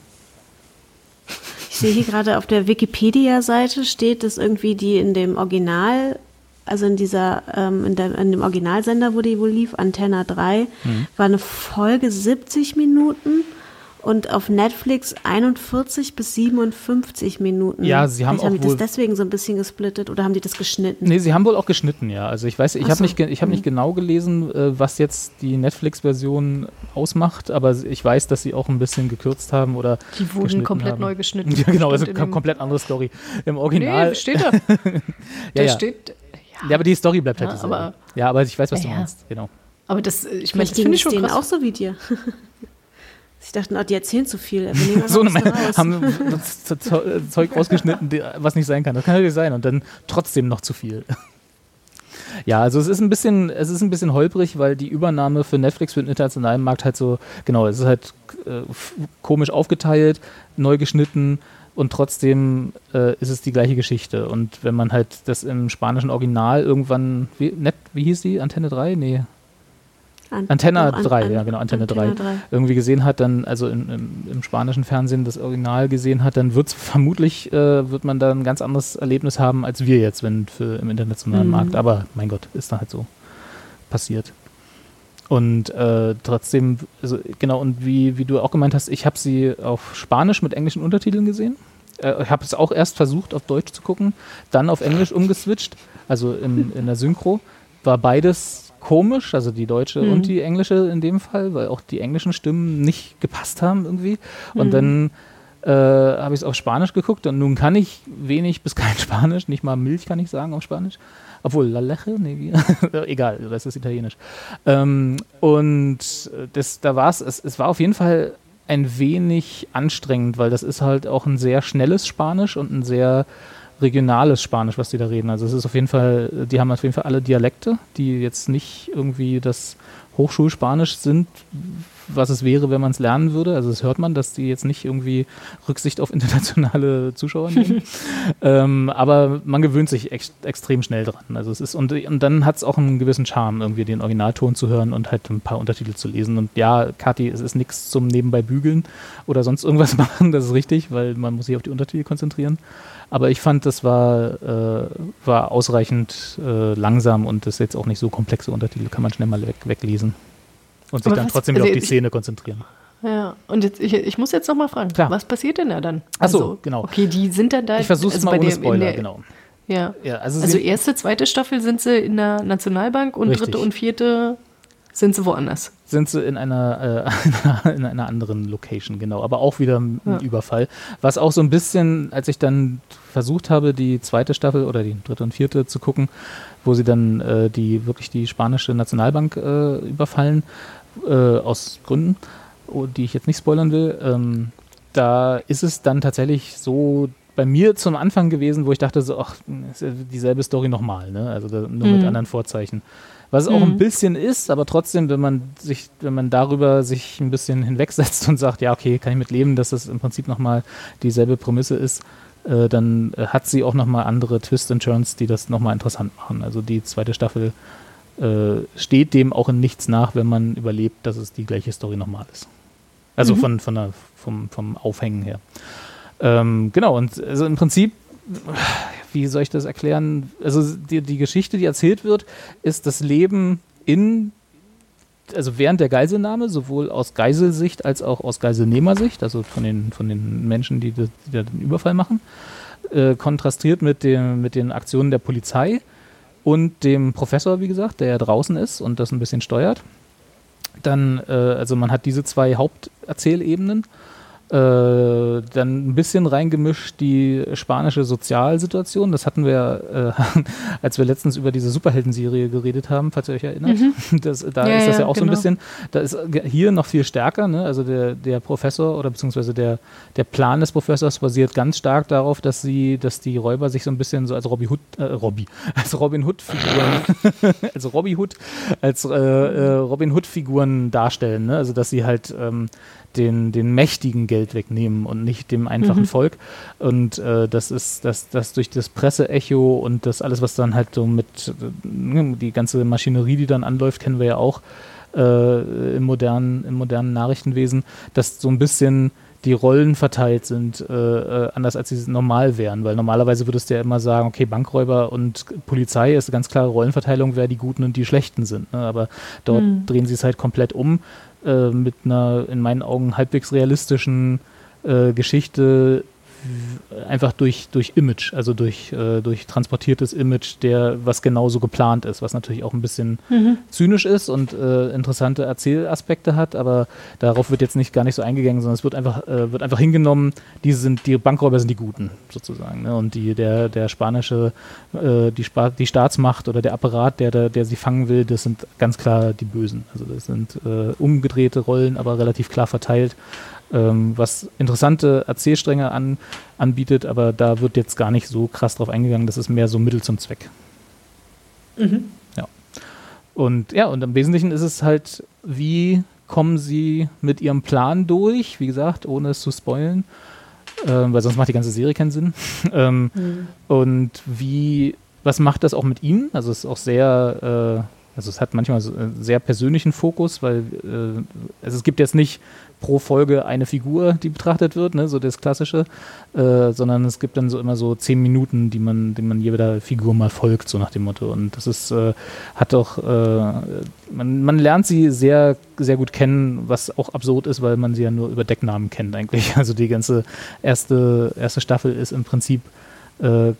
Ich sehe hier gerade auf der Wikipedia-Seite steht, dass irgendwie die in dem Original also in dieser, ähm, in, der, in, dem Originalsender, wo die wohl lief, Antenna 3, mhm. war eine Folge 70 Minuten und auf Netflix 41 bis 57 Minuten. Ja, sie haben Vielleicht auch haben die das deswegen so ein bisschen gesplittet oder haben die das geschnitten? Nee, sie haben wohl auch geschnitten, ja. Also ich weiß, ich habe so. nicht, ich hab mhm. nicht genau gelesen, äh, was jetzt die Netflix-Version ausmacht, aber ich weiß, dass sie auch ein bisschen gekürzt haben oder Die wurden komplett haben. neu geschnitten. Ja, genau, also komplett andere Story. Im Original. Nee, steht da. ja, da ja. steht ja, aber die Story bleibt halt ja, dieselbe. Aber, ja, aber ich weiß, was ja, du meinst. Genau. Aber das, äh, ich meine, das finde ich schon krass. auch so wie dir. Ich dachte, oh, die erzählen zu viel. so eine haben Zeug rausgeschnitten, was nicht sein kann. Das kann natürlich sein. Und dann trotzdem noch zu viel. Ja, also es ist ein bisschen, es ist ein bisschen holprig, weil die Übernahme für Netflix für den internationalen Markt halt so, genau, es ist halt äh, komisch aufgeteilt, neu geschnitten und trotzdem äh, ist es die gleiche Geschichte. Und wenn man halt das im spanischen Original irgendwann, wie, net, wie hieß die? Antenne 3? Nee. An Antenna oh, 3, an, ja genau, Antenne, Antenne 3, 3, irgendwie gesehen hat, dann, also in, im, im, spanischen Fernsehen das Original gesehen hat, dann wird es vermutlich, äh, wird man da ein ganz anderes Erlebnis haben, als wir jetzt, wenn für im internationalen mhm. Markt. Aber mein Gott, ist da halt so passiert. Und äh, trotzdem, also, genau, und wie, wie du auch gemeint hast, ich habe sie auf Spanisch mit englischen Untertiteln gesehen. Äh, ich habe es auch erst versucht, auf Deutsch zu gucken, dann auf Englisch umgeswitcht, also in, in der Synchro. War beides komisch, also die deutsche Mhm. und die englische in dem Fall, weil auch die englischen Stimmen nicht gepasst haben irgendwie. Und Mhm. dann äh, habe ich es auf Spanisch geguckt und nun kann ich wenig bis kein Spanisch, nicht mal Milch kann ich sagen auf Spanisch. Obwohl, La Leche, nee, egal, das ist italienisch. Ähm, und das, da war es, es war auf jeden Fall ein wenig anstrengend, weil das ist halt auch ein sehr schnelles Spanisch und ein sehr regionales Spanisch, was die da reden. Also es ist auf jeden Fall, die haben auf jeden Fall alle Dialekte, die jetzt nicht irgendwie das Hochschulspanisch sind, was es wäre, wenn man es lernen würde. Also das hört man, dass die jetzt nicht irgendwie Rücksicht auf internationale Zuschauer nehmen. ähm, aber man gewöhnt sich ex extrem schnell dran. Also es ist und, und dann hat es auch einen gewissen Charme, irgendwie den Originalton zu hören und halt ein paar Untertitel zu lesen. Und ja, Kathi, es ist nichts zum nebenbei bügeln oder sonst irgendwas machen, das ist richtig, weil man muss sich auf die Untertitel konzentrieren. Aber ich fand, das war, äh, war ausreichend äh, langsam und das ist jetzt auch nicht so komplexe Untertitel, kann man schnell mal weg, weglesen. Und sich Aber dann was- trotzdem also wieder auf die ich- Szene konzentrieren. Ja, und jetzt, ich, ich muss jetzt noch mal fragen, Klar. was passiert denn da dann? Ach so, Also, genau. Okay, die sind dann da. Ich versuche es also mal ohne Spoiler, der- genau. Ja. Ja, also, Also erste, zweite Staffel sind sie in der Nationalbank und Richtig. dritte und vierte sind sie woanders. sind sie in einer, äh, in einer anderen Location, genau. Aber auch wieder ein Ja. Überfall. Was auch so ein bisschen, als ich dann versucht habe, die zweite Staffel oder die dritte und vierte zu gucken, wo sie dann äh, die wirklich die spanische Nationalbank äh, überfallen, äh, aus Gründen, oh, die ich jetzt nicht spoilern will, ähm, da ist es dann tatsächlich so bei mir zum Anfang gewesen, wo ich dachte so, ach, dieselbe Story nochmal, ne? Also da, nur mit Mhm. anderen Vorzeichen. Was es auch ein Mhm. bisschen ist, aber trotzdem, wenn man sich, wenn man darüber sich ein bisschen hinwegsetzt und sagt, ja, okay, kann ich mit leben, dass das im Prinzip nochmal dieselbe Prämisse ist, äh, dann hat sie auch nochmal andere Twists and Turns, die das nochmal interessant machen. Also die zweite Staffel äh, steht dem auch in nichts nach, wenn man überlebt, dass es die gleiche Story nochmal ist. Also Mhm. von, von der, vom, vom Aufhängen her. Ähm, genau, und also im Prinzip, wie soll ich das erklären? Also die, die Geschichte, die erzählt wird, ist das Leben in, also während der Geiselnahme, sowohl aus Geiselsicht als auch aus Geiselnehmersicht, also von den, von den Menschen, die, die da den Überfall machen, äh, kontrastiert mit, dem, mit den Aktionen der Polizei und dem Professor, wie gesagt, der ja draußen ist und das ein bisschen steuert. Dann, äh, also man hat diese zwei Haupterzählebenen. Äh, dann ein bisschen reingemischt die spanische Sozialsituation. Das hatten wir, äh, als wir letztens über diese Superhelden-Serie geredet haben, falls ihr euch erinnert. Das, da Ja, ist das ja ja, auch so ein genau. bisschen, da ist hier noch viel stärker. Ne? Also der, der Professor oder beziehungsweise der, der Plan des Professors basiert ganz stark darauf, dass sie, dass die Räuber sich so ein bisschen so als Robby Hood, äh, Robby, als Robin Hood-Figuren, als Robby Hood, als äh, äh, Robin Hood-Figuren darstellen. Ne? Also dass sie halt ähm, den, den Mächtigen Geld wegnehmen und nicht dem einfachen Volk. Und äh, das ist, dass das durch das Presseecho und das alles, was dann halt so mit äh, die ganze Maschinerie, die dann anläuft, kennen wir ja auch äh, im, modernen, im modernen Nachrichtenwesen, dass so ein bisschen die Rollen verteilt sind, äh, äh, anders als sie normal wären. Weil normalerweise würdest du ja immer sagen, okay, Bankräuber und Polizei ist eine ganz klare Rollenverteilung, wer die Guten und die Schlechten sind. Ne? Aber dort drehen sie es halt komplett um äh, mit einer in meinen Augen halbwegs realistischen äh, Geschichte einfach durch, durch Image, also durch, äh, durch transportiertes Image, der was genauso geplant ist, was natürlich auch ein bisschen zynisch ist und äh, interessante Erzählaspekte hat, aber darauf wird jetzt nicht gar nicht so eingegangen, sondern es wird einfach, äh, wird einfach hingenommen, die sind, die Bankräuber sind die Guten, sozusagen. Ne? Und die, der, der spanische, äh, die, Spa die Staatsmacht oder der Apparat, der, der, der sie fangen will, das sind ganz klar die Bösen. Also das sind äh, umgedrehte Rollen, aber relativ klar verteilt. Ähm, was interessante Erzählstränge an, anbietet, aber da wird jetzt gar nicht so krass drauf eingegangen. Das ist mehr so Mittel zum Zweck. Ja. Und ja, und im Wesentlichen ist es halt, wie kommen sie mit ihrem Plan durch, wie gesagt, ohne es zu spoilen, ähm, weil sonst macht die ganze Serie keinen Sinn. ähm, Und wie, was macht das auch mit ihnen? Also es ist auch sehr, äh, also es hat manchmal so einen sehr persönlichen Fokus, weil äh, also es gibt jetzt nicht pro Folge eine Figur, die betrachtet wird, ne, so das Klassische, äh, sondern es gibt dann so immer so zehn Minuten, die man, die man jeder Figur mal folgt, so nach dem Motto. Und das ist, äh, hat doch, äh, man, man lernt sie sehr, sehr gut kennen, was auch absurd ist, weil man sie ja nur über Decknamen kennt eigentlich. Also die ganze erste, erste Staffel ist im Prinzip, äh,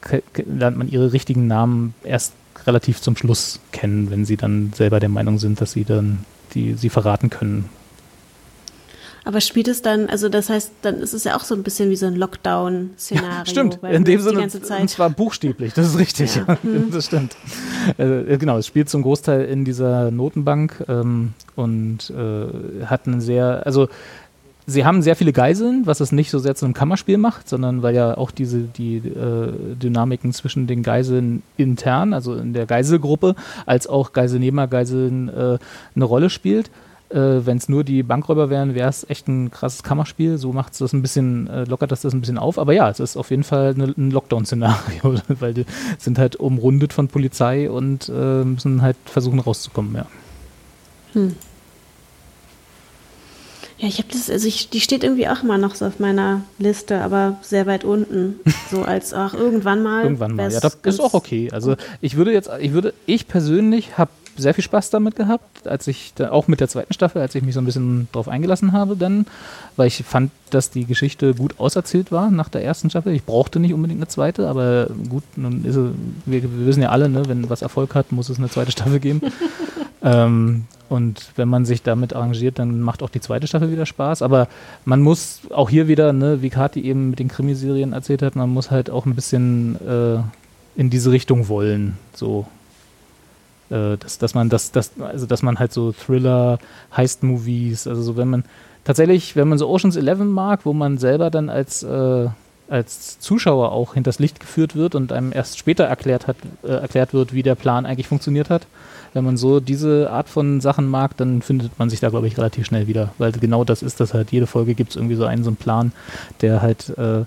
lernt man ihre richtigen Namen erst relativ zum Schluss kennen, wenn sie dann selber der Meinung sind, dass sie dann die sie verraten können. Aber spielt es dann, also das heißt, dann ist es ja auch so ein bisschen wie so ein Lockdown-Szenario. Ja, stimmt, in dem Sinne, ganze Zeit und zwar buchstäblich, das ist richtig, Ja. das stimmt. Äh, genau, es spielt zum Großteil in dieser Notenbank ähm, und äh, hat einen sehr, also sie haben sehr viele Geiseln, was es nicht so sehr zu einem Kammerspiel macht, sondern weil ja auch diese die äh, Dynamiken zwischen den Geiseln intern, also in der Geiselgruppe, als auch Geiselnehmer, Geiseln äh, eine Rolle spielt. Äh, Wenn es nur die Bankräuber wären, wäre es echt ein krasses Kammerspiel. So macht das ein bisschen, äh, lockert das das ein bisschen auf. Aber ja, es ist auf jeden Fall eine, ein Lockdown-Szenario, weil die sind halt umrundet von Polizei und äh, müssen halt versuchen rauszukommen, ja. Ja, ich habe das, also ich, die steht irgendwie auch immer noch so auf meiner Liste, aber sehr weit unten. So als auch irgendwann mal. Irgendwann mal. Ja, das ist auch okay. Also ich würde jetzt, ich würde, ich persönlich habe sehr viel Spaß damit gehabt, als ich, da, auch mit der zweiten Staffel, als ich mich so ein bisschen drauf eingelassen habe dann, weil ich fand, dass die Geschichte gut auserzählt war nach der ersten Staffel. Ich brauchte nicht unbedingt eine zweite, aber gut, nun ist es, wir, wir wissen ja alle, ne, wenn was Erfolg hat, muss es eine zweite Staffel geben. ähm, und wenn man sich damit arrangiert, dann macht auch die zweite Staffel wieder Spaß. Aber man muss auch hier wieder, ne, wie Kathi eben mit den Krimiserien erzählt hat, man muss halt auch ein bisschen äh, in diese Richtung wollen. So. Äh, dass, dass man das, das, also dass man halt so Thriller, Heist-Movies, also so wenn man tatsächlich, wenn man so Oceans 11 mag, wo man selber dann als äh, als Zuschauer auch hinters Licht geführt wird und einem erst später erklärt, hat, äh, erklärt wird, wie der Plan eigentlich funktioniert hat. Wenn man so diese Art von Sachen mag, dann findet man sich da, glaube ich, relativ schnell wieder. Weil genau das ist das halt. Jede Folge gibt es irgendwie so einen, so einen Plan, der halt, äh,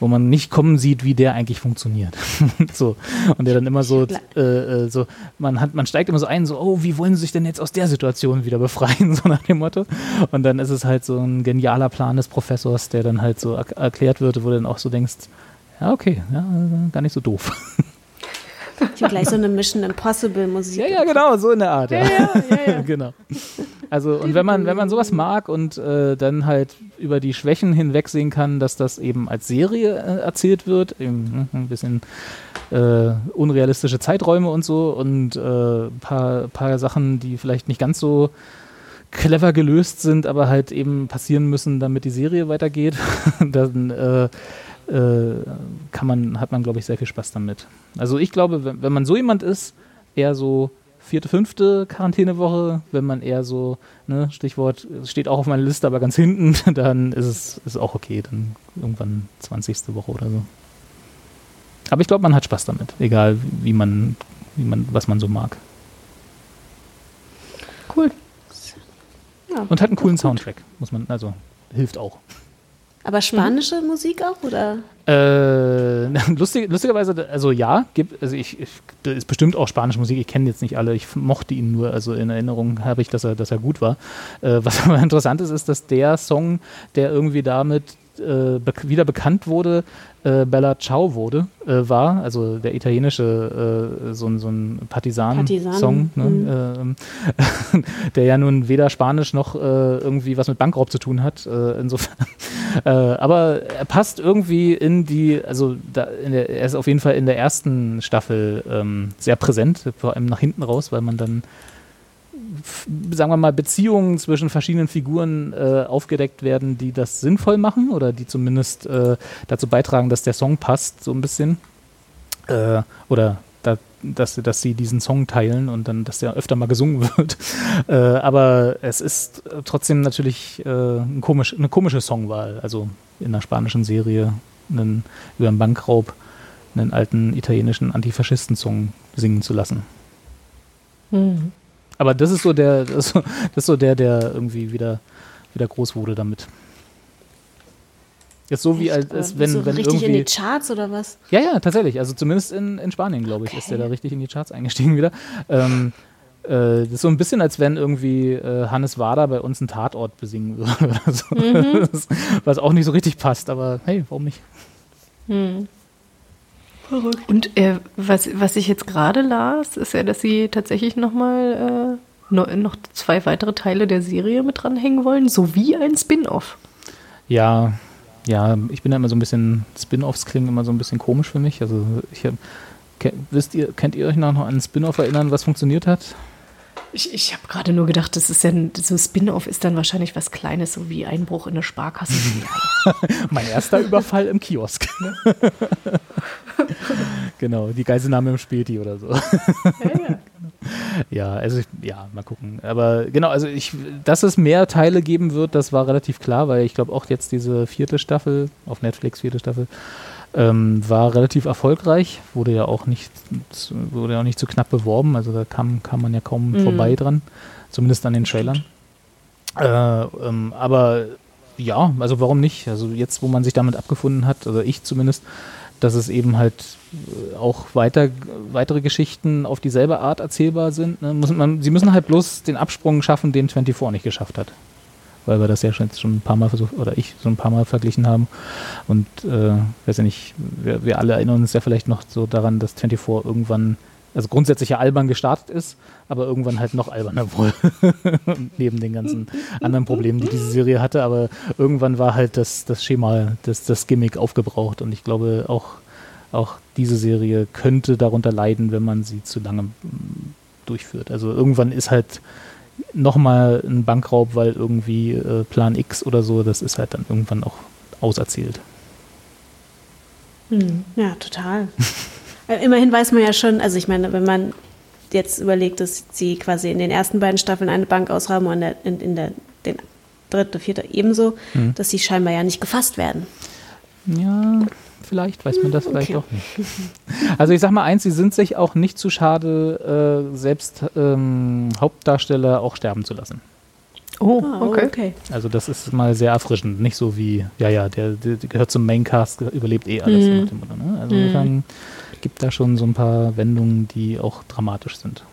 wo man nicht kommen sieht, wie der eigentlich funktioniert. so. Und der dann immer so, äh, äh, so, man hat, man steigt immer so ein, so, oh, wie wollen sie sich denn jetzt aus der Situation wieder befreien, so nach dem Motto. Und dann ist es halt so ein genialer Plan des Professors, der dann halt so er erklärt wird, wo du dann auch so denkst, ja, okay, ja, gar nicht so doof. Ich habe gleich so eine Mission Impossible Musik. Ja, ja, genau, so in der Art. Ja, ja, ja, genau. Also und wenn man wenn man sowas mag und äh, dann halt über die Schwächen hinwegsehen kann, dass das eben als Serie äh, erzählt wird, eben hm, ein bisschen äh, unrealistische Zeiträume und so und äh, paar paar Sachen, die vielleicht nicht ganz so clever gelöst sind, aber halt eben passieren müssen, damit die Serie weitergeht, dann äh, kann man, hat man, glaube ich, sehr viel Spaß damit. Also ich glaube, wenn, wenn man so jemand ist, eher so vierte, fünfte Quarantänewoche, wenn man eher so, ne, Stichwort, steht auch auf meiner Liste, aber ganz hinten, dann ist es ist auch okay, dann irgendwann 20. Woche oder so. Aber ich glaube, man hat Spaß damit, egal wie man, wie man, was man so mag. Cool. Ja, Und hat einen coolen Soundtrack, muss man, also hilft auch. Aber spanische Musik auch, oder? Äh, lustig, lustigerweise, also ja, gibt, also ich, ich da ist bestimmt auch spanische Musik. Ich kenne jetzt nicht alle. Ich mochte ihn nur, also in Erinnerung habe ich, dass er, dass er gut war. Äh, was aber interessant ist, ist, dass der Song, der irgendwie damit äh, be wieder bekannt wurde, äh, Bella Ciao wurde, äh, war, also der italienische äh, so, ein- so ein Partisan-Song, Partisan, ne? ähm, der ja nun weder Spanisch noch äh, irgendwie was mit Bankraub zu tun hat. Äh, insofern. Äh, aber er passt irgendwie in die, also da, in der, er ist auf jeden Fall in der ersten Staffel ähm, sehr präsent, vor allem nach hinten raus, weil man dann sagen wir mal, Beziehungen zwischen verschiedenen Figuren äh, aufgedeckt werden, die das sinnvoll machen oder die zumindest äh, dazu beitragen, dass der Song passt, so ein bisschen. Äh, oder da, dass, dass sie diesen Song teilen und dann, dass der öfter mal gesungen wird. äh, aber es ist trotzdem natürlich äh, ein komisch, eine komische Songwahl. Also in einer spanischen Serie einen, über einen Bankraub einen alten italienischen Antifaschisten-Song singen zu lassen. Hm. Aber das ist so der, das ist so, das ist so der, der irgendwie wieder, wieder groß wurde damit. Ist so wie als, als wenn, so wenn richtig in irgendwie. die Charts oder was? Ja, ja, tatsächlich. Also zumindest in, in Spanien, glaube ich, ist der da richtig in die Charts eingestiegen wieder. Ähm, äh, das ist so ein bisschen, als wenn irgendwie äh, Hannes Wader bei uns einen Tatort besingen würde. Oder so. Das, was auch nicht so richtig passt, aber hey, warum nicht? Und äh, was, was ich jetzt gerade las, ist ja, dass sie tatsächlich nochmal äh, no, noch zwei weitere Teile der Serie mit dranhängen wollen, sowie ein Spin-off. Ja, ja, ich bin da immer so ein bisschen, Spin-Offs klingen immer so ein bisschen komisch für mich. Also ich hab, wisst ihr, könnt ihr euch noch an einen Spin-off erinnern, was funktioniert hat? Ich, ich habe gerade nur gedacht, das ist ja ein, so Spin-off ist dann wahrscheinlich was Kleines, so wie Einbruch in eine Sparkasse. mein erster Überfall im Kiosk. genau, die Geiselnahme im Späti oder so. ja, ja. Ja, also ich, ja, mal gucken. Aber genau, also ich, dass es mehr Teile geben wird, das war relativ klar, weil ich glaube auch jetzt diese vierte Staffel, auf Netflix vierte Staffel, ähm, war relativ erfolgreich, wurde ja auch nicht, wurde ja auch nicht zu so knapp beworben, also da kam, kam man ja kaum mhm. vorbei dran, zumindest an den Trailern. Äh, ähm, aber ja, also warum nicht? Also jetzt, wo man sich damit abgefunden hat, also ich zumindest, dass es eben halt äh, auch weiter, weitere Geschichten auf dieselbe Art erzählbar sind. Ne? Muss man, sie müssen halt bloß den Absprung schaffen, den 24 nicht geschafft hat. Weil wir das ja schon, schon ein paar Mal versucht, oder ich so ein paar Mal verglichen haben. Und äh, weiß ja nicht, wir, wir alle erinnern uns ja vielleicht noch so daran, dass 24 irgendwann, also grundsätzlich ja albern gestartet ist, aber irgendwann halt noch alberner wohl. Neben den ganzen anderen Problemen, die diese Serie hatte. Aber irgendwann war halt das, das Schema, das, das Gimmick aufgebraucht. Und ich glaube auch, auch diese Serie könnte darunter leiden, wenn man sie zu lange mm, durchführt. Also irgendwann ist halt nochmal ein Bankraub, weil irgendwie äh, Plan X oder so, das ist halt dann irgendwann auch auserzählt. Hm, ja, total. Immerhin weiß man ja schon, also ich meine, wenn man jetzt überlegt, dass sie quasi in den ersten beiden Staffeln eine Bank ausraben und in der, in, in der den dritte, vierte ebenso, mhm. dass sie scheinbar ja nicht gefasst werden. Ja, vielleicht weiß man das okay. vielleicht auch nicht. Also ich sag mal eins, sie sind sich auch nicht zu schade, äh, selbst ähm, Hauptdarsteller auch sterben zu lassen. Oh, ah, okay. okay. Also das ist mal sehr erfrischend, nicht so wie, ja, ja, der, der, gehört zum Maincast, überlebt eh alles. Mhm. Dem, ne? Also mhm. insofern gibt da schon so ein paar Wendungen, die auch dramatisch sind.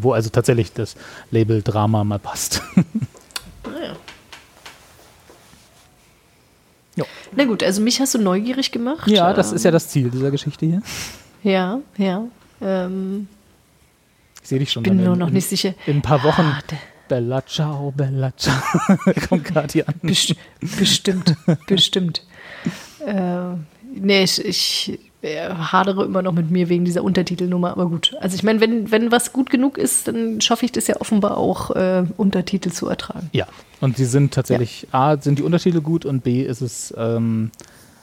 Wo also tatsächlich das Label Drama mal passt. Naja. Jo. Na gut, also mich hast du neugierig gemacht. Ja, das ist ja das Ziel dieser Geschichte hier. Ja, ja. Ähm, ich sehe dich schon. Bin nur noch in, nicht sicher. In ein paar Wochen. Ah, Bella ciao, Bella ciao. Kommt gerade hier an. Best, bestimmt, bestimmt. Äh, nee, ich, ich hadere immer noch mit mir wegen dieser Untertitelnummer, aber gut. Also ich meine, wenn, wenn was gut genug ist, dann schaffe ich das ja offenbar auch, äh, Untertitel zu ertragen. Ja, und sie sind tatsächlich, ja. A, sind die Untertitel gut und B, ist es, ähm,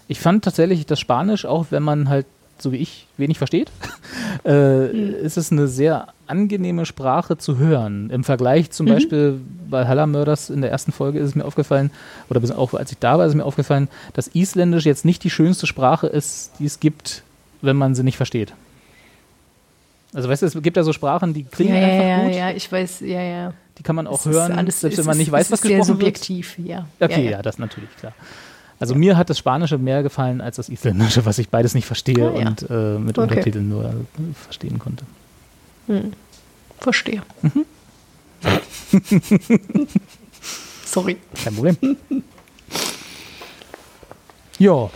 ich fand tatsächlich das Spanisch, auch wenn man halt, so wie ich, wenig versteht, äh, mhm. ist es eine sehr angenehme Sprache zu hören. Im Vergleich zum mhm. Beispiel bei Halla Murders in der ersten Folge ist es mir aufgefallen, oder auch als ich da war, ist es mir aufgefallen, dass Isländisch jetzt nicht die schönste Sprache ist, die es gibt, wenn man sie nicht versteht. Also weißt du, es gibt ja so Sprachen, die klingen ja, einfach ja, gut. Ja, ich weiß, ja, ja. Die kann man auch hören, alles, selbst wenn man nicht weiß, was gesprochen wird. subjektiv, ja. Okay, ja, ja. das natürlich, klar. Also mir hat das Spanische mehr gefallen als das Isländische, was ich beides nicht verstehe ah, und äh, mit okay. Untertiteln nur verstehen konnte. Hm. Verstehe. Mhm. Sorry. Kein Problem. ja,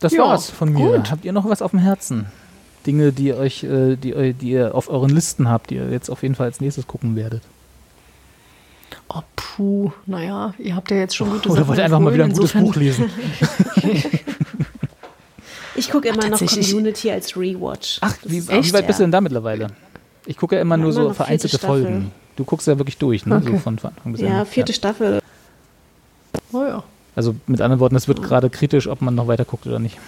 das ja, war's von mir. Gut. Habt ihr noch was auf dem Herzen? Dinge, die euch, äh, die, die ihr auf euren Listen habt, die ihr jetzt auf jeden Fall als nächstes gucken werdet? Oh, puh, naja, ihr habt ja jetzt schon gute Oder wollt ihr einfach mal wieder ein gutes Buch lesen? ich gucke immer Ach, noch Community als Rewatch. Ach, wie, wie weit bist du denn da mittlerweile? Ich gucke ja immer ja, nur immer so vereinzelte Folgen. Du guckst ja wirklich durch, ne? Okay. So von Anfang bis Ja, vierte ja. Staffel. Oh ja. Also mit anderen Worten, es wird gerade kritisch, ob man noch weiter guckt oder nicht.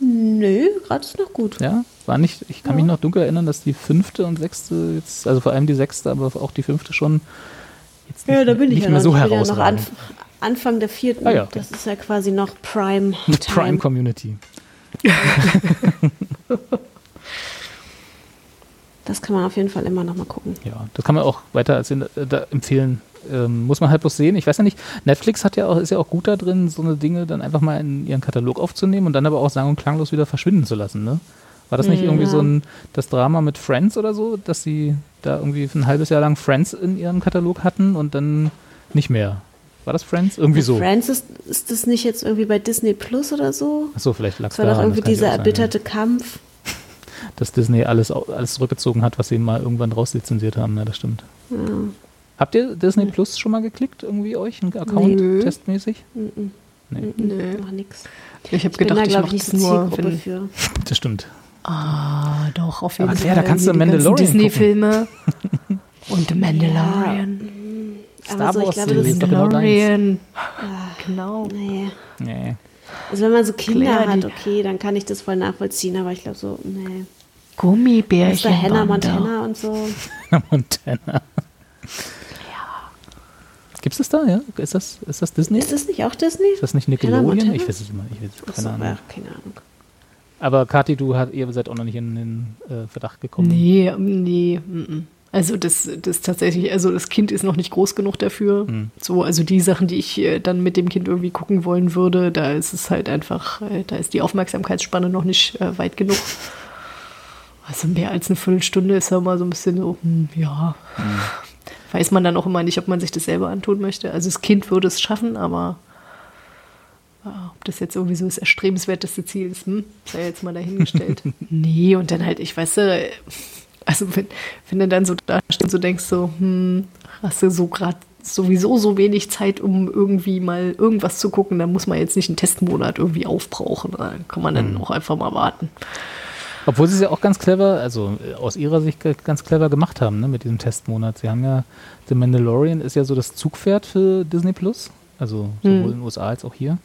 Nö, gerade ist noch gut. Ja, war nicht, ich kann ja. mich noch dunkel erinnern, dass die fünfte und sechste jetzt, also vor allem die sechste, aber auch die fünfte schon jetzt nicht, ja, da bin ich nicht ja mehr so herausragend. Ja noch Anfang der vierten, ah, ja, okay. das ist ja quasi noch Prime Time. Prime Community. Das kann man auf jeden Fall immer noch mal gucken. Ja, das kann man auch weiter erzählen, äh, da empfehlen. Ähm, muss man halt bloß sehen. Ich weiß ja nicht, Netflix hat ja auch, ist ja auch gut da drin, so eine Dinge dann einfach mal in ihren Katalog aufzunehmen und dann aber auch sang- und klanglos wieder verschwinden zu lassen, ne? War das nicht ja. irgendwie so ein das Drama mit Friends oder so, dass sie da irgendwie ein halbes Jahr lang Friends in ihrem Katalog hatten und dann nicht mehr? War das Friends? Irgendwie so. Friends ist, ist das nicht jetzt irgendwie bei Disney Plus oder so? Achso, vielleicht lag es daran. Das war doch irgendwie dieser erbitterte Kampf dass Disney alles, alles zurückgezogen hat, was sie mal irgendwann rauslizenziert haben. Ja, das stimmt. Ja. Habt ihr Disney Plus schon mal geklickt, irgendwie euch, einen Account Nö. testmäßig? Mhm. Nee. Nö, noch nix. Ich habe gedacht, da, ich mache das nur, wenn, für. Das stimmt. Ah, doch, auf jeden Fall. ja, da kannst du Mandalorian Disney-Filme. Und The Mandalorian. Star so, ich Wars glaube, Serie das- genau. Mandalorian. Genau. Nee. Nee. Also wenn man so Kinder Claire, hat, okay, dann kann ich das voll nachvollziehen, aber ich glaube so, nee. Gummibärchen. Mr. Hannah. Montana und so. Montana. Gibt es das da, ja? Ist das, ist das Disney? Ist das nicht auch Disney? Ist das nicht Hannah Nickelodeon? Ich weiß es immer. Ich weiß, keine Achso, Ahnung. ja, keine Ahnung. Aber Kathi, du hat, ihr seid auch noch nicht in den äh, Verdacht gekommen. Nee, nee. mm, mm. Also das, das tatsächlich, also das Kind ist noch nicht groß genug dafür. So, also die Sachen, die ich äh, dann mit dem Kind irgendwie gucken wollen würde, da ist es halt einfach, äh, da ist die Aufmerksamkeitsspanne noch nicht äh, weit genug. Also mehr als eine Viertelstunde ist ja immer so ein bisschen so, hm, ja. Weiß man dann auch immer nicht, ob man sich das selber antun möchte. Also das Kind würde es schaffen, aber ob das jetzt irgendwie so das erstrebenswerteste Ziel ist, hm, sei jetzt mal dahingestellt. nee, und dann halt, ich weiß, also wenn, wenn du dann so da stehst und so denkst, so, hm, hast du so gerade sowieso so wenig Zeit, um irgendwie mal irgendwas zu gucken, dann muss man jetzt nicht einen Testmonat irgendwie aufbrauchen. Da kann man dann auch einfach mal warten. Obwohl sie es ja auch ganz clever, also äh, aus ihrer Sicht ganz clever gemacht haben, ne, mit diesem Testmonat. Sie haben ja, The Mandalorian ist ja so das Zugpferd für Disney Plus, also sowohl in den USA als auch hier.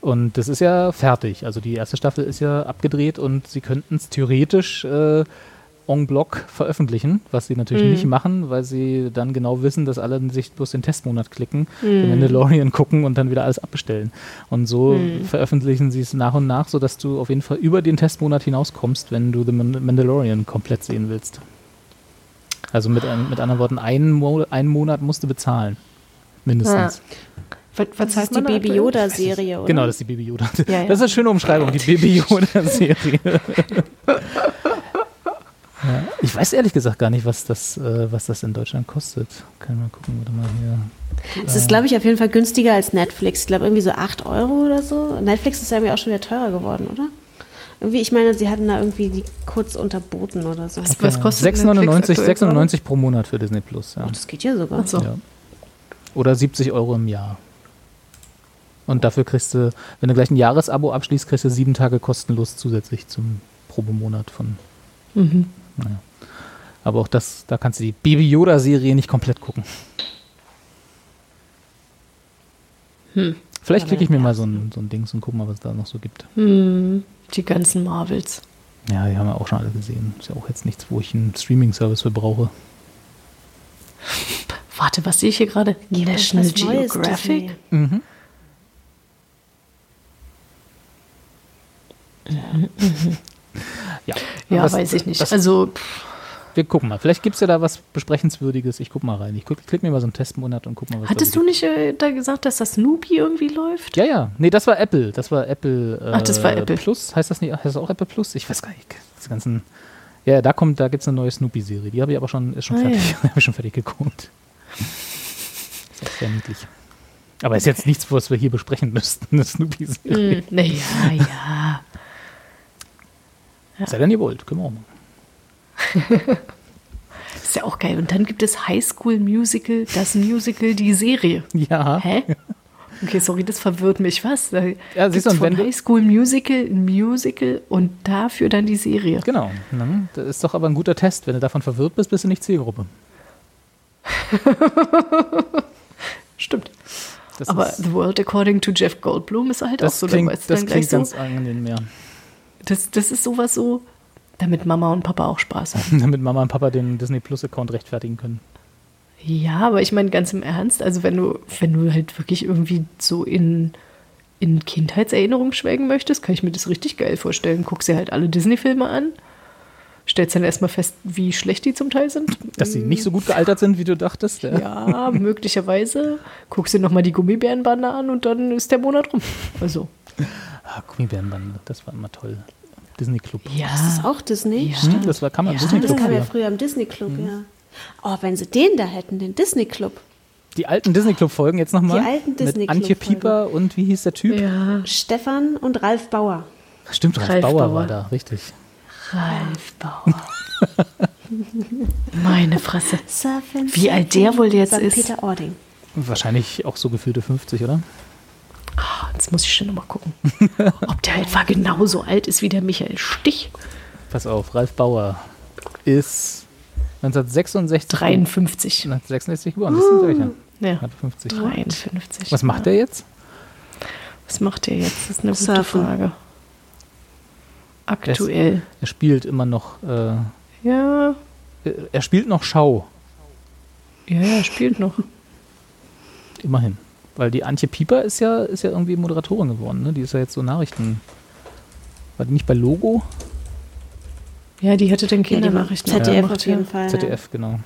Und das ist ja fertig. Also die erste Staffel ist ja abgedreht und sie könnten es theoretisch äh, en bloc veröffentlichen, was sie natürlich nicht machen, weil sie dann genau wissen, dass alle sich bloß den Testmonat klicken, The Mandalorian gucken und dann wieder alles abbestellen. Und so veröffentlichen sie es nach und nach, sodass du auf jeden Fall über den Testmonat hinauskommst, wenn du The Man- Mandalorian komplett sehen willst. Also mit, ein- mit anderen Worten, einen, Mo einen Monat musst du bezahlen. Mindestens. Was, was Das zahlt ist die Baby? Yoda-Serie, oder? Genau, das ist die Baby Yoda. Ja, ja. Das ist eine schöne Umschreibung, die Baby Yoda-Serie. ja, ich weiß ehrlich gesagt gar nicht, was das, äh, was das in Deutschland kostet. Können wir mal gucken, warte mal hier. Es ist, glaube ich, auf jeden Fall günstiger als Netflix. Ich glaube, irgendwie so 8 Euro oder so. Netflix ist ja irgendwie auch schon wieder teurer geworden, oder? Irgendwie, ich meine, sie hatten da irgendwie die kurz unterboten oder so. Was kostet 6,99 Netflix aktuell 6,99 pro Monat für Disney Plus. Ja. Das geht ja sogar. So. Ja. Oder 70 Euro im Jahr. Und dafür kriegst du, wenn du gleich ein Jahresabo abschließt, kriegst du sieben Tage kostenlos zusätzlich zum Probemonat von. Mhm. Naja. Aber auch das, da kannst du die Baby Yoda-Serie nicht komplett gucken. Vielleicht klicke ich mir mal so ein, so ein Dings und gucke mal, was es da noch so gibt. Hm, die ganzen Marvels. Ja, die haben wir auch schon alle gesehen. Ist ja auch jetzt nichts, wo ich einen Streaming-Service für brauche. Warte, was sehe ich hier gerade? National Was Neues, Geographic? Disney. Ja, Ja, das- weiß ich nicht. das- also, pff, Wir gucken mal. Vielleicht gibt es ja da was Besprechenswürdiges. Ich guck mal rein. Ich guck, klick mir mal so einen Testmonat und guck mal, was hattest da du nicht äh, da gesagt, dass das Snoopy irgendwie läuft? Ja, ja. Nee, das war Apple. Das war Apple. Äh, Ach, das war Apple. Plus. Heißt das nicht? Heißt das auch Apple Plus? Ich weiß gar nicht. Die ganzen. Ja, da kommt, da gibt es eine neue Snoopy-Serie. Die habe ich aber schon, ist schon Ah, fertig. habe ich schon fertig geguckt. Ist auch sehr niedlich. Aber ist jetzt nichts, was wir hier besprechen müssten. Eine Snoopy-Serie. Hm, naja, ja. Sei denn ihr wollt. Können wir auch machen. Ist ja auch geil. Und dann gibt es High School Musical, das Musical, die Serie. Ja. Hä? Okay, sorry, das verwirrt mich. Was? Da Ja, siehst du, von wenn High School Musical ein Musical und dafür dann die Serie. Genau. Ne? Das ist doch aber ein guter Test. Wenn du davon verwirrt bist, bist du nicht Zielgruppe. Stimmt. Das Aber ist, The World According to Jeff Goldblum ist halt auch so. klingt, das dann gleich klingt ganz so. angenehm, ja. Das, das ist sowas so, damit Mama und Papa auch Spaß haben. Damit Mama und Papa den Disney Plus Account rechtfertigen können. Ja, aber ich meine ganz im Ernst, also wenn du, wenn du halt wirklich irgendwie so in, in Kindheitserinnerungen schwelgen möchtest, kann ich mir das richtig geil vorstellen. Guckst dir halt alle Disney-Filme an, stellst dann erstmal fest, wie schlecht die zum Teil sind. Dass sie nicht so gut gealtert sind, wie du dachtest. Ja. Ja, möglicherweise. Guckst dir nochmal die Gummibärenbande an und dann ist der Monat rum. Also, Ah, Gummibärenbande, das war immer toll. Disney Club. ja. Das ist auch Disney? Stimmt, das war, kann man Ja, Disney Das Club kam ja früher. im Disney Club, ja. Oh, wenn sie den da hätten, den Disney Club. Die alten Disney Club Folgen jetzt nochmal. Die alten Disney Mit Antje Club. Pieper und wie hieß der Typ? ja. Stefan und Ralf Bauer. Stimmt, Ralf, Ralf Bauer, Bauer. war da, richtig. Ralf Bauer. Meine Fresse. Surfen, Wie alt der wohl jetzt St. ist? Peter Ording. Wahrscheinlich auch so gefühlte 50, oder? Jetzt muss ich schon nochmal gucken. Ob der etwa genauso alt ist wie der Michael Stich. pass auf, Ralf Bauer ist 1966 53. 1966 geboren, das sind solche. Ja, Hat 50. 53. Was macht er jetzt? Was macht er jetzt? Das ist eine gute. Frage. Aktuell. Er spielt immer noch, äh, Ja, er spielt noch Schau, ja, er spielt noch. immerhin. Weil die Antje Pieper ist ja, ist ja irgendwie Moderatorin geworden, ne? Die ist ja jetzt so Nachrichten. War die nicht bei Logo? Ja, die hätte den Ja, die Kindernachrichten ZDF gemacht, auf jeden ja. Fall. ZDF, genau.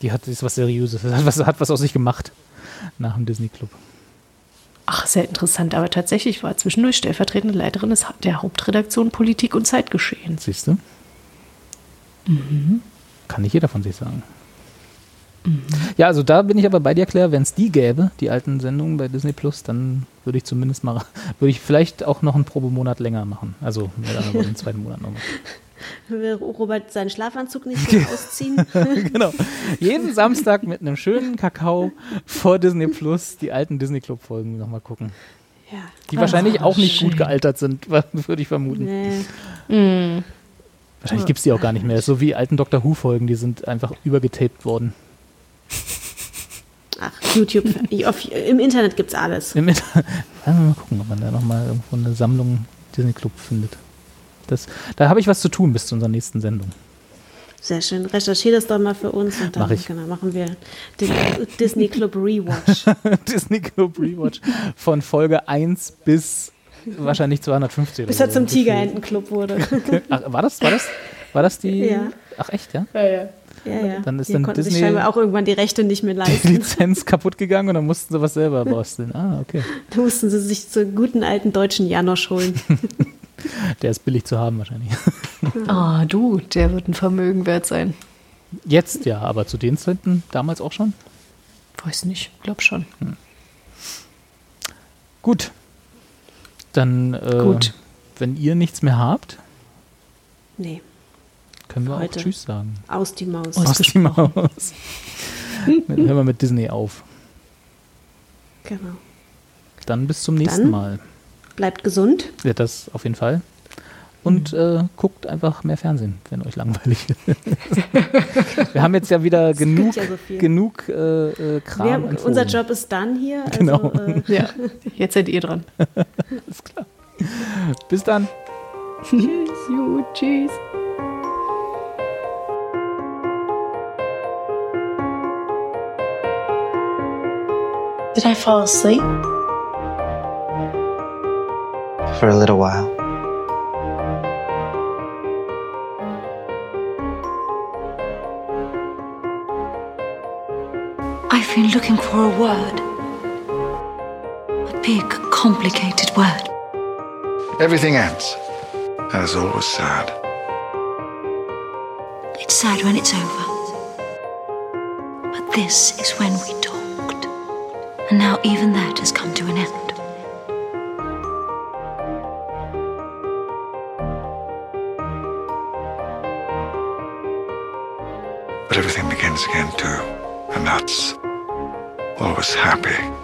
Die hat ist was Seriöses, hat was, hat was aus sich gemacht nach dem Disney Club. Ach, sehr interessant. Aber tatsächlich war zwischendurch stellvertretende Leiterin des, der Hauptredaktion Politik und Zeitgeschehen. Siehst du? Kann nicht jeder von sich sagen. Ja, also da bin ich aber bei dir, Claire, wenn es die gäbe, die alten Sendungen bei Disney Plus, dann würde ich zumindest mal, würde ich vielleicht auch noch einen Probemonat länger machen. Also mit einen zweiten Monat nochmal. Will Robert seinen Schlafanzug nicht so ausziehen? genau. Jeden Samstag mit einem schönen Kakao vor Disney Plus die alten Disney Club Folgen nochmal gucken. ja. Die wahrscheinlich auch nicht schön. gut gealtert sind, würde ich vermuten. Nee. Wahrscheinlich gibt es die auch gar nicht mehr. So wie alten Doctor Who Folgen, die sind einfach übergetaped worden. Ach, YouTube. Ich, auf, Im Internet gibt's alles. Im Inter Wollen wir mal gucken, ob man da nochmal irgendwo eine Sammlung Disney Club findet. Das, da habe ich was zu tun bis zu unserer nächsten Sendung. Sehr schön. Recherchiere das doch mal für uns und dann Mach ich. Genau, machen wir den Disney Club Rewatch. Disney Club Rewatch von Folge 1 bis wahrscheinlich 250. Bis er so. zum Tigerentenclub wurde. Ach, war das, war das, war das die? Ja. Ach echt, ja? Ja, ja. Ja, ja. Dann ist Die dann konnten sich Disney- scheinbar auch irgendwann die Rechte nicht mehr Die leisten. Lizenz kaputt gegangen und dann mussten sie was selber basteln. Ah, okay. Da mussten sie sich so einen guten alten deutschen Janosch holen. Der ist billig zu haben wahrscheinlich. Ah, du, der wird ein Vermögen wert sein. Jetzt ja, aber zu den Zeiten damals auch schon. Weiß nicht, glaub schon. Gut. Dann, äh, Gut. wenn ihr nichts mehr habt, Nee, können wir Heute. auch Tschüss sagen. aus die Maus. Aus- Aus die Maus. Dann hören wir mit Disney auf. Genau. Dann bis zum nächsten Dann? Mal. Bleibt gesund. Ja, das auf jeden Fall. Und äh, guckt einfach mehr Fernsehen, wenn euch langweilig ist. wir haben jetzt ja wieder genug, ja so genug äh, äh, Kram Wir, empfohlen. unser Job ist dann hier. Also, Genau. äh, Ja, jetzt seid ihr dran. Bis dann. Jo, tschüss. Did I fall asleep? For a little while. I've been looking for a word. A big, complicated word. Everything ends. And it's always sad. It's sad when it's over. But this is when we talked. And now even that has come to an end. But everything begins again too. And that's always happy.